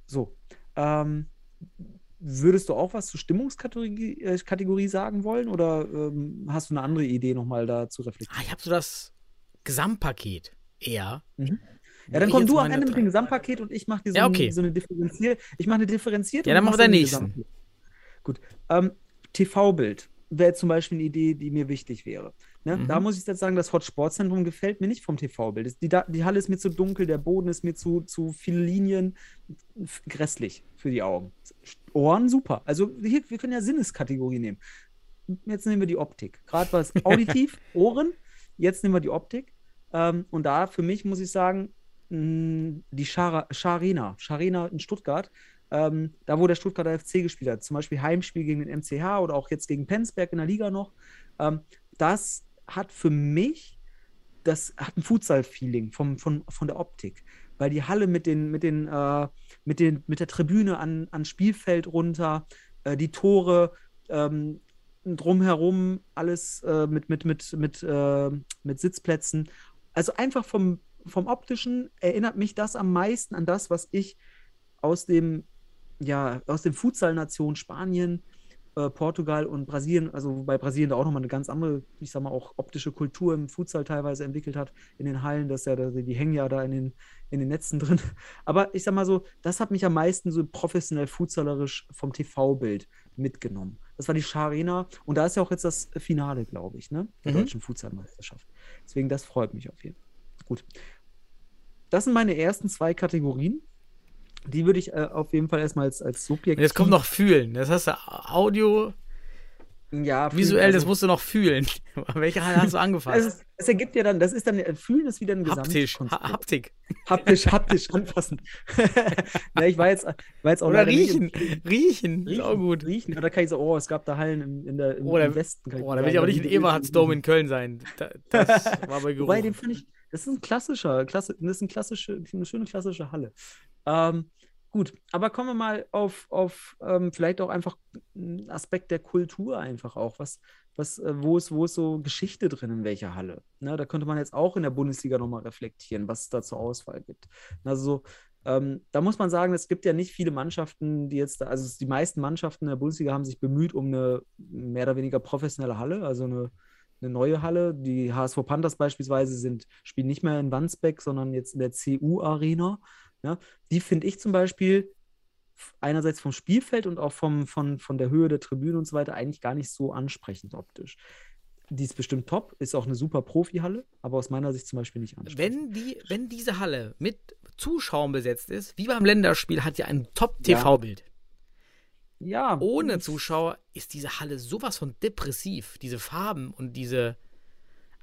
Speaker 6: So. Ähm, würdest du auch was zur Stimmungskategorie äh, Kategorie sagen wollen oder ähm, hast du eine andere Idee nochmal da zu reflektieren?
Speaker 5: Ah, ich habe so das Gesamtpaket eher.
Speaker 6: Mhm. Ja, dann komm du am Ende mit dem Gesamtpaket und ich mache dir so,
Speaker 5: Ja,
Speaker 6: ein-
Speaker 5: okay.
Speaker 6: so eine differenzierte. Ich mache eine differenzierte.
Speaker 5: Ja, dann mach
Speaker 6: eine
Speaker 5: nächsten.
Speaker 6: Gut. Ähm, TV-Bild wäre zum Beispiel eine Idee, die mir wichtig wäre. Ne?
Speaker 5: Mhm.
Speaker 6: Da muss ich jetzt sagen, das Hot Sportzentrum gefällt mir nicht vom TV-Bild. Es- Die, die Halle ist mir zu dunkel, der Boden ist mir zu, zu viele Linien. Grässlich für die Augen. Ohren super. Also hier, wir können ja Sinneskategorie nehmen. Jetzt nehmen wir die Optik. Gerade was [LAUGHS] auditiv, Ohren. Jetzt nehmen wir die Optik. Ähm, und da für mich muss ich sagen, mh, die Schara, Scharena, Scharena in Stuttgart, ähm, da wo der Stuttgarter FC gespielt hat, zum Beispiel Heimspiel gegen den MCH oder auch jetzt gegen Penzberg in der Liga noch, ähm, das hat für mich, das hat ein Futsal-Feeling vom, von, von der Optik, weil die Halle mit den, mit den, äh, mit den, mit der Tribüne an, an Spielfeld runter, äh, die Tore, ähm, drumherum alles äh, mit, mit, mit, mit, äh, mit Sitzplätzen. Also einfach vom, vom optischen erinnert mich das am meisten an das, was ich aus dem, ja, aus den Futsal-Nationen Spanien, äh, Portugal und Brasilien, also wobei Brasilien da auch nochmal eine ganz andere, ich sag mal, auch optische Kultur im Futsal teilweise entwickelt hat, in den Hallen, dass ja, die hängen ja da in den, in den Netzen drin. [LAUGHS] Aber ich sag mal so, das hat mich am meisten so professionell futsalerisch vom TV-Bild mitgenommen. Das war die Scharena und da ist ja auch jetzt das Finale, glaube ich, ne? Der
Speaker 5: Mhm.
Speaker 6: deutschen Futsalmeisterschaft. Deswegen, das freut mich auf jeden Fall. Gut. Das sind meine ersten zwei Kategorien. Die würde ich äh, auf jeden Fall erstmal als, als Subjekt.
Speaker 5: Jetzt kommt noch fühlen. Das hast du Audio,
Speaker 6: ja,
Speaker 5: visuell, das
Speaker 6: also-
Speaker 5: musst du noch fühlen. [LAUGHS] Welche Halle hast du angefasst?
Speaker 6: Es, es ergibt ja dann, das ist dann, Fühlen ist wieder ein
Speaker 5: Haptisch, ha Haptik.
Speaker 6: haptisch, haptisch anfassen. [LAUGHS] ja, ich war jetzt, war jetzt auch
Speaker 5: Oder
Speaker 6: im-
Speaker 5: riechen. Riechen. Ist auch gut.
Speaker 6: Riechen. Oder kann ich sagen, oh, es gab da Hallen im, in der, im,
Speaker 5: Oh, da-
Speaker 6: im Westen.
Speaker 5: Oh, da will ich aber nicht in
Speaker 6: riechen-
Speaker 5: Eberhardsdom in Köln sein. Da, das war bei [LAUGHS] Geruch.
Speaker 6: Wobei, den finde ich, das ist ein klassischer, klasse, das ist ein klassische, eine schöne klassische Halle. Ähm, Gut, aber kommen wir mal auf, auf ähm, vielleicht auch einfach einen Aspekt der Kultur einfach auch. Was, was, äh, wo, ist, wo ist so Geschichte drin in welcher Halle? Ne, da könnte man jetzt auch in der Bundesliga nochmal reflektieren, was es da zur Auswahl gibt. Also so, ähm, da muss man sagen, es gibt ja nicht viele Mannschaften, die jetzt, da, also die meisten Mannschaften in der Bundesliga haben sich bemüht um eine mehr oder weniger professionelle Halle, also eine, eine neue Halle. Die HSV Panthers beispielsweise sind, spielen nicht mehr in Wandsbeck, sondern jetzt in der CU-Arena. Ja, die finde ich zum Beispiel einerseits vom Spielfeld und auch vom, von, von der Höhe der Tribüne und so weiter eigentlich gar nicht so ansprechend optisch. Die ist bestimmt top, ist auch eine super Profi-Halle, aber aus meiner Sicht zum Beispiel nicht ansprechend.
Speaker 5: Wenn, die, wenn diese Halle mit Zuschauern besetzt ist, wie beim Länderspiel, hat ja ein Top-TV-Bild.
Speaker 6: Ja.
Speaker 5: Ohne Zuschauer ist diese Halle sowas von depressiv. Diese Farben und diese.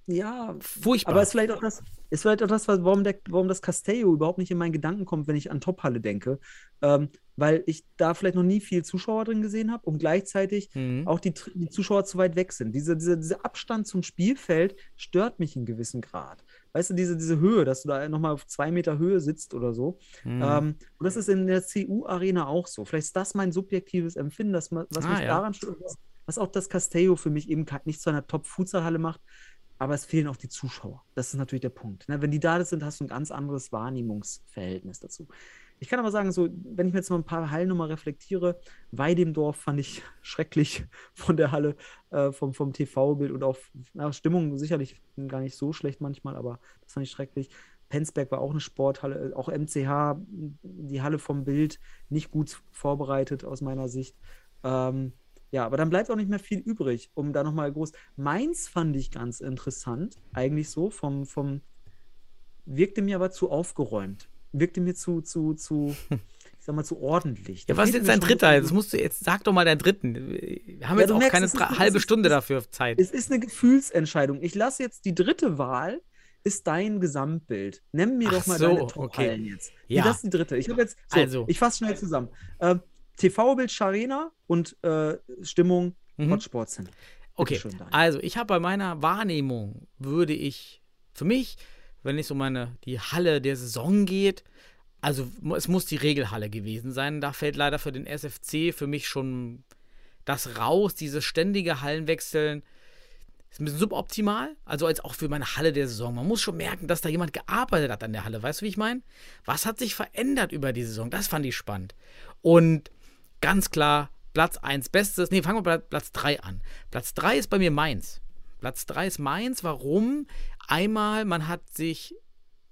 Speaker 6: Ja,
Speaker 5: Furchtbar.
Speaker 6: aber ist vielleicht auch das, ist vielleicht auch das, warum, der, warum das Castello überhaupt nicht in meinen Gedanken kommt, wenn ich an Top-Halle denke. Ähm, weil ich da vielleicht noch nie viel Zuschauer drin gesehen habe und gleichzeitig
Speaker 5: Mhm.
Speaker 6: auch die, die Zuschauer zu weit weg sind. Diese, diese, dieser Abstand zum Spielfeld stört mich in gewissem Grad. Weißt du, diese, diese Höhe, dass du da nochmal auf zwei Meter Höhe sitzt oder so.
Speaker 5: Mhm.
Speaker 6: Ähm, und das ist in der CU-Arena auch so. Vielleicht ist das mein subjektives Empfinden, dass man, was
Speaker 5: Ah,
Speaker 6: mich
Speaker 5: ja.
Speaker 6: daran stört, was, was auch das Castello für mich eben nicht zu einer Top-Futsal-Halle macht, aber es fehlen auch die Zuschauer. Das ist natürlich der Punkt. Ne? Wenn die da sind, hast du ein ganz anderes Wahrnehmungsverhältnis dazu. Ich kann aber sagen, so, wenn ich mir jetzt mal ein paar nochmal reflektiere, Weidemdorf fand ich [LAUGHS] schrecklich von der Halle, äh, vom, vom TV-Bild und auch na, Stimmung sicherlich gar nicht so schlecht manchmal, aber das fand ich schrecklich. Penzberg war auch eine Sporthalle, äh, auch MCH, die Halle vom Bild nicht gut vorbereitet aus meiner Sicht. Ähm, ja, aber dann bleibt auch nicht mehr viel übrig, um da nochmal groß. Mainz fand ich ganz interessant, eigentlich so, vom, vom, wirkte mir aber zu aufgeräumt. Wirkte mir zu, zu, zu, ich sag mal, zu ordentlich.
Speaker 5: ja,
Speaker 6: Da
Speaker 5: was ist jetzt dein dritter? Jetzt musst du jetzt sag doch mal deinen dritten. Wir haben
Speaker 6: Ja,
Speaker 5: jetzt auch
Speaker 6: merkst,
Speaker 5: keine
Speaker 6: ist
Speaker 5: halbe
Speaker 6: ist-
Speaker 5: Stunde
Speaker 6: es-
Speaker 5: dafür Zeit.
Speaker 6: Es ist eine Gefühlsentscheidung. Ich lasse jetzt die dritte Wahl, ist dein Gesamtbild. Nenn mir
Speaker 5: Ach
Speaker 6: doch mal
Speaker 5: so,
Speaker 6: deine
Speaker 5: okay.
Speaker 6: Top-Hallen jetzt.
Speaker 5: Ja.
Speaker 6: Das ist die dritte. Ich habe jetzt, so,
Speaker 5: Also.
Speaker 6: ich fasse schnell zusammen. Ähm, TV-Bild Scharena und äh, Stimmung
Speaker 5: Mhm.
Speaker 6: Hotsportzentrum.
Speaker 5: Okay,
Speaker 6: Bitteschön, Daniel.
Speaker 5: also ich habe bei meiner Wahrnehmung, würde ich, für mich, wenn es um meine, die Halle der Saison geht, also es muss die Regelhalle gewesen sein. Da fällt leider für den SFC für mich schon das raus, dieses ständige Hallenwechseln. Ist ein bisschen suboptimal, also als auch für meine Halle der Saison. Man muss schon merken, dass da jemand gearbeitet hat an der Halle. Weißt du, wie ich meine? Was hat sich verändert über die Saison? Das fand ich spannend. Und ganz klar, Platz 1 Bestes. Nee, fangen wir bei Platz 3 an. Platz 3 ist bei mir Mainz. Platz 3 ist Mainz. Warum? Einmal, man hat sich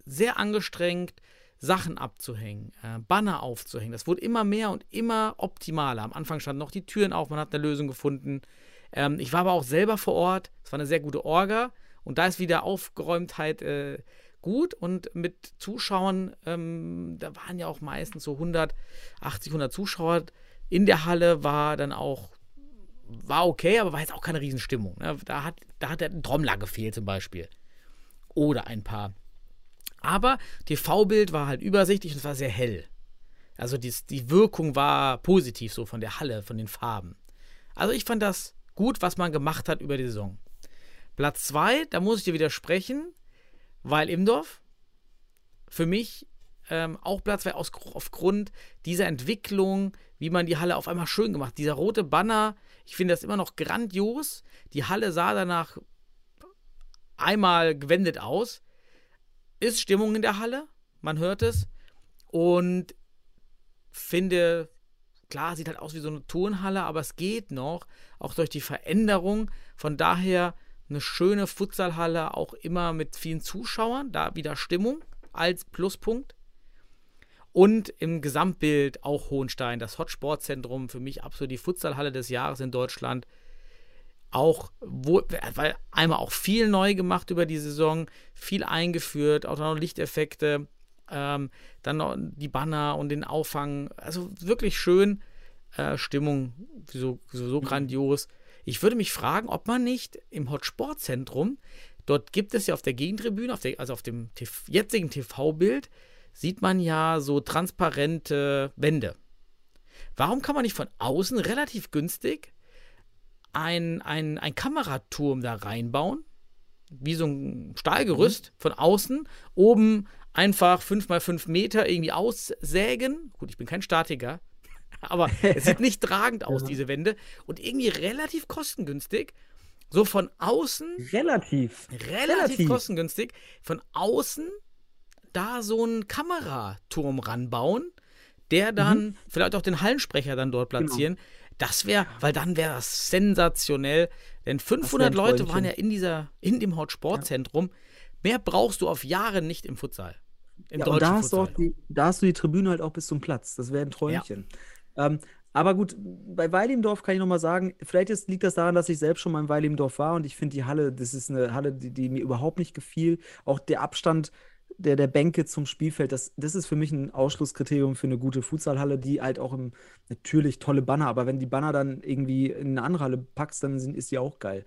Speaker 5: sehr angestrengt, Sachen abzuhängen, äh, Banner aufzuhängen. Das wurde immer mehr und immer optimaler. Am Anfang standen noch die Türen auf, man hat eine Lösung gefunden. Ähm, ich war aber auch selber vor Ort. Es war eine sehr gute Orga. Und da ist wieder Aufgeräumtheit äh, gut. Und mit Zuschauern, ähm, da waren ja auch meistens so 180, 100 Zuschauer. In der Halle war dann auch, war okay, aber war jetzt auch keine Riesenstimmung. Ne? Da, hat, da hat der Trommler gefehlt zum Beispiel. Oder ein paar. Aber TV-Bild war halt übersichtlich und es war sehr hell. Also die, die Wirkung war positiv so von der Halle, von den Farben. Also ich fand das gut, was man gemacht hat über die Saison. Platz 2, da muss ich dir widersprechen, weil Imdorf für mich ähm, auch Platz 2 aus, aufgrund dieser Entwicklung, wie man die Halle auf einmal schön gemacht. Dieser rote Banner, ich finde das immer noch grandios. Die Halle sah danach einmal gewendet aus. Ist Stimmung in der Halle, man hört es. Und finde, klar, sieht halt aus wie so eine Turnhalle, aber es geht noch, auch durch die Veränderung. Von daher eine schöne Futsalhalle, auch immer mit vielen Zuschauern, da wieder Stimmung als Pluspunkt. Und im Gesamtbild auch Hohenstein, das Hotsportzentrum, für mich absolut die Futsalhalle des Jahres in Deutschland. Auch, wo, weil einmal auch viel neu gemacht über die Saison, viel eingeführt, auch noch Lichteffekte, ähm, dann noch die Banner und den Auffang. Also wirklich schön. Äh, Stimmung so, so, so grandios. Ich würde mich fragen, ob man nicht im Hotsportzentrum, dort gibt es ja auf der Gegentribüne, auf der, also auf dem TV, jetzigen TV-Bild, sieht man ja so transparente Wände. Warum kann man nicht von außen relativ günstig ein, ein, ein Kameraturm da reinbauen? Wie so ein Stahlgerüst von außen, oben einfach 5 mal 5 Meter irgendwie aussägen. Gut, ich bin kein Statiker, [LAUGHS] aber es sieht nicht tragend aus, [LAUGHS] diese Wände. Und irgendwie relativ kostengünstig. So von außen,
Speaker 6: Relativ.
Speaker 5: relativ,
Speaker 6: Relativ.
Speaker 5: kostengünstig, von außen da so einen Kameraturm ranbauen, der dann vielleicht auch den Hallensprecher dann dort platzieren. Das wäre, weil dann wäre das sensationell. Denn 500
Speaker 6: ein
Speaker 5: Leute waren ja in dieser, in dem Hot Sportzentrum. Mehr brauchst du auf Jahre nicht im Futsal. Im
Speaker 6: Ja, und
Speaker 5: deutschen
Speaker 6: da hast, du
Speaker 5: Futsal.
Speaker 6: die, da hast du die Tribüne halt auch bis zum Platz. Das wäre ein Träumchen. Ähm, aber gut, bei Weilimdorf kann ich nochmal sagen, vielleicht ist, liegt das daran, dass ich selbst schon mal in Weilimdorf war und ich finde die Halle, das ist eine Halle, die, die mir überhaupt nicht gefiel. Auch der Abstand der, der Bänke zum Spielfeld, das, das ist für mich ein Ausschlusskriterium für eine gute Futsalhalle, die halt auch im, natürlich tolle Banner, aber wenn die Banner dann irgendwie in eine andere Halle packst, dann sind, ist die auch geil.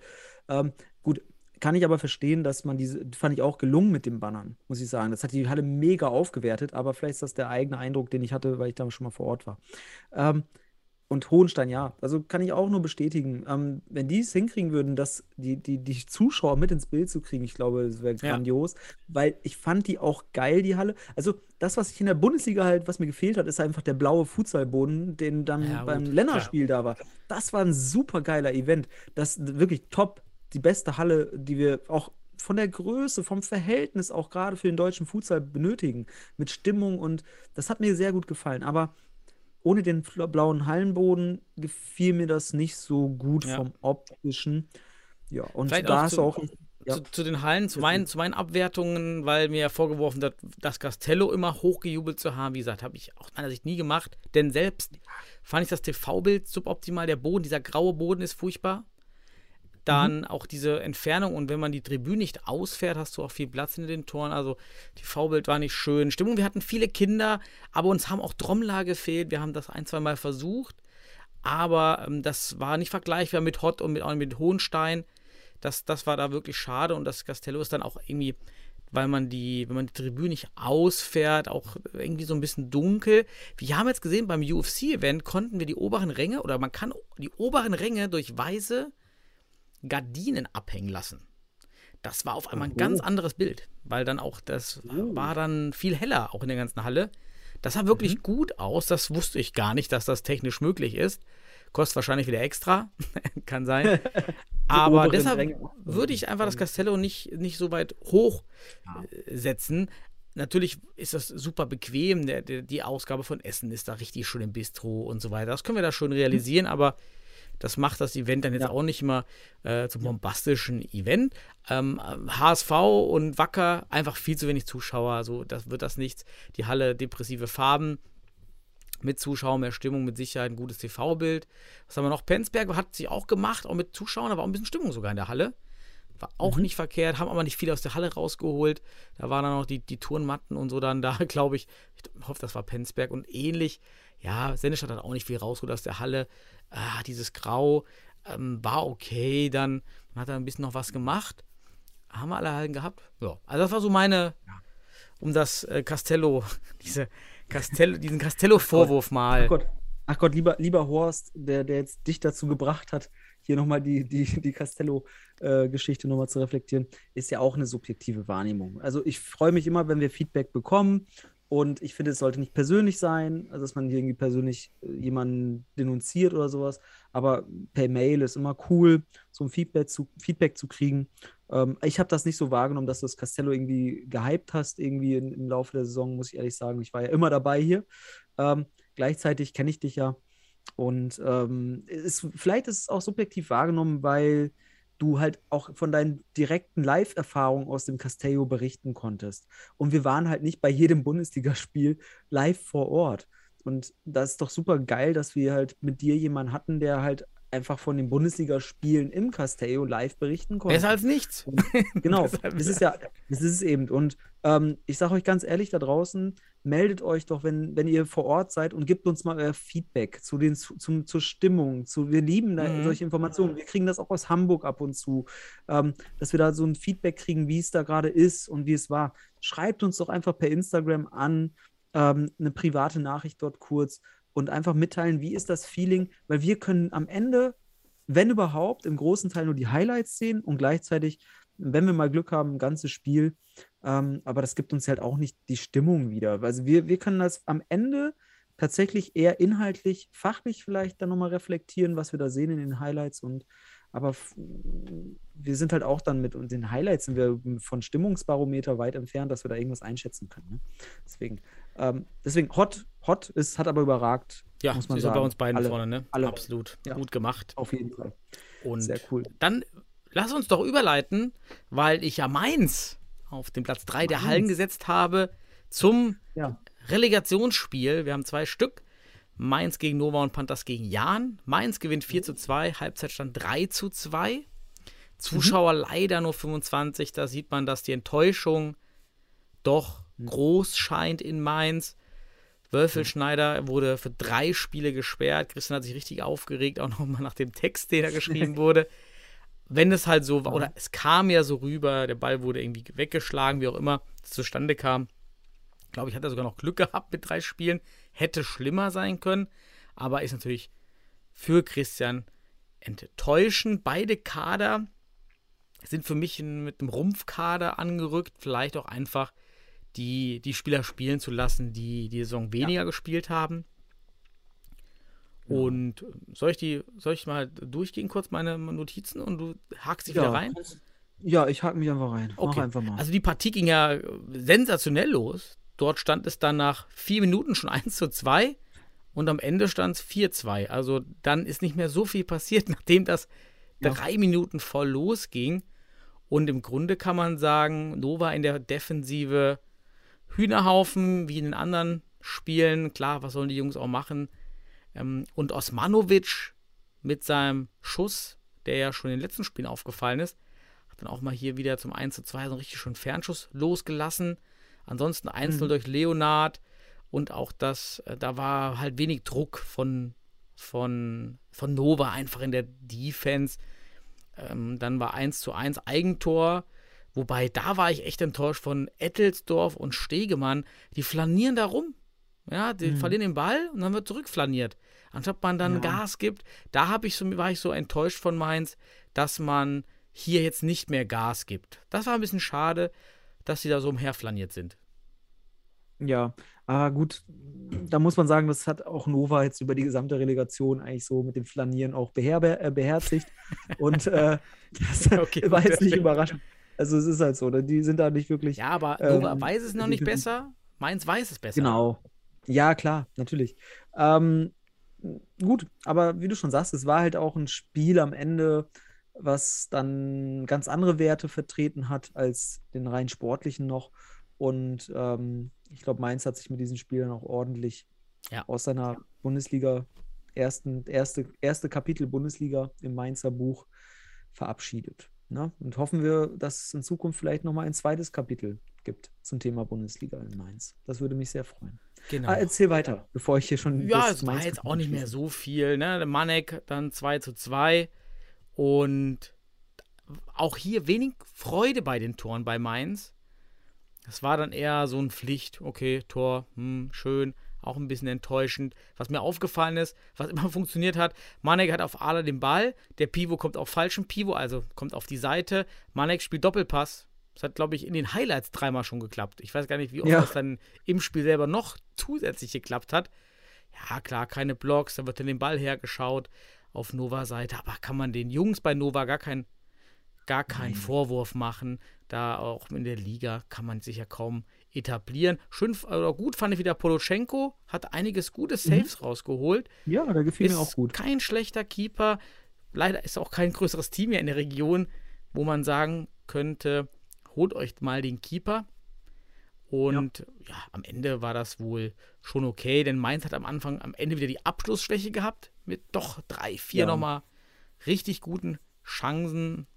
Speaker 6: Ähm, gut, kann ich aber verstehen, dass man diese, fand ich auch gelungen mit den Bannern, muss ich sagen. Das hat die Halle mega aufgewertet, aber vielleicht ist das der eigene Eindruck, den ich hatte, weil ich da schon mal vor Ort war. Ähm, und Hohenstein, ja, also kann ich auch nur bestätigen. Ähm, wenn die es hinkriegen würden, dass die, die, die Zuschauer mit ins Bild zu kriegen, ich glaube, das wäre
Speaker 5: Ja.
Speaker 6: grandios, weil ich fand die auch geil, die Halle. Also das, was ich in der Bundesliga halt, was mir gefehlt hat, ist einfach der blaue Futsalboden, den dann
Speaker 5: Ja,
Speaker 6: beim Länderspiel da war. Das war ein super geiler Event. Das wirklich top, die beste Halle, die wir auch von der Größe, vom Verhältnis auch gerade für den deutschen Futsal benötigen, mit Stimmung und das hat mir sehr gut gefallen. Aber ohne den blauen Hallenboden gefiel mir das nicht so gut
Speaker 5: Ja.
Speaker 6: vom optischen. Ja, und
Speaker 5: Vielleicht
Speaker 6: da
Speaker 5: auch
Speaker 6: hast
Speaker 5: zu-
Speaker 6: auch. Ja.
Speaker 5: Zu, zu den Hallen, zu meinen, zu meinen Abwertungen, weil mir ja vorgeworfen wird, das Castello immer hochgejubelt zu haben. Wie gesagt, habe ich aus meiner Sicht nie gemacht. Denn selbst fand ich das TV-Bild suboptimal. Der Boden, dieser graue Boden ist furchtbar. Dann auch diese Entfernung und wenn man die Tribüne nicht ausfährt, hast du auch viel Platz in den Toren. Also TV-Bild war nicht schön. Stimmung, wir hatten viele Kinder, aber uns haben auch Trommler gefehlt. Wir haben das ein, zwei Mal versucht. Aber ähm, das war nicht vergleichbar mit Hott und mit, auch mit Hohenstein. Das, das war da wirklich schade und das Castello ist dann auch irgendwie, weil man die, wenn man die Tribüne nicht ausfährt, auch irgendwie so ein bisschen dunkel. Wir haben jetzt gesehen, beim UFC-Event konnten wir die oberen Ränge oder man kann die oberen Ränge durch weiße Gardinen abhängen lassen. Das war auf einmal ein ganz anderes Bild, weil dann auch das war dann viel heller, auch in der ganzen Halle. Das sah wirklich
Speaker 6: Mhm.
Speaker 5: gut aus. Das wusste ich gar nicht, dass das technisch möglich ist. Kostet wahrscheinlich wieder extra. [LAUGHS] Kann sein. [LAUGHS] Aber deshalb
Speaker 6: Ränge.
Speaker 5: würde ich einfach das Castello nicht, nicht so weit hoch äh, setzen. Natürlich ist das super bequem. Der, der, die Ausgabe von Essen ist da richtig schön im Bistro und so weiter. Das können wir da schön realisieren, aber das macht das Event dann jetzt auch nicht immer äh, zum bombastischen Event. Ähm, HSV und Wacker einfach viel zu wenig Zuschauer. Also das wird das nichts. Die Halle depressive Farben mit Zuschauern, mehr Stimmung, mit Sicherheit ein gutes TV-Bild. Was haben wir noch? Penzberg hat sich auch gemacht, auch mit Zuschauern, da war auch ein bisschen Stimmung sogar in der Halle. War auch nicht verkehrt, haben aber nicht viel aus der Halle rausgeholt. Da waren dann noch die, die Turnmatten und so dann da, [LAUGHS] glaube ich. Ich hoffe, das war Penzberg und ähnlich. Ja, Sennestadt hat auch nicht viel rausgeholt aus der Halle. Ah, dieses Grau ähm, war okay, dann hat da ein bisschen noch was gemacht. Haben wir alle Hallen gehabt? Ja, also das war so meine, um das äh, Castello, [LAUGHS] diese Castello, diesen Castello-Vorwurf mal.
Speaker 6: Ach Gott, ach Gott lieber, lieber Horst, der, der jetzt dich dazu gebracht hat, hier nochmal die, die, die Castello-Geschichte nochmal zu reflektieren, ist ja auch eine subjektive Wahrnehmung. Also ich freue mich immer, wenn wir Feedback bekommen und ich finde, es sollte nicht persönlich sein, also dass man hier irgendwie persönlich äh, jemanden denunziert oder sowas, aber per Mail ist immer cool, so ein Feedback zu, Feedback zu kriegen. Ähm, ich habe das nicht so wahrgenommen, dass du das Castello irgendwie gehypt hast, irgendwie in, im Laufe der Saison, muss ich ehrlich sagen. Ich war ja immer dabei hier. Ähm, gleichzeitig kenne ich dich ja. Und ähm, ist, vielleicht ist es auch subjektiv wahrgenommen, weil du halt auch von deinen direkten Live-Erfahrungen aus dem Castello berichten konntest. Und wir waren halt nicht bei jedem Bundesligaspiel live vor Ort. Und das ist doch super geil, dass wir halt mit dir jemanden hatten, der halt einfach von den Bundesligaspielen im Castello live berichten konnte. [LAUGHS]
Speaker 5: Besser als nichts.
Speaker 6: Genau,
Speaker 5: Deshalb-
Speaker 6: das ist ja, das ist es eben. Und ähm, ich sage euch ganz ehrlich da draußen, meldet euch doch, wenn, wenn ihr vor Ort seid und gebt uns mal euer Feedback zu den, zu, zum, zur Stimmung. Zu, wir lieben
Speaker 5: Mhm.
Speaker 6: solche Informationen. Wir kriegen das auch aus Hamburg ab und zu, ähm, dass wir da so ein Feedback kriegen, wie es da gerade ist und wie es war. Schreibt uns doch einfach per Instagram an, ähm, eine private Nachricht dort kurz und einfach mitteilen, wie ist das Feeling, weil wir können am Ende, wenn überhaupt, im großen Teil nur die Highlights sehen und gleichzeitig wenn wir mal Glück haben, ein ganzes Spiel. Ähm, aber das gibt uns halt auch nicht die Stimmung wieder. Also wir, wir können das am Ende tatsächlich eher inhaltlich, fachlich vielleicht dann nochmal reflektieren, was wir da sehen in den Highlights und aber wir sind halt auch dann mit den Highlights sind wir von Stimmungsbarometer weit entfernt, dass wir da irgendwas einschätzen können. Ne? Deswegen, ähm, deswegen Hot, Hot ist, hat aber überragt.
Speaker 5: Ja,
Speaker 6: muss man
Speaker 5: ist
Speaker 6: sagen.
Speaker 5: bei uns beiden
Speaker 6: alle,
Speaker 5: vorne, ne?
Speaker 6: alle.
Speaker 5: Absolut.
Speaker 6: Ja.
Speaker 5: Gut gemacht.
Speaker 6: Auf jeden Fall.
Speaker 5: Und
Speaker 6: Sehr cool.
Speaker 5: dann lass uns doch überleiten, weil ich ja Mainz auf den Platz 3 der. Hallen gesetzt habe zum
Speaker 6: Ja.
Speaker 5: Relegationsspiel. Wir haben zwei Stück. Mainz gegen Nova und Panthers gegen Jan. Mainz gewinnt 4 zu 2, Halbzeitstand 3 zu 2. Zuschauer leider nur 25. Da sieht man, dass die Enttäuschung doch groß scheint in Mainz. Wölfelschneider wurde für drei Spiele gesperrt. Christian hat sich richtig aufgeregt, auch nochmal nach dem Text, den da geschrieben [LAUGHS] wurde. Wenn es halt so war, oder es kam ja so rüber, der Ball wurde irgendwie weggeschlagen, wie auch immer es zustande kam. Glaube ich, hat er sogar noch Glück gehabt mit drei Spielen. Hätte schlimmer sein können, aber ist natürlich für Christian enttäuschend. Beide Kader sind für mich mit einem Rumpfkader angerückt. Vielleicht auch einfach die, die Spieler spielen zu lassen, die die Saison weniger gespielt haben. Und soll ich die, soll ich mal durchgehen kurz meine Notizen und du hakst dich wieder rein?
Speaker 6: Ja, ich hake mich einfach rein. Mach
Speaker 5: Okay.
Speaker 6: einfach mal.
Speaker 5: Also die Partie ging ja sensationell los. Dort stand es dann nach vier Minuten schon [LAUGHS] 1 zu 2 und am Ende stand es 4-2. Also dann ist nicht mehr so viel passiert, [LAUGHS] nachdem das
Speaker 6: Ja.
Speaker 5: drei Minuten voll losging. Und im Grunde kann man sagen, Nova in der Defensive Hühnerhaufen, wie in den anderen Spielen. Klar, was sollen die Jungs auch machen? Ähm, und Osmanovic mit seinem Schuss, der ja schon in den letzten Spielen aufgefallen ist, hat dann auch mal hier wieder zum 1 zu 2 so einen richtig schönen Fernschuss losgelassen. Ansonsten 1-0 durch Leonard und auch das, äh, da war halt wenig Druck von, von, von Nova einfach in der Defense. Ähm, dann war 1 zu 1 Eigentor. Wobei, da war ich echt enttäuscht von Ettelsdorf und Stegemann. Die flanieren da rum. Ja, die verlieren den Ball und dann wird zurückflaniert. Anstatt man dann
Speaker 6: Ja.
Speaker 5: Gas gibt, da hab ich so, war ich so enttäuscht von Mainz, dass man hier jetzt nicht mehr Gas gibt. Das war ein bisschen schade, dass sie da so umherflaniert sind.
Speaker 6: Ja, aber gut, da muss man sagen, das hat auch Nova jetzt über die gesamte Relegation eigentlich so mit dem Flanieren auch äh, beherzigt. [LAUGHS] Und äh, das [LAUGHS]
Speaker 5: Okay,
Speaker 6: war jetzt nicht überraschend. Also es ist halt so, ne? die sind da nicht wirklich.
Speaker 5: Ja, aber
Speaker 6: Ähm,
Speaker 5: Nova weiß es noch nicht besser. Mainz weiß es besser.
Speaker 6: Genau. Ja, klar, natürlich. Ähm, gut, aber wie du schon sagst, es war halt auch ein Spiel am Ende, was dann ganz andere Werte vertreten hat als den rein sportlichen noch. Und ähm, ich glaube, Mainz hat sich mit diesem Spiel dann auch ordentlich
Speaker 5: Ja.
Speaker 6: aus seiner Bundesliga, ersten, erste, erste Kapitel Bundesliga im Mainzer Buch verabschiedet. Ne? Und hoffen wir, dass es in Zukunft vielleicht nochmal ein zweites Kapitel gibt zum Thema Bundesliga in Mainz. Das würde mich sehr freuen.
Speaker 5: Genau.
Speaker 6: Ah, erzähl weiter, bevor ich hier schon.
Speaker 5: Ja, es war jetzt auch nicht mehr so viel. Ne? Manek dann 2 zu 2 und auch hier wenig Freude bei den Toren bei Mainz. Das war dann eher so ein Pflicht, okay, Tor, hm, schön, auch ein bisschen enttäuschend. Was mir aufgefallen ist, was [LAUGHS] immer funktioniert hat, Manek hat auf Ala den Ball, der Pivo kommt auf falschen Pivo, also kommt auf die Seite, Manek spielt Doppelpass. Das hat, glaube ich, in den Highlights dreimal schon geklappt. Ich weiß gar nicht, wie oft
Speaker 6: Ja.
Speaker 5: das dann im Spiel selber noch zusätzlich geklappt hat. Ja, klar, keine Blocks, da wird dann den Ball hergeschaut auf Nova-Seite, aber kann man den Jungs bei Nova gar keinen gar keinen Vorwurf machen. Da auch in der Liga kann man sich ja kaum etablieren. Schön oder gut fand ich wieder Poloschenko, hat einiges gute Saves rausgeholt.
Speaker 6: Ja, da gefiel
Speaker 5: Ist
Speaker 6: mir auch gut.
Speaker 5: kein schlechter Keeper. Leider ist auch kein größeres Team hier in der Region, wo man sagen könnte, holt euch mal den Keeper. Und ja. am Ende war das wohl schon okay, denn Mainz hat am Anfang, am Ende wieder die Abschlussschwäche gehabt, mit doch drei, vier
Speaker 6: Ja.
Speaker 5: nochmal richtig guten Chancen.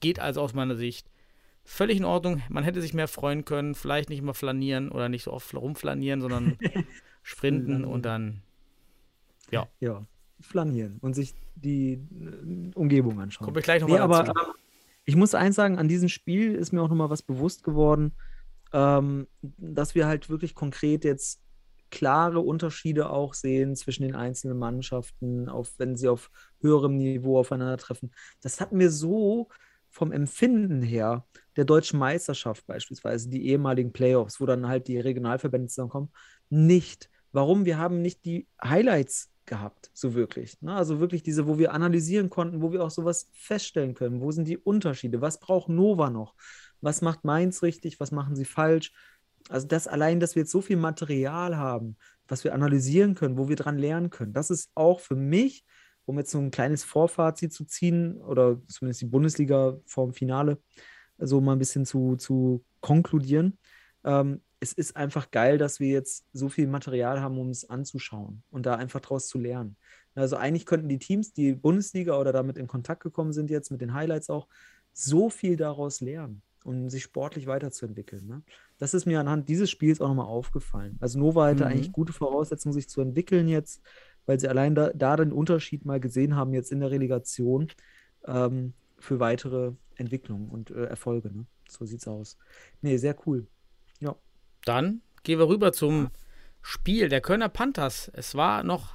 Speaker 5: Geht also aus meiner Sicht völlig in Ordnung. Man hätte sich mehr freuen können, vielleicht nicht mal flanieren oder nicht so oft rumflanieren, sondern [LAUGHS] sprinten und dann
Speaker 6: Ja, flanieren und sich die äh, Umgebung anschauen.
Speaker 5: kommen wir gleich
Speaker 6: Nee,
Speaker 5: nochmal
Speaker 6: aber
Speaker 5: dazu.
Speaker 6: ähm, ich muss eins sagen, an diesem Spiel ist mir auch nochmal was bewusst geworden, ähm, dass wir halt wirklich konkret jetzt klare Unterschiede auch sehen zwischen den einzelnen Mannschaften, auf, wenn sie auf höherem Niveau aufeinandertreffen. Das hatten wir so vom Empfinden her der deutschen Meisterschaft beispielsweise, die ehemaligen Playoffs, wo dann halt die Regionalverbände zusammenkommen, nicht. Warum? Wir haben nicht die Highlights gehabt, so wirklich. Ne? Also wirklich diese, wo wir analysieren konnten, wo wir auch sowas feststellen können. Wo sind die Unterschiede? Was braucht Nova noch? Was macht Mainz richtig? Was machen sie falsch? Also das allein, dass wir jetzt so viel Material haben, was wir analysieren können, wo wir dran lernen können, das ist auch für mich, um jetzt so ein kleines Vorfazit zu ziehen oder zumindest die Bundesliga vorm Finale so mal ein bisschen zu, zu konkludieren. Ähm, es ist einfach geil, dass wir jetzt so viel Material haben, um es anzuschauen und da einfach draus zu lernen. Also eigentlich könnten die Teams, die Bundesliga oder damit in Kontakt gekommen sind jetzt mit den Highlights auch, so viel daraus lernen um sich sportlich weiterzuentwickeln. Ne? Das ist mir anhand dieses Spiels auch nochmal aufgefallen. Also Nova hatte mhm. eigentlich gute Voraussetzungen, sich zu entwickeln jetzt, weil sie allein da, da den Unterschied mal gesehen haben, jetzt in der Relegation, ähm, für weitere Entwicklungen und äh, Erfolge. Ne? So sieht's aus. Nee, sehr cool.
Speaker 5: Dann gehen wir rüber zum Spiel der Kölner Panthers. Es war noch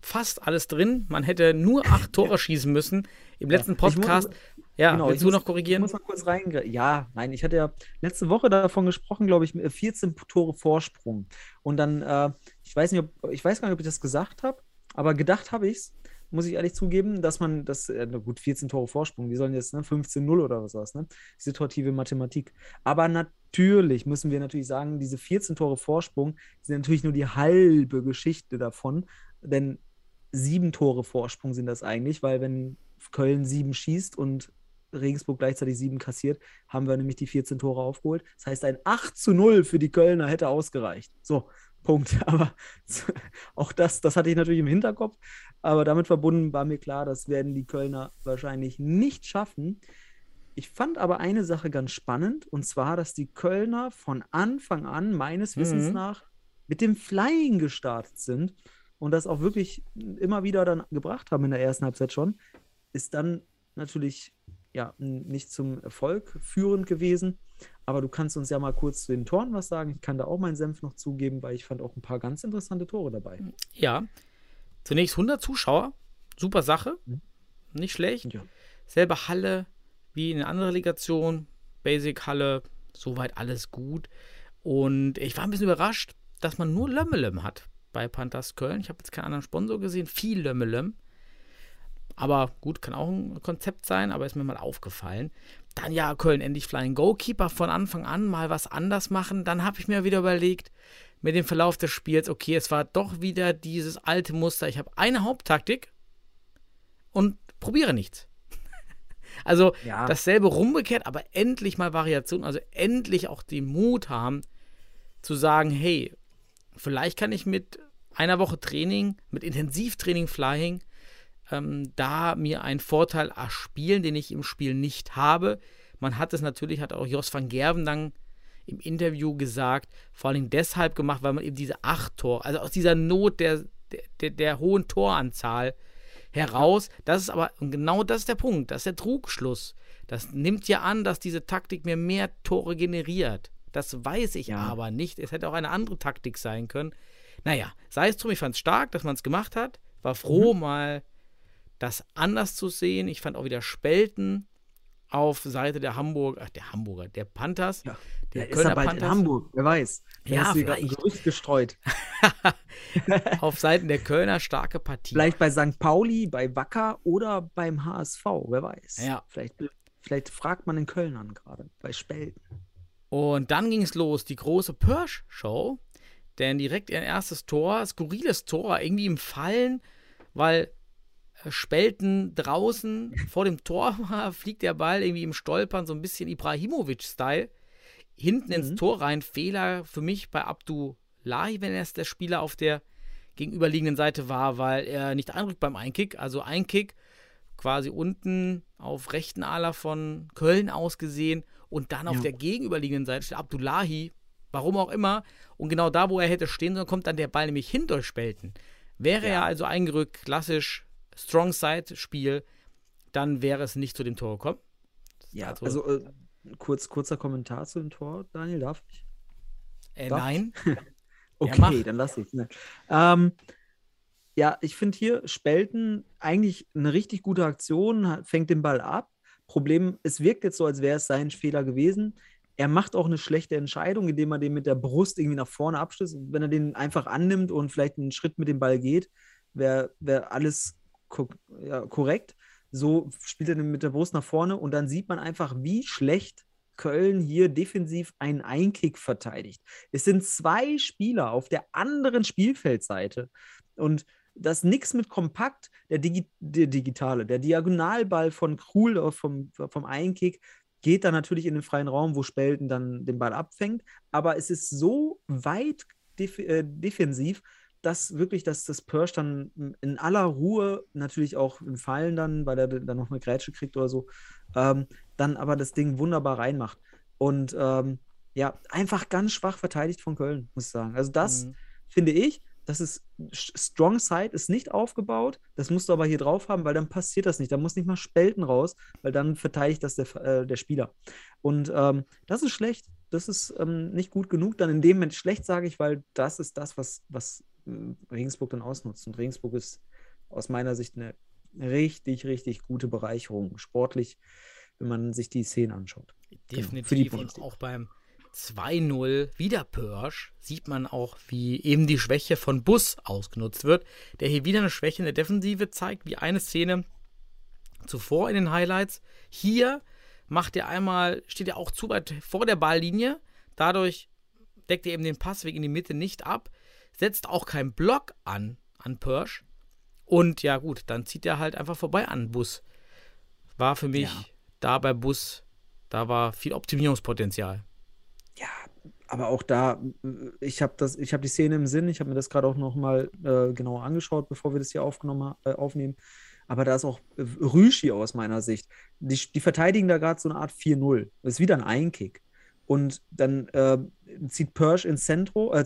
Speaker 5: fast alles drin. Man hätte nur acht [LAUGHS] Tore schießen müssen. Im letzten Podcast. Muss, ja, genau, willst du muss, noch korrigieren?
Speaker 6: Ich muss mal kurz rein. Ja, nein, ich hatte ja letzte Woche davon gesprochen, glaube ich, 14 Tore Vorsprung. Und dann, äh, ich weiß nicht, ob, ich weiß gar nicht, ob ich das gesagt habe, aber gedacht habe ich es muss ich ehrlich zugeben, dass man das, äh, gut, 14 Tore Vorsprung, die sollen jetzt ne, 15-0 oder was, ne? Situative Mathematik. Aber natürlich müssen wir natürlich sagen, diese 14 Tore Vorsprung sind natürlich nur die halbe Geschichte davon, denn sieben Tore Vorsprung sind das eigentlich, weil wenn Köln sieben schießt und Regensburg gleichzeitig sieben kassiert, haben wir nämlich die 14 Tore aufgeholt. Das heißt, ein 8 zu 0 für die Kölner hätte ausgereicht. So, Punkt. [LAUGHS] Aber auch das, das hatte ich natürlich im Hinterkopf. Aber damit verbunden war mir klar, das werden die Kölner wahrscheinlich nicht schaffen. Ich fand aber eine Sache ganz spannend, und zwar, dass die Kölner von Anfang an, meines Wissens mhm. nach, mit dem Flying gestartet sind und das auch wirklich immer wieder dann gebracht haben in der ersten Halbzeit schon, ist dann natürlich ja nicht zum Erfolg führend gewesen. Aber du kannst uns ja mal kurz zu den Toren was sagen. Ich kann da auch meinen Senf noch zugeben, weil ich fand auch ein paar ganz interessante Tore dabei.
Speaker 5: Ja, zunächst 100 Zuschauer, super Sache, mhm. nicht schlecht. Ja. Selbe Halle wie in einer anderen Legation, Basic Halle, soweit alles gut. Und ich war ein bisschen überrascht, dass man nur Lömmelem hat bei Panthers Köln. Ich habe jetzt keinen anderen Sponsor gesehen, viel Lömmelem. Aber gut, kann auch ein Konzept sein, aber ist mir mal aufgefallen. Dann ja, Köln endlich Flying Goalkeeper von Anfang an mal was anders machen. Dann habe ich mir wieder überlegt, mit dem Verlauf des Spiels, okay, es war doch wieder dieses alte Muster. Ich habe eine Haupttaktik und probiere nichts. [LAUGHS] Also ja. dasselbe rumgekehrt, aber endlich mal Variation, also endlich auch den Mut haben zu sagen, hey, vielleicht kann ich mit einer Woche Training, mit Intensivtraining Flying, ähm, da mir einen Vorteil erspielen, den ich im Spiel nicht habe. Man hat es natürlich, hat auch Jos van Gerven dann im Interview gesagt, vor allem deshalb gemacht, weil man eben diese acht Tore, also aus dieser Not der, der, der hohen Toranzahl heraus, das ist aber, und genau das ist der Punkt, das ist der Trugschluss. Das nimmt ja an, dass diese Taktik mir mehr Tore generiert. Das weiß ich ja. aber nicht. Es hätte auch eine andere Taktik sein können. Naja, sei es drum, ich fand es stark, dass man es gemacht hat. War froh, mhm. mal das anders zu sehen. Ich fand auch wieder Spelten auf Seite der Hamburger, ach, der Hamburger, der Panthers. Ja,
Speaker 6: der, Kölner ist bald Panthers. in Hamburg, wer weiß. Der
Speaker 5: ja,
Speaker 6: vielleicht. Ein Gerücht gestreut. [LAUGHS]
Speaker 5: auf Seiten der Kölner starke Partie.
Speaker 6: Vielleicht bei St. Pauli, bei Wacker oder beim HSV, wer weiß. Ja. Vielleicht, vielleicht fragt man den Kölnern gerade, bei Spelten.
Speaker 5: Und dann ging es los, die große Pörsch-Show. Denn direkt ihr erstes Tor, skurriles Tor, irgendwie im Fallen, weil Spelten draußen vor dem Tor [LAUGHS] war, fliegt der Ball irgendwie im Stolpern, so ein bisschen Ibrahimovic-Style. Hinten mhm. ins Tor rein. Fehler für mich bei Abdullahi, wenn er der Spieler auf der gegenüberliegenden Seite war, weil er nicht einrückt beim Einkick. Also Einkick quasi unten auf rechten Aler von Köln aus gesehen und dann auf ja. der gegenüberliegenden Seite steht Abdullahi, warum auch immer. Und genau da, wo er hätte stehen sollen, kommt dann der Ball nämlich hin durch Spelten. Wäre ja. er also eingerückt, klassisch Strong Side Spiel, dann wäre es nicht zu dem Tor gekommen.
Speaker 6: Ja, also, also äh, kurz, kurzer Kommentar zu dem Tor, Daniel, darf ich?
Speaker 5: Äh, darf nein. [LAUGHS]
Speaker 6: okay, ja, dann lass ich. Ne. Ähm, ja, ich finde hier Spelten eigentlich eine richtig gute Aktion, fängt den Ball ab, Problem, es wirkt jetzt so, als wäre es sein Fehler gewesen. Er macht auch eine schlechte Entscheidung, indem er den mit der Brust irgendwie nach vorne abstößt. Wenn er den einfach annimmt und vielleicht einen Schritt mit dem Ball geht, wäre wär alles ja, korrekt. So spielt er mit der Brust nach vorne und dann sieht man einfach, wie schlecht Köln hier defensiv einen Einkick verteidigt. Es sind zwei Spieler auf der anderen Spielfeldseite und das nichts mit kompakt, der, Digi der digitale, der Diagonalball von Krul äh, vom, vom Einkick geht dann natürlich in den freien Raum, wo Spelten dann den Ball abfängt, aber es ist so weit def äh, defensiv, dass wirklich, dass das Persch dann in aller Ruhe, natürlich auch im Fallen dann, weil er dann noch eine Grätsche kriegt oder so, ähm, dann aber das Ding wunderbar reinmacht. Und ähm, ja, einfach ganz schwach verteidigt von Köln, muss ich sagen. Also das mhm. finde ich, das ist Strong Side ist nicht aufgebaut. Das musst du aber hier drauf haben, weil dann passiert das nicht. Da muss nicht mal Spelten raus, weil dann verteidigt das der, äh, der Spieler. Und ähm, das ist schlecht. Das ist ähm, nicht gut genug. Dann in dem Moment schlecht, sage ich, weil das ist das, was, was Regensburg dann ausnutzt. Und Regensburg ist aus meiner Sicht eine richtig, richtig gute Bereicherung. Sportlich, wenn man sich die Szenen anschaut.
Speaker 5: Genau, Definitiv. Genau, und auch beim 2-0 wieder Pörsch sieht man auch, wie eben die Schwäche von Bus ausgenutzt wird, der hier wieder eine Schwäche in der Defensive zeigt, wie eine Szene zuvor in den Highlights. Hier macht er einmal, steht er auch zu weit vor der Balllinie, dadurch deckt er eben den Passweg in die Mitte nicht ab, setzt auch keinen Block an, an Pörsch. Und ja, gut, dann zieht er halt einfach vorbei an Bus. War für mich ja. da bei Bus, da war viel Optimierungspotenzial
Speaker 6: ja, aber auch da, ich habe das, ich habe die Szene im Sinn, ich habe mir das gerade auch nochmal äh, genauer angeschaut, bevor wir das hier aufgenommen, äh, aufnehmen. Aber da ist auch Rüschi aus meiner Sicht. Die, die verteidigen da gerade so eine Art 4-0. Das ist wieder ein Einkick. Und dann äh, zieht Persch ins Zentrum, äh,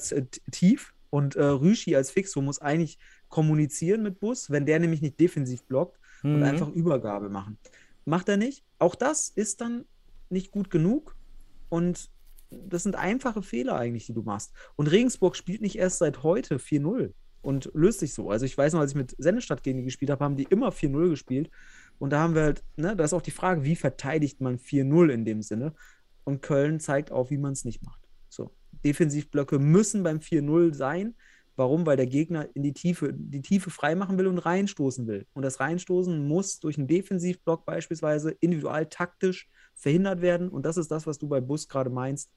Speaker 6: tief und äh, Rüschi als Fixo muss eigentlich kommunizieren mit Bus, wenn der nämlich nicht defensiv blockt mhm. und einfach Übergabe machen. Macht er nicht. Auch das ist dann nicht gut genug. Und das sind einfache Fehler eigentlich, die du machst. Und Regensburg spielt nicht erst seit heute 4-0 und löst sich so. Also ich weiß noch, als ich mit Sennestadt gegen die gespielt habe, haben die immer 4-0 gespielt. Und da haben wir halt, ne, da ist auch die Frage, wie verteidigt man 4-0 in dem Sinne? Und Köln zeigt auch, wie man es nicht macht. Defensivblöcke müssen beim 4-0 sein. Warum? Weil der Gegner in die Tiefe, die Tiefe freimachen will und reinstoßen will. Und das Reinstoßen muss durch einen Defensivblock beispielsweise individual taktisch verhindert werden. Und das ist das, was du bei Bus gerade meinst.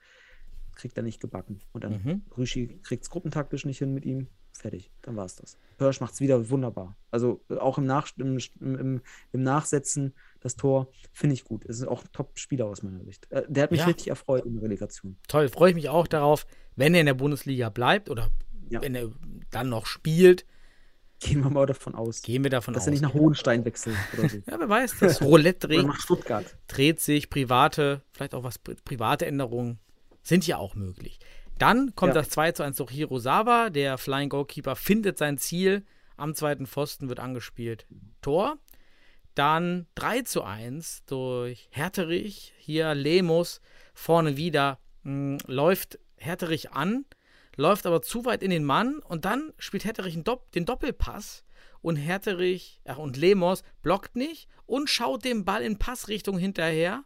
Speaker 6: Kriegt er nicht gebacken. Und dann mhm. Rüschi kriegt es gruppentaktisch nicht hin mit ihm. Fertig. Dann war es das. Hirsch macht es wieder wunderbar. Also auch im, Nach im, im, im Nachsetzen das Tor finde ich gut. Es ist auch ein Top-Spieler aus meiner Sicht. Äh, der hat mich ja. richtig erfreut in der Relegation.
Speaker 5: Toll, freue ich mich auch darauf, wenn er in der Bundesliga bleibt oder ja. wenn er dann noch spielt,
Speaker 6: Gehen wir mal davon aus.
Speaker 5: Gehen wir davon
Speaker 6: dass
Speaker 5: aus.
Speaker 6: Dass er nicht nach Hohenstein wechselt oder so.
Speaker 5: ja, wer weiß. Das Roulette dreht, dreht sich, private, vielleicht auch was, private Änderungen sind ja auch möglich. Dann kommt ja. das 2 zu 1 durch Hirosawa. Der Flying Goalkeeper findet sein Ziel. Am zweiten Pfosten wird angespielt. Tor. Dann 3 zu 1 durch Herterich. Hier Lemos vorne wieder. Mh, hm, läuft Herterich an läuft aber zu weit in den Mann und dann spielt Herterich Dopp den Doppelpass und Herterich ach, und Lemos blockt nicht und schaut dem Ball in Passrichtung hinterher.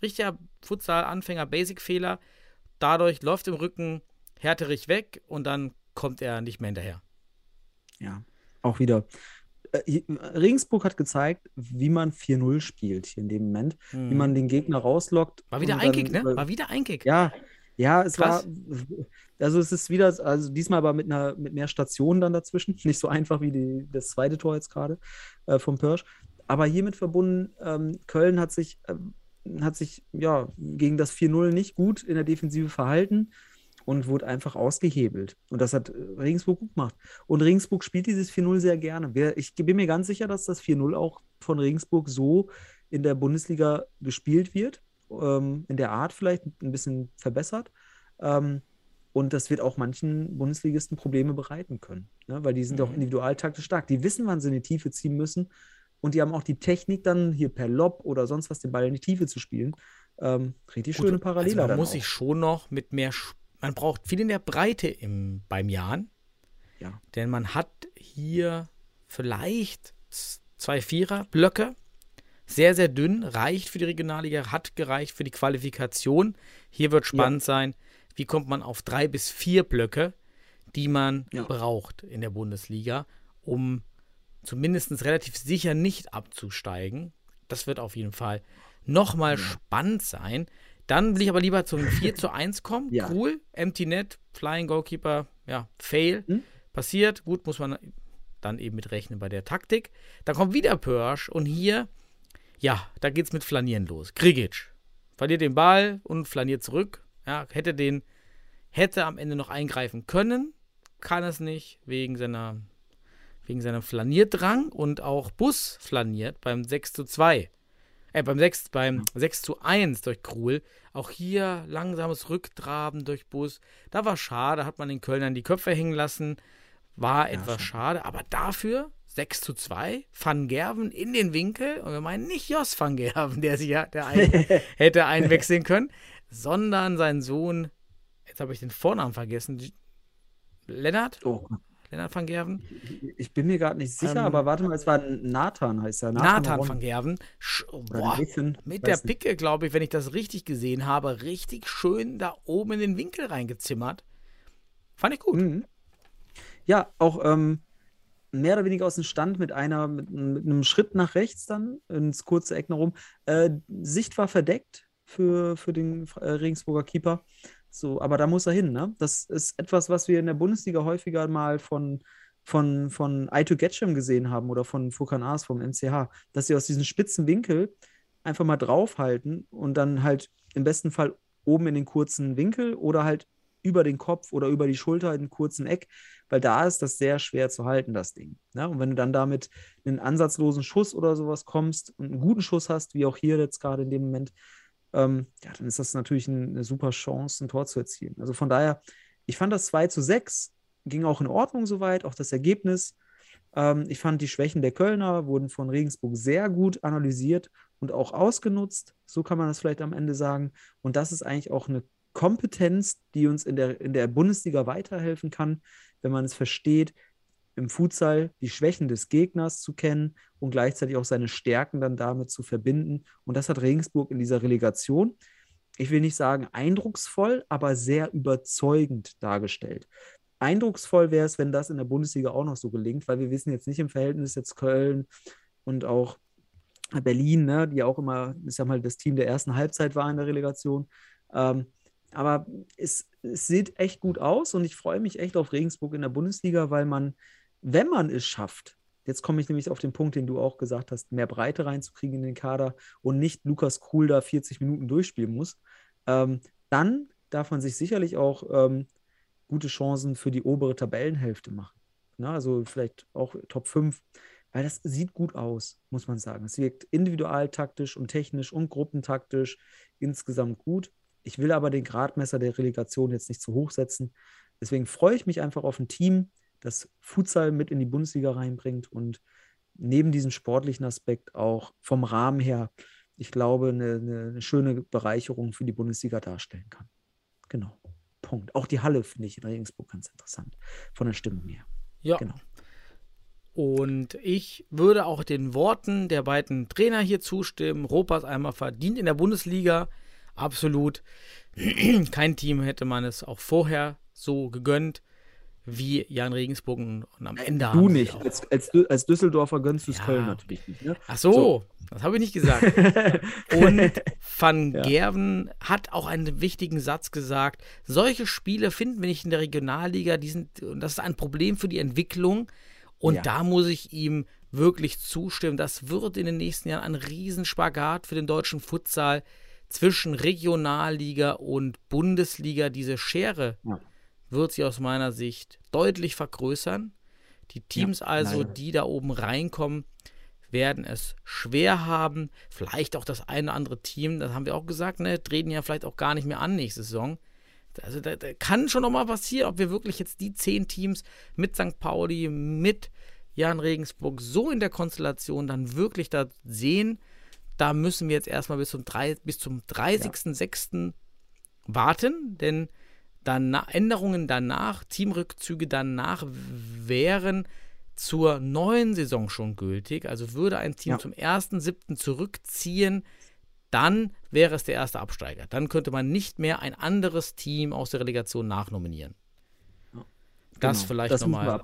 Speaker 5: Richtiger Futsal-Anfänger, Basic-Fehler. Dadurch läuft im Rücken Herterich weg und dann kommt er nicht mehr hinterher.
Speaker 6: Ja, auch wieder. Äh, Regensburg hat gezeigt, wie man 4-0 spielt hier in dem Moment, hm. wie man den Gegner rauslockt.
Speaker 5: War wieder ein Kick, ne? War wieder ein Kick.
Speaker 6: Ja, ja, es Krass. war, also es ist wieder, also diesmal aber mit einer, mit mehr Stationen dann dazwischen. [LAUGHS] Nicht so einfach wie die, das zweite Tor jetzt gerade äh, vom Pirsch. Aber hiermit verbunden, ähm, Köln hat sich, äh, hat sich ja gegen das 4-0 nicht gut in der Defensive verhalten und wurde einfach ausgehebelt. Und das hat Regensburg gut gemacht. Und Regensburg spielt dieses 4-0 sehr gerne. Ich bin mir ganz sicher, dass das 4-0 auch von Regensburg so in der Bundesliga gespielt wird ähm, in der Art vielleicht ein bisschen verbessert. Ähm, und das wird auch manchen Bundesligisten Probleme bereiten können, ne? weil die sind mhm. auch individualtaktisch stark. Die wissen, wann sie in die Tiefe ziehen müssen. Und die haben auch die Technik, dann hier per Lob oder sonst was den Ball in die Tiefe zu spielen. Ähm, richtig Gut, schöne Parallele.
Speaker 5: Also man muss sich schon noch mit mehr, man braucht viel in der Breite im, beim Jan. Ja. Denn man hat hier vielleicht zwei Vierer-Blöcke sehr, sehr dünn, reicht für die Regionalliga, hat gereicht für die Qualifikation. Hier wird spannend sein, wie kommt man auf drei bis vier Blöcke, die man
Speaker 6: Ja.
Speaker 5: braucht in der Bundesliga, um zumindest relativ sicher nicht abzusteigen. Das wird auf jeden Fall nochmal spannend sein. Dann will ich aber lieber zum 4 [LAUGHS] zu 1 kommen.
Speaker 6: Ja.
Speaker 5: Cool. Empty Net, Flying Goalkeeper, ja, Fail.
Speaker 6: Hm?
Speaker 5: Passiert. Gut, muss man dann eben mit rechnen bei der Taktik. Dann kommt wieder Pörsch und hier, ja, da geht's mit Flanieren los. Grigic verliert den Ball und flaniert zurück. Ja, hätte den, hätte am Ende noch eingreifen können, kann es nicht, wegen seiner, wegen seinem Flanierdrang und auch Bus flaniert beim 6 zu 2. Äh, beim 6, beim 6 zu 1 durch Krul. Auch hier langsames Rücktraben durch Bus. Da war schade, hat man den Kölnern die Köpfe hängen lassen. War etwas schade, aber dafür 6 zu 2, Van Gerven in den Winkel. Und wir meinen nicht Jos Van Gerven, der sich ja der ein, [LAUGHS] hätte einwechseln können, sondern sein Sohn, jetzt habe ich den Vornamen vergessen, Lennart?
Speaker 6: Oh,
Speaker 5: Lennart van Gerven?
Speaker 6: ich bin mir gerade nicht sicher,
Speaker 5: Ähm,
Speaker 6: aber warte mal, es war Nathan, heißt er.
Speaker 5: Nathan
Speaker 6: Ron-
Speaker 5: van Gerven. Sch boah,
Speaker 6: Nathan,
Speaker 5: mit der. Picke, glaube ich, wenn ich das richtig gesehen habe, richtig schön da oben in den Winkel reingezimmert. Fand ich gut.
Speaker 6: Mhm. Ja, auch ähm, mehr oder weniger aus dem Stand mit einer, mit, mit einem Schritt nach rechts dann, ins kurze Eck nach rum. Äh, Sicht war verdeckt für, für den äh, Regensburger Keeper. So, aber da muss er hin, ne? Das ist etwas, was wir in der Bundesliga häufiger mal von, von, von Aito Getchem gesehen haben oder von Furkan Aas vom MCH, dass sie aus diesem spitzen Winkel einfach mal draufhalten und dann halt im besten Fall oben in den kurzen Winkel oder halt über den Kopf oder über die Schulter in den kurzen Eck, weil da ist das sehr schwer zu halten, das Ding. Ne? Und wenn du dann damit einen ansatzlosen Schuss oder sowas kommst und einen guten Schuss hast, wie auch hier jetzt gerade in dem Moment, ähm, ja, dann ist das natürlich ein, eine super Chance, ein Tor zu erzielen. Also von daher, ich fand das 2 zu 6 ging auch in Ordnung soweit, auch das Ergebnis. Ähm, ich fand die Schwächen der Kölner wurden von Regensburg sehr gut analysiert und auch ausgenutzt. So kann man das vielleicht am Ende sagen. Und das ist eigentlich auch eine Kompetenz, die uns in der, in der Bundesliga weiterhelfen kann, wenn man es versteht, im Futsal die Schwächen des Gegners zu kennen und gleichzeitig auch seine Stärken dann damit zu verbinden. Und das hat Regensburg in dieser Relegation, ich will nicht sagen eindrucksvoll, aber sehr überzeugend dargestellt. Eindrucksvoll wäre es, wenn das in der Bundesliga auch noch so gelingt, weil wir wissen jetzt nicht im Verhältnis jetzt Köln und auch Berlin, ne, die auch immer, ich sag mal, das Team der ersten Halbzeit war in der Relegation. Ähm, aber es, es sieht echt gut aus und ich freue mich echt auf Regensburg in der Bundesliga, weil man, wenn man es schafft, jetzt komme ich nämlich auf den Punkt, den du auch gesagt hast, mehr Breite reinzukriegen in den Kader und nicht Lukas Krul da 40 Minuten durchspielen muss, ähm, dann darf man sich sicherlich auch ähm, gute Chancen für die obere Tabellenhälfte machen. Na, also vielleicht auch Top 5, weil das sieht gut aus, muss man sagen. Es wirkt individual taktisch und technisch und gruppentaktisch insgesamt gut. Ich will aber den Gradmesser der Relegation jetzt nicht zu hoch setzen. Deswegen freue ich mich einfach auf ein Team, das Futsal mit in die Bundesliga reinbringt und neben diesem sportlichen Aspekt auch vom Rahmen her, ich glaube, eine, eine, schöne Bereicherung für die Bundesliga darstellen kann. Genau. Punkt. Auch die Halle finde ich in Regensburg ganz interessant, von der Stimmung her.
Speaker 5: Ja.
Speaker 6: Genau.
Speaker 5: Und ich würde auch den Worten der beiden Trainer hier zustimmen. Ropas einmal verdient in der Bundesliga. Absolut. [CLEARS THROAT] Kein Team hätte man es auch vorher so gegönnt wie Jan Regensburg und am Ende
Speaker 6: Du nicht. Als, als, als Düsseldorfer gönnst du es
Speaker 5: Ja.
Speaker 6: Köln natürlich nicht. Ne?
Speaker 5: Ach so,
Speaker 6: So.
Speaker 5: das habe ich nicht gesagt. [LAUGHS] Und Van
Speaker 6: Ja.
Speaker 5: Gerven hat auch einen wichtigen Satz gesagt. Solche Spiele finden wir nicht in der Regionalliga. Die sind, und das ist ein Problem für die Entwicklung. Und
Speaker 6: Ja.
Speaker 5: da muss ich ihm wirklich zustimmen. Das wird in den nächsten Jahren ein Riesenspagat für den deutschen Futsal zwischen Regionalliga und Bundesliga. Diese Schere
Speaker 6: Ja.
Speaker 5: Wird sich aus meiner Sicht deutlich vergrößern. Die Teams also,
Speaker 6: leider.
Speaker 5: die da oben reinkommen, werden es schwer haben. Vielleicht auch das eine oder andere Team, das haben wir auch gesagt, ne, treten ja vielleicht auch gar nicht mehr an nächste Saison. Also da, da kann schon noch mal passieren, ob wir wirklich jetzt die zehn Teams mit St. Pauli, mit Jan Regensburg so in der Konstellation dann wirklich da sehen. Da müssen wir jetzt erstmal bis zum, bis zum 30.06. warten, denn dann Änderungen danach, Teamrückzüge danach wären zur neuen Saison schon gültig. Also würde ein Team
Speaker 6: Ja.
Speaker 5: zum 1.7. zurückziehen, dann wäre es der erste Absteiger. Dann könnte man nicht mehr ein anderes Team aus der Relegation nachnominieren. Das
Speaker 6: Genau,
Speaker 5: vielleicht nochmal.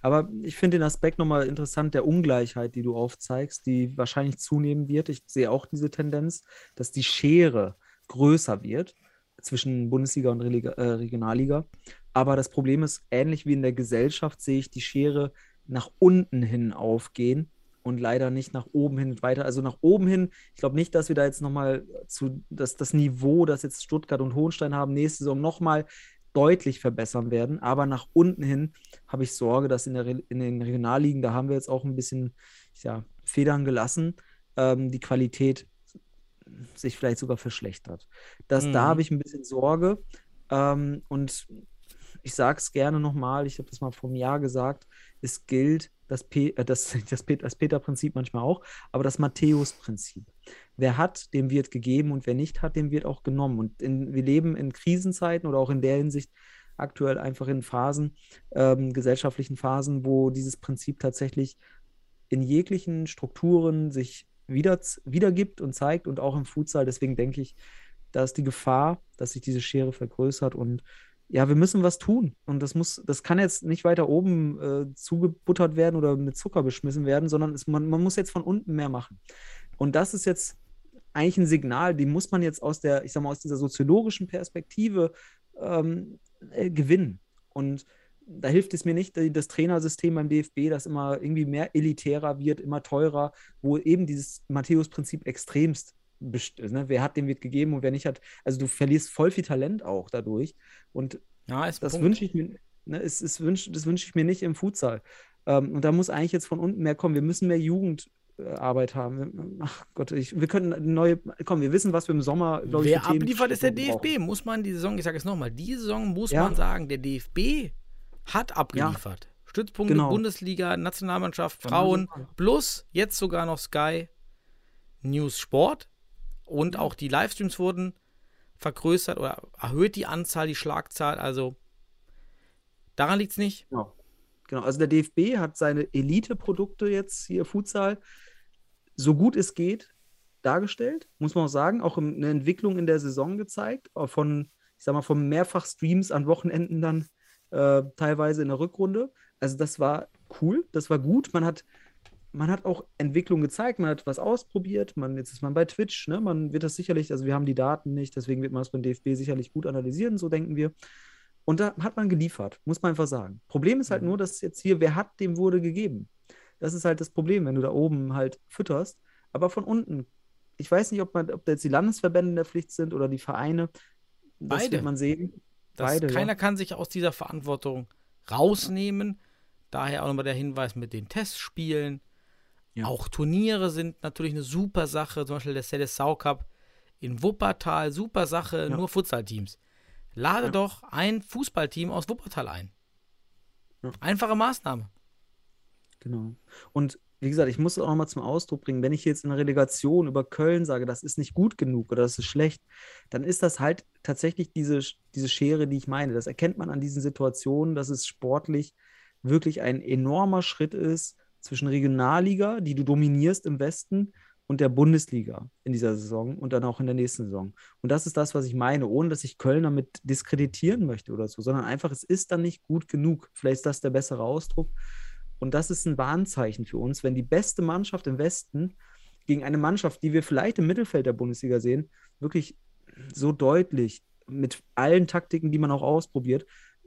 Speaker 6: Aber ich finde den Aspekt nochmal interessant der Ungleichheit, die du aufzeigst, die wahrscheinlich zunehmen wird. Ich sehe auch diese Tendenz, dass die Schere größer wird zwischen Bundesliga und Relega äh, Regionalliga. Aber das Problem ist, ähnlich wie in der Gesellschaft sehe ich die Schere nach unten hin aufgehen und leider nicht nach oben hin weiter. Also nach oben hin, ich glaube nicht, dass wir da jetzt nochmal zu, dass das Niveau, das jetzt Stuttgart und Hohenstein haben, nächste Saison nochmal deutlich verbessern werden. Aber nach unten hin habe ich Sorge, dass in, der, in den Regionalligen, da haben wir jetzt auch ein bisschen ja, Federn gelassen, ähm, die Qualität sich vielleicht sogar verschlechtert. Das,
Speaker 5: Mhm.
Speaker 6: Da habe ich ein bisschen Sorge. Ähm, und ich sage es gerne nochmal, ich habe das mal vor einem Jahr gesagt, es gilt das, äh, das, [LAUGHS] das, Pet- das Peter-Prinzip manchmal auch, aber das Matthäus-Prinzip. Wer hat, dem wird gegeben und wer nicht hat, dem wird auch genommen. Und in, wir leben in Krisenzeiten oder auch in der Hinsicht aktuell einfach in Phasen, ähm, gesellschaftlichen Phasen, wo dieses Prinzip tatsächlich in jeglichen Strukturen sich wieder, wiedergibt und zeigt und auch im Futsal. Deswegen denke ich, da ist die Gefahr, dass sich diese Schere vergrößert und ja, wir müssen was tun. Und das muss, das kann jetzt nicht weiter oben äh, zugebuttert werden oder mit Zucker beschmissen werden, sondern es, man, man muss jetzt von unten mehr machen. Und das ist jetzt eigentlich ein Signal, die muss man jetzt aus der, ich sag mal, aus dieser soziologischen Perspektive ähm, äh, gewinnen. Und da hilft es mir nicht, das Trainersystem beim DFB, das immer irgendwie mehr elitärer wird, immer teurer, wo eben dieses Matthäus-Prinzip extremst best- ne? Wer hat, dem wird gegeben und wer nicht hat. Also du verlierst voll viel Talent auch dadurch. Und
Speaker 5: Ja, ist
Speaker 6: das wünsche ich mir, ne, es, es wünsch, das wünsche ich mir nicht im Futsal. Ähm, und da muss eigentlich jetzt von unten mehr kommen. Wir müssen mehr Jugendarbeit haben. Ach Gott, ich, wir können eine neue, komm, wir wissen, was wir im Sommer, ich,
Speaker 5: Wer abliefert, ist der
Speaker 6: brauchen.
Speaker 5: DFB. Muss man die Saison, ich sage es nochmal, die Saison muss
Speaker 6: Ja.
Speaker 5: man sagen, der DFB hat abgeliefert. Stützpunkte
Speaker 6: Genau.
Speaker 5: Bundesliga, Nationalmannschaft, Frauen, plus jetzt sogar noch Sky News Sport. Und auch die Livestreams wurden vergrößert oder erhöht die Anzahl, die Schlagzahl. Also daran liegt es nicht.
Speaker 6: Genau. genau. Also der DFB hat seine Elite-Produkte jetzt hier Futsal so gut es geht dargestellt, muss man auch sagen, auch eine Entwicklung in der Saison gezeigt, auch von, ich sag mal, von mehrfach Streams an Wochenenden dann äh, teilweise in der Rückrunde. Also das war cool, das war gut. Man hat, man hat auch Entwicklung gezeigt, man hat was ausprobiert. Man, jetzt ist man bei Twitch, ne? Man wird das sicherlich, also wir haben die Daten nicht, deswegen wird man das beim DFB sicherlich gut analysieren, so denken wir. Und da hat man geliefert, muss man einfach sagen. Problem ist halt nur, dass jetzt hier, wer hat, dem wurde gegeben. Das ist halt das Problem, wenn du da oben halt fütterst. Aber von unten, ich weiß nicht, ob, man, ob da jetzt die Landesverbände in der Pflicht sind oder die Vereine. Das
Speaker 5: Beide.
Speaker 6: wird man sehen.
Speaker 5: Das,
Speaker 6: Beide,
Speaker 5: keiner
Speaker 6: ja.
Speaker 5: kann sich aus dieser Verantwortung rausnehmen. Daher auch nochmal der Hinweis mit den Testspielen.
Speaker 6: Ja.
Speaker 5: Auch Turniere sind natürlich eine super Sache. Zum Beispiel der CSSAU Cup in Wuppertal, super Sache,
Speaker 6: Ja.
Speaker 5: nur Futsalteams. Lade doch ein Fußballteam aus Wuppertal ein. Einfache Maßnahme.
Speaker 6: Genau. Und wie gesagt, ich muss es auch nochmal zum Ausdruck bringen, wenn ich jetzt in der Relegation über Köln sage, das ist nicht gut genug oder das ist schlecht, dann ist das halt tatsächlich diese, diese Schere, die ich meine. Das erkennt man an diesen Situationen, dass es sportlich wirklich ein enormer Schritt ist zwischen Regionalliga, die du dominierst im Westen, und der Bundesliga in dieser Saison und dann auch in der nächsten Saison. Und das ist das, was ich meine, ohne dass ich Köln damit diskreditieren möchte oder so, sondern einfach, es ist dann nicht gut genug. Vielleicht ist das der bessere Ausdruck. Und das ist ein Warnzeichen für uns, wenn die beste Mannschaft im Westen gegen eine Mannschaft, die wir vielleicht im Mittelfeld der Bundesliga sehen, wirklich so deutlich mit allen Taktiken, die man auch ausprobiert,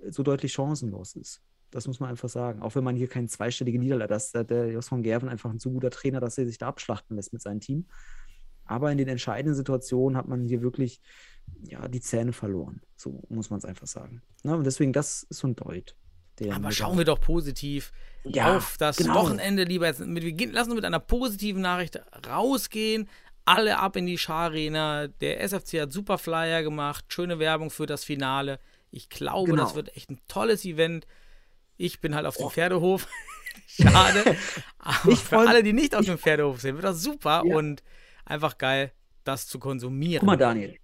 Speaker 6: so deutlich chancenlos ist. Das muss man einfach sagen. Auch wenn man hier keinen zweistelligen Niederlage hat. Da ist der Jos von Gerven einfach ein zu guter Trainer, dass er sich da abschlachten lässt mit seinem Team. Aber in den entscheidenden Situationen hat man hier wirklich ja, die Zähne verloren. So muss man es einfach sagen. Ne? Und deswegen, das ist so ein Deut.
Speaker 5: Aber schauen wir doch positiv
Speaker 6: Ja,
Speaker 5: auf das
Speaker 6: genau.
Speaker 5: Wochenende lieber jetzt. Mit, wir gehen, lassen uns mit einer positiven Nachricht rausgehen. Alle ab in die Scharena. Der SFC hat super Flyer gemacht. Schöne Werbung für das Finale. Ich glaube,
Speaker 6: Genau.
Speaker 5: das wird echt ein tolles Event. Ich bin halt auf dem Pferdehof. [LAUGHS] Schade. Aber
Speaker 6: Ich
Speaker 5: für alle, die nicht auf dem Pferdehof sind, wird das super
Speaker 6: Ja.
Speaker 5: und einfach geil, das zu konsumieren.
Speaker 6: Guck mal, Daniel.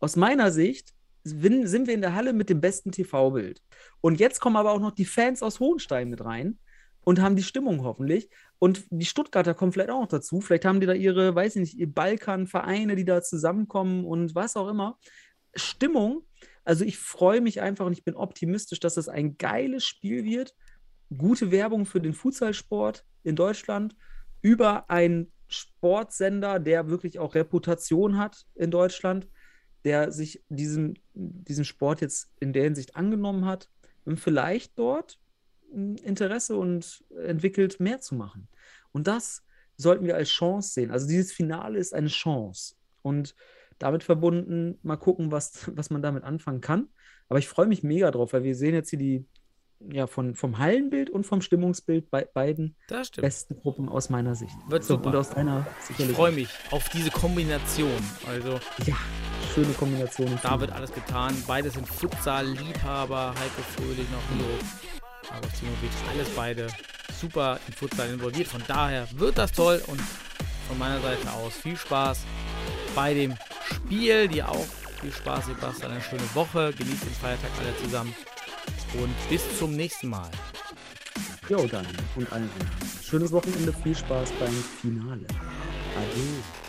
Speaker 6: Aus meiner Sicht sind wir in der Halle mit dem besten TV-Bild. Und jetzt kommen aber auch noch die Fans aus Hohenstein mit rein. und haben die Stimmung hoffentlich. Und die Stuttgarter kommen vielleicht auch noch dazu. Vielleicht haben die da ihre, weiß ich nicht, Balkanvereine, die da zusammenkommen und was auch immer. Stimmung. Also ich freue mich einfach und ich bin optimistisch, dass das ein geiles Spiel wird. Gute Werbung für den Futsalsport in Deutschland über einen Sportsender, der wirklich auch Reputation hat in Deutschland, der sich diesem, diesem Sport jetzt in der Hinsicht angenommen hat und vielleicht dort Interesse und entwickelt, mehr zu machen. Und das sollten wir als Chance sehen. Also dieses Finale ist eine Chance. Und damit verbunden, mal gucken, was, was man damit anfangen kann. Aber ich freue mich mega drauf, weil wir sehen jetzt hier die, ja, von, vom Hallenbild und vom Stimmungsbild bei beiden besten Gruppen aus meiner Sicht.
Speaker 5: Wird
Speaker 6: So,
Speaker 5: super.
Speaker 6: Und aus deiner
Speaker 5: Ich
Speaker 6: sicherlich.
Speaker 5: freue mich auf diese Kombination. Also
Speaker 6: Ja, schöne Kombination.
Speaker 5: da wird alles getan. Beide sind Futsal-Liebhaber. Heiko Fröhlich noch Miro. Aber Timovic, alles beide super im Futsal involviert. Von daher wird das toll und von meiner Seite aus viel Spaß bei dem Spiel. Dir auch viel Spaß, Sebastian. Eine schöne Woche. Genießt den Feiertag alle zusammen. Und bis zum nächsten Mal.
Speaker 6: Jo, dann. Und allen. Schönes Wochenende, viel Spaß beim Finale. Adieu.